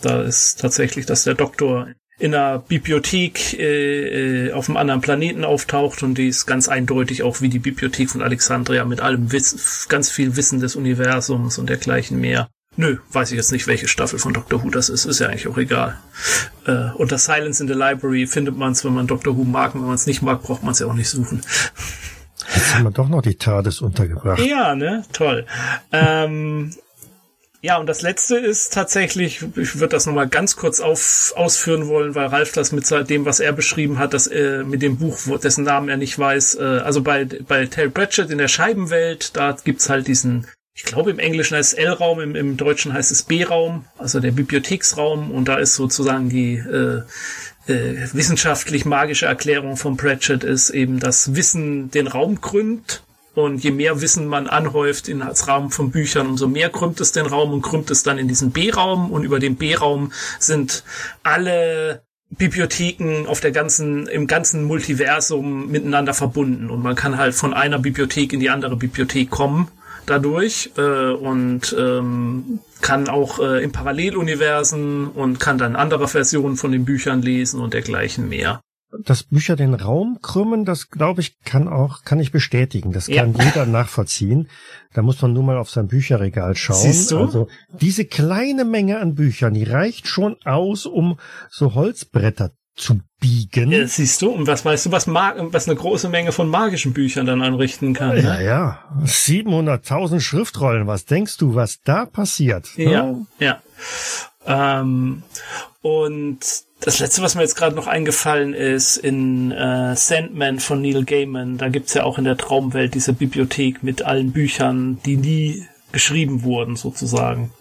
Da ist tatsächlich, dass der Doktor in einer Bibliothek äh, äh, auf einem anderen Planeten auftaucht und die ist ganz eindeutig auch wie die Bibliothek von Alexandria mit allem Wiss ganz viel Wissen des Universums und dergleichen mehr. Nö, weiß ich jetzt nicht, welche Staffel von Doctor Who das ist, ist ja eigentlich auch egal. Äh, unter Silence in the Library findet man es, wenn man Doctor Who mag, wenn man es nicht mag, braucht man es ja auch nicht suchen. Jetzt haben wir doch noch die TARDIS untergebracht. Ja, ne? Toll. Ähm, ja, und das letzte ist tatsächlich, ich würde das nochmal ganz kurz auf, ausführen wollen, weil Ralf das mit dem, was er beschrieben hat, dass äh, mit dem Buch, dessen Namen er nicht weiß, äh, also bei, bei Terry Pratchett in der Scheibenwelt, da gibt's halt diesen, ich glaube im Englischen heißt es L-Raum, im, im Deutschen heißt es B-Raum, also der Bibliotheksraum, und da ist sozusagen die äh, äh, wissenschaftlich-magische Erklärung von Pratchett ist eben, dass Wissen den Raum krümmt und je mehr Wissen man anhäuft in als Raum von Büchern, umso mehr krümmt es den Raum und krümmt es dann in diesen B-Raum. Und über den B-Raum sind alle Bibliotheken auf der ganzen, im ganzen Multiversum miteinander verbunden. Und man kann halt von einer Bibliothek in die andere Bibliothek kommen dadurch äh, und ähm, kann auch äh, in Paralleluniversen und kann dann andere Versionen von den Büchern lesen und dergleichen mehr dass Bücher den Raum krümmen, das glaube ich, kann auch, kann ich bestätigen. Das kann ja. jeder nachvollziehen. Da muss man nur mal auf sein Bücherregal schauen. Siehst du? Also diese kleine Menge an Büchern, die reicht schon aus, um so Holzbretter zu biegen. Ja, siehst du, und was weißt du, was, mag, was eine große Menge von magischen Büchern dann anrichten kann? Ne? Ja, ja. 700.000 Schriftrollen. Was denkst du, was da passiert? Ja, ja. Ähm, und das letzte, was mir jetzt gerade noch eingefallen ist, in äh, Sandman von Neil Gaiman, da gibt's ja auch in der Traumwelt diese Bibliothek mit allen Büchern, die nie geschrieben wurden, sozusagen.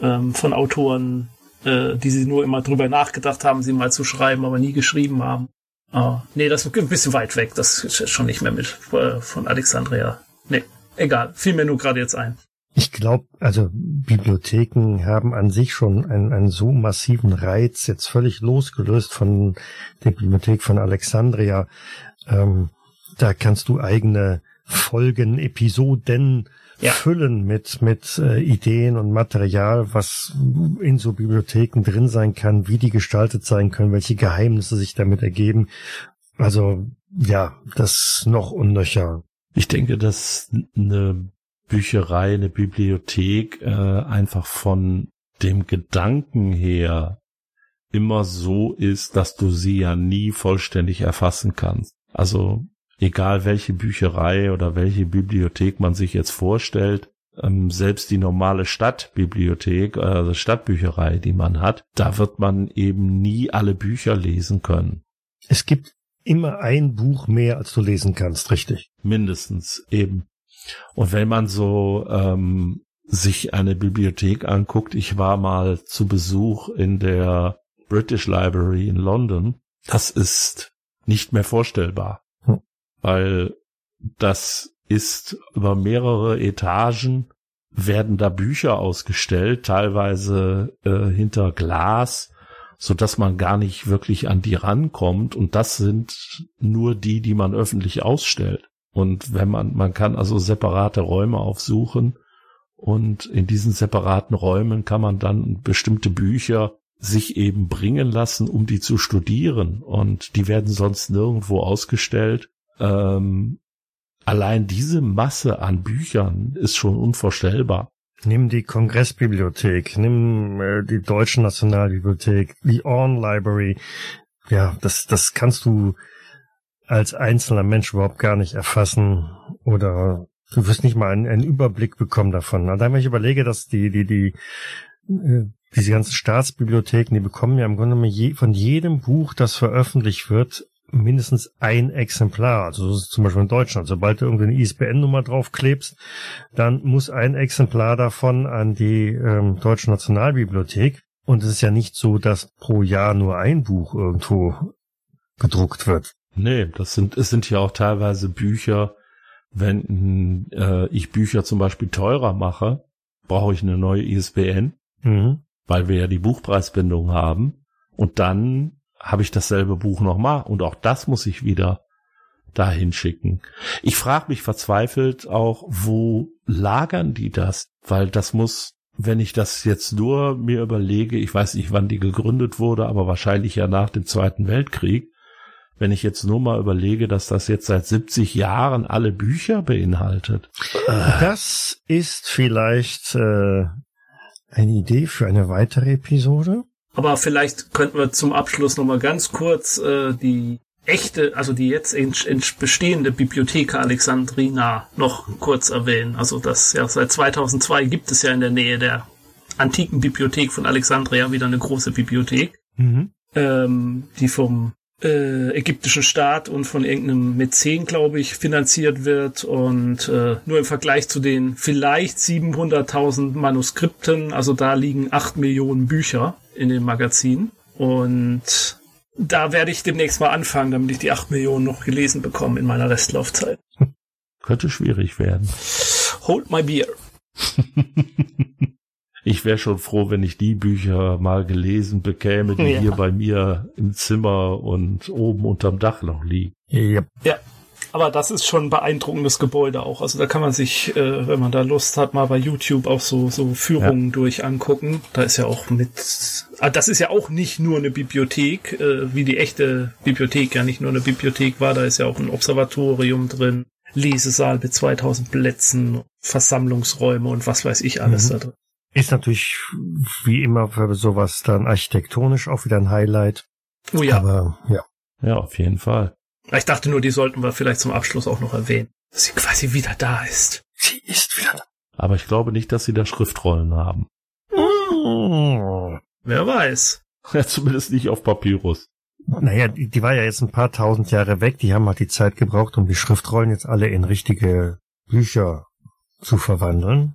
Ähm, von Autoren, äh, die sie nur immer drüber nachgedacht haben, sie mal zu schreiben, aber nie geschrieben haben. Oh, nee, das ist ein bisschen weit weg. Das ist schon nicht mehr mit äh, von Alexandria. Nee, egal. Fiel mir nur gerade jetzt ein. Ich glaube, also Bibliotheken haben an sich schon einen, einen so massiven Reiz, jetzt völlig losgelöst von der Bibliothek von Alexandria. Ähm, da kannst du eigene Folgen, Episoden ja. füllen mit, mit äh, Ideen und Material, was in so Bibliotheken drin sein kann, wie die gestaltet sein können, welche Geheimnisse sich damit ergeben. Also ja, das noch unnöcher. Ich denke, dass eine Bücherei, eine Bibliothek äh, einfach von dem Gedanken her immer so ist, dass du sie ja nie vollständig erfassen kannst. Also egal welche Bücherei oder welche Bibliothek man sich jetzt vorstellt, ähm, selbst die normale Stadtbibliothek, also Stadtbücherei, die man hat, da wird man eben nie alle Bücher lesen können. Es gibt immer ein Buch mehr, als du lesen kannst, richtig? Mindestens eben. Und wenn man so ähm, sich eine Bibliothek anguckt, ich war mal zu Besuch in der British Library in London, das ist nicht mehr vorstellbar. Weil das ist über mehrere Etagen werden da Bücher ausgestellt, teilweise äh, hinter Glas, so dass man gar nicht wirklich an die rankommt. Und das sind nur die, die man öffentlich ausstellt. Und wenn man, man kann also separate Räume aufsuchen und in diesen separaten Räumen kann man dann bestimmte Bücher sich eben bringen lassen, um die zu studieren. Und die werden sonst nirgendwo ausgestellt. Ähm, allein diese Masse an Büchern ist schon unvorstellbar. Nimm die Kongressbibliothek, nimm äh, die Deutsche Nationalbibliothek, die Orn Library. Ja, das, das kannst du als einzelner Mensch überhaupt gar nicht erfassen oder du wirst nicht mal einen, einen Überblick bekommen davon. Also wenn ich überlege, dass die, die, die, äh, diese ganzen Staatsbibliotheken, die bekommen ja im Grunde von jedem Buch, das veröffentlicht wird, mindestens ein Exemplar. Also so ist es zum Beispiel in Deutschland. Sobald du irgendeine ISBN-Nummer draufklebst, dann muss ein Exemplar davon an die ähm, Deutsche Nationalbibliothek. Und es ist ja nicht so, dass pro Jahr nur ein Buch irgendwo gedruckt wird. Nee, das sind, es sind ja auch teilweise Bücher, wenn äh, ich Bücher zum Beispiel teurer mache, brauche ich eine neue ISBN, Mhm. weil wir ja die Buchpreisbindung haben. Und dann habe ich dasselbe Buch nochmal und auch das muss ich wieder dahin schicken. Ich frage mich verzweifelt auch, wo lagern die das? Weil das muss, wenn ich das jetzt nur mir überlege, ich weiß nicht, wann die gegründet wurde, aber wahrscheinlich ja nach dem Zweiten Weltkrieg. Wenn ich jetzt nur mal überlege, dass das jetzt seit 70 Jahren alle Bücher beinhaltet. Das ist vielleicht äh, eine Idee für eine weitere Episode. Aber vielleicht könnten wir zum Abschluss nochmal ganz kurz äh, die echte, also die jetzt in, in bestehende Bibliothek Alexandrina noch kurz erwähnen. Also das ja seit 2002 gibt es ja in der Nähe der antiken Bibliothek von Alexandria wieder eine große Bibliothek, Mhm. ähm, die vom äh, ägyptischen Staat und von irgendeinem Mäzen, glaube ich, finanziert wird. Und äh, nur im Vergleich zu den vielleicht 700.000 Manuskripten, also da liegen 8 Millionen Bücher in dem Magazin. Und da werde ich demnächst mal anfangen, damit ich die 8 Millionen noch gelesen bekomme in meiner Restlaufzeit. Könnte schwierig werden. Hold my beer. Ich wäre schon froh, wenn ich die Bücher mal gelesen bekäme, die Ja. hier bei mir im Zimmer und oben unterm Dach noch liegen. Ja. Ja, aber das ist schon ein beeindruckendes Gebäude auch. Also da kann man sich, äh, wenn man da Lust hat, mal bei YouTube auch so, so Führungen durch angucken. Da ist ja auch mit, ah, das ist ja auch nicht nur eine Bibliothek, äh, wie die echte Bibliothek ja nicht nur eine Bibliothek war. Da ist ja auch ein Observatorium drin, Lesesaal mit 2000 Plätzen, Versammlungsräume und was weiß ich alles Mhm. da drin. Ist natürlich wie immer für sowas dann architektonisch auch wieder ein Highlight. Oh ja, Aber ja. Ja, auf jeden Fall. Ich dachte nur, die sollten wir vielleicht zum Abschluss auch noch erwähnen, dass sie quasi wieder da ist. Sie ist wieder Aber ich glaube nicht, dass sie da Schriftrollen haben. da. Wer weiß. Ja, zumindest nicht auf Papyrus. Naja, die, die war ja jetzt ein paar tausend Jahre weg. Die haben halt die Zeit gebraucht, um die Schriftrollen jetzt alle in richtige Bücher zu verwandeln.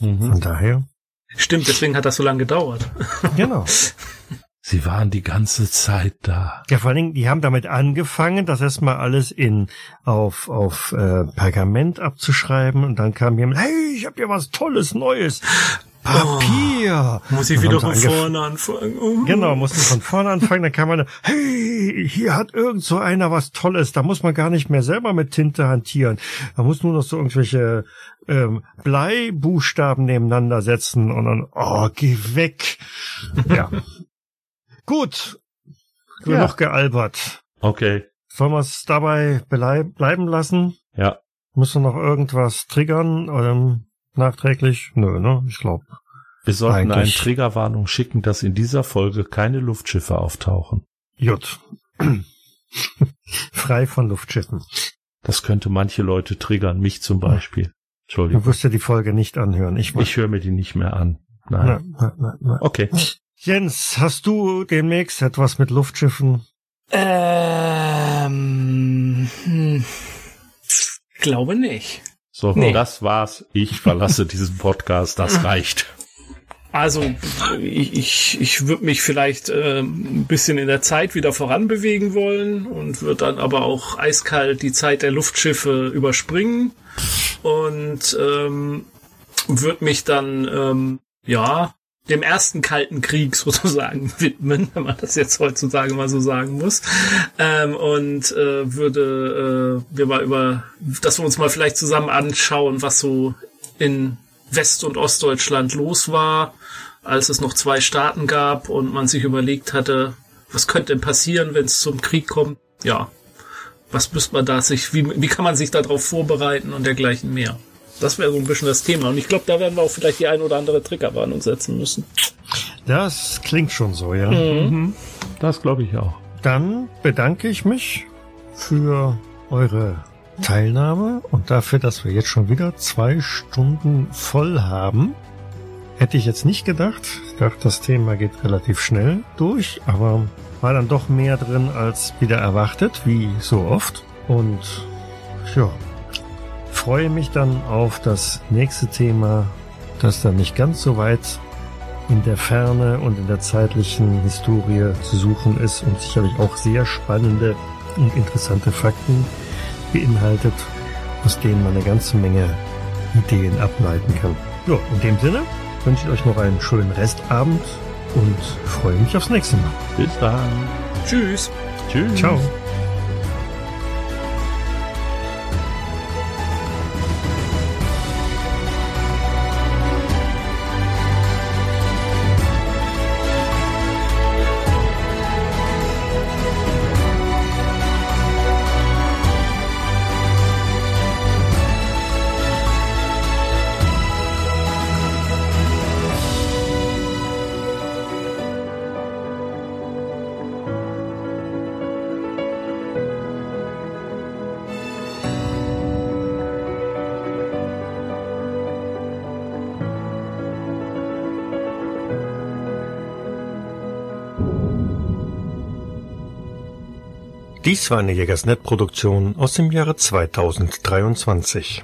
Mhm. Von daher. Stimmt, deswegen hat das so lange gedauert. Genau. Sie waren die ganze Zeit da. Ja, vor allen Dingen, die haben damit angefangen, das erstmal alles in auf auf äh, Pergament abzuschreiben und dann kam jemand, hey, ich habe hier was Tolles Neues, Papier. Muss ich Dann wieder von vorne anfangen. Uh. Genau, mussten von vorne anfangen, dann kam man, hey, hier hat irgend so einer was Tolles, da muss man gar nicht mehr selber mit Tinte hantieren. Da muss nur noch so irgendwelche ähm, Bleibuchstaben nebeneinander setzen und dann, oh, geh weg. Ja. Gut. Ja. Genug gealbert. Okay. Sollen wir es dabei bleiben lassen? Ja. Müssen wir noch irgendwas triggern? Ähm, nachträglich? Nö, ne? Ich glaube. Wir sollten eine Eigentlich- Triggerwarnung schicken, dass in dieser Folge keine Luftschiffe auftauchen. Jut. Frei von Luftschiffen. Das könnte manche Leute triggern, mich zum Beispiel. Du Entschuldigung. wirst dir die Folge nicht anhören. Ich, Ich höre mir die nicht mehr an. Nein. na, na, na. Okay. Jens, hast du demnächst etwas mit Luftschiffen? Ähm, hm, glaube nicht. So, Nee. das war's. Ich verlasse diesen Podcast. Das reicht. Also ich, ich, ich würde mich vielleicht ähm, ein bisschen in der Zeit wieder voranbewegen wollen und würde dann aber auch eiskalt die Zeit der Luftschiffe überspringen und ähm, würde mich dann ähm, ja dem ersten Kalten Krieg sozusagen widmen, wenn man das jetzt heutzutage mal so sagen muss. Ähm, und äh, würde äh, wir mal über, dass wir uns mal vielleicht zusammen anschauen, was so in West- und Ostdeutschland los war, als es noch zwei Staaten gab und man sich überlegt hatte, was könnte denn passieren, wenn es zum Krieg kommt? Ja, was müsste man da sich, wie, wie kann man sich darauf vorbereiten und dergleichen mehr? Das wäre so ein bisschen das Thema. Und ich glaube, da werden wir auch vielleicht die ein oder andere Triggerwarnung setzen müssen. Das klingt schon so, ja. Mhm. Das glaube ich auch. Dann bedanke ich mich für eure Teilnahme und dafür, dass wir jetzt schon wieder zwei Stunden voll haben. Hätte ich jetzt nicht gedacht. Ich dachte, das Thema geht relativ schnell durch, aber war dann doch mehr drin als wieder erwartet, wie so oft. Und ja, freue mich dann auf das nächste Thema, das dann nicht ganz so weit in der Ferne und in der zeitlichen Historie zu suchen ist und sicherlich auch sehr spannende und interessante Fakten beinhaltet, aus denen man eine ganze Menge Ideen ableiten kann. Ja, in dem Sinne wünsche ich euch noch einen schönen Restabend und freue mich aufs nächste Mal. Bis dann. Tschüss. Tschüss. Ciao. Dies war eine Jägersnet-Produktion aus dem Jahre 2023.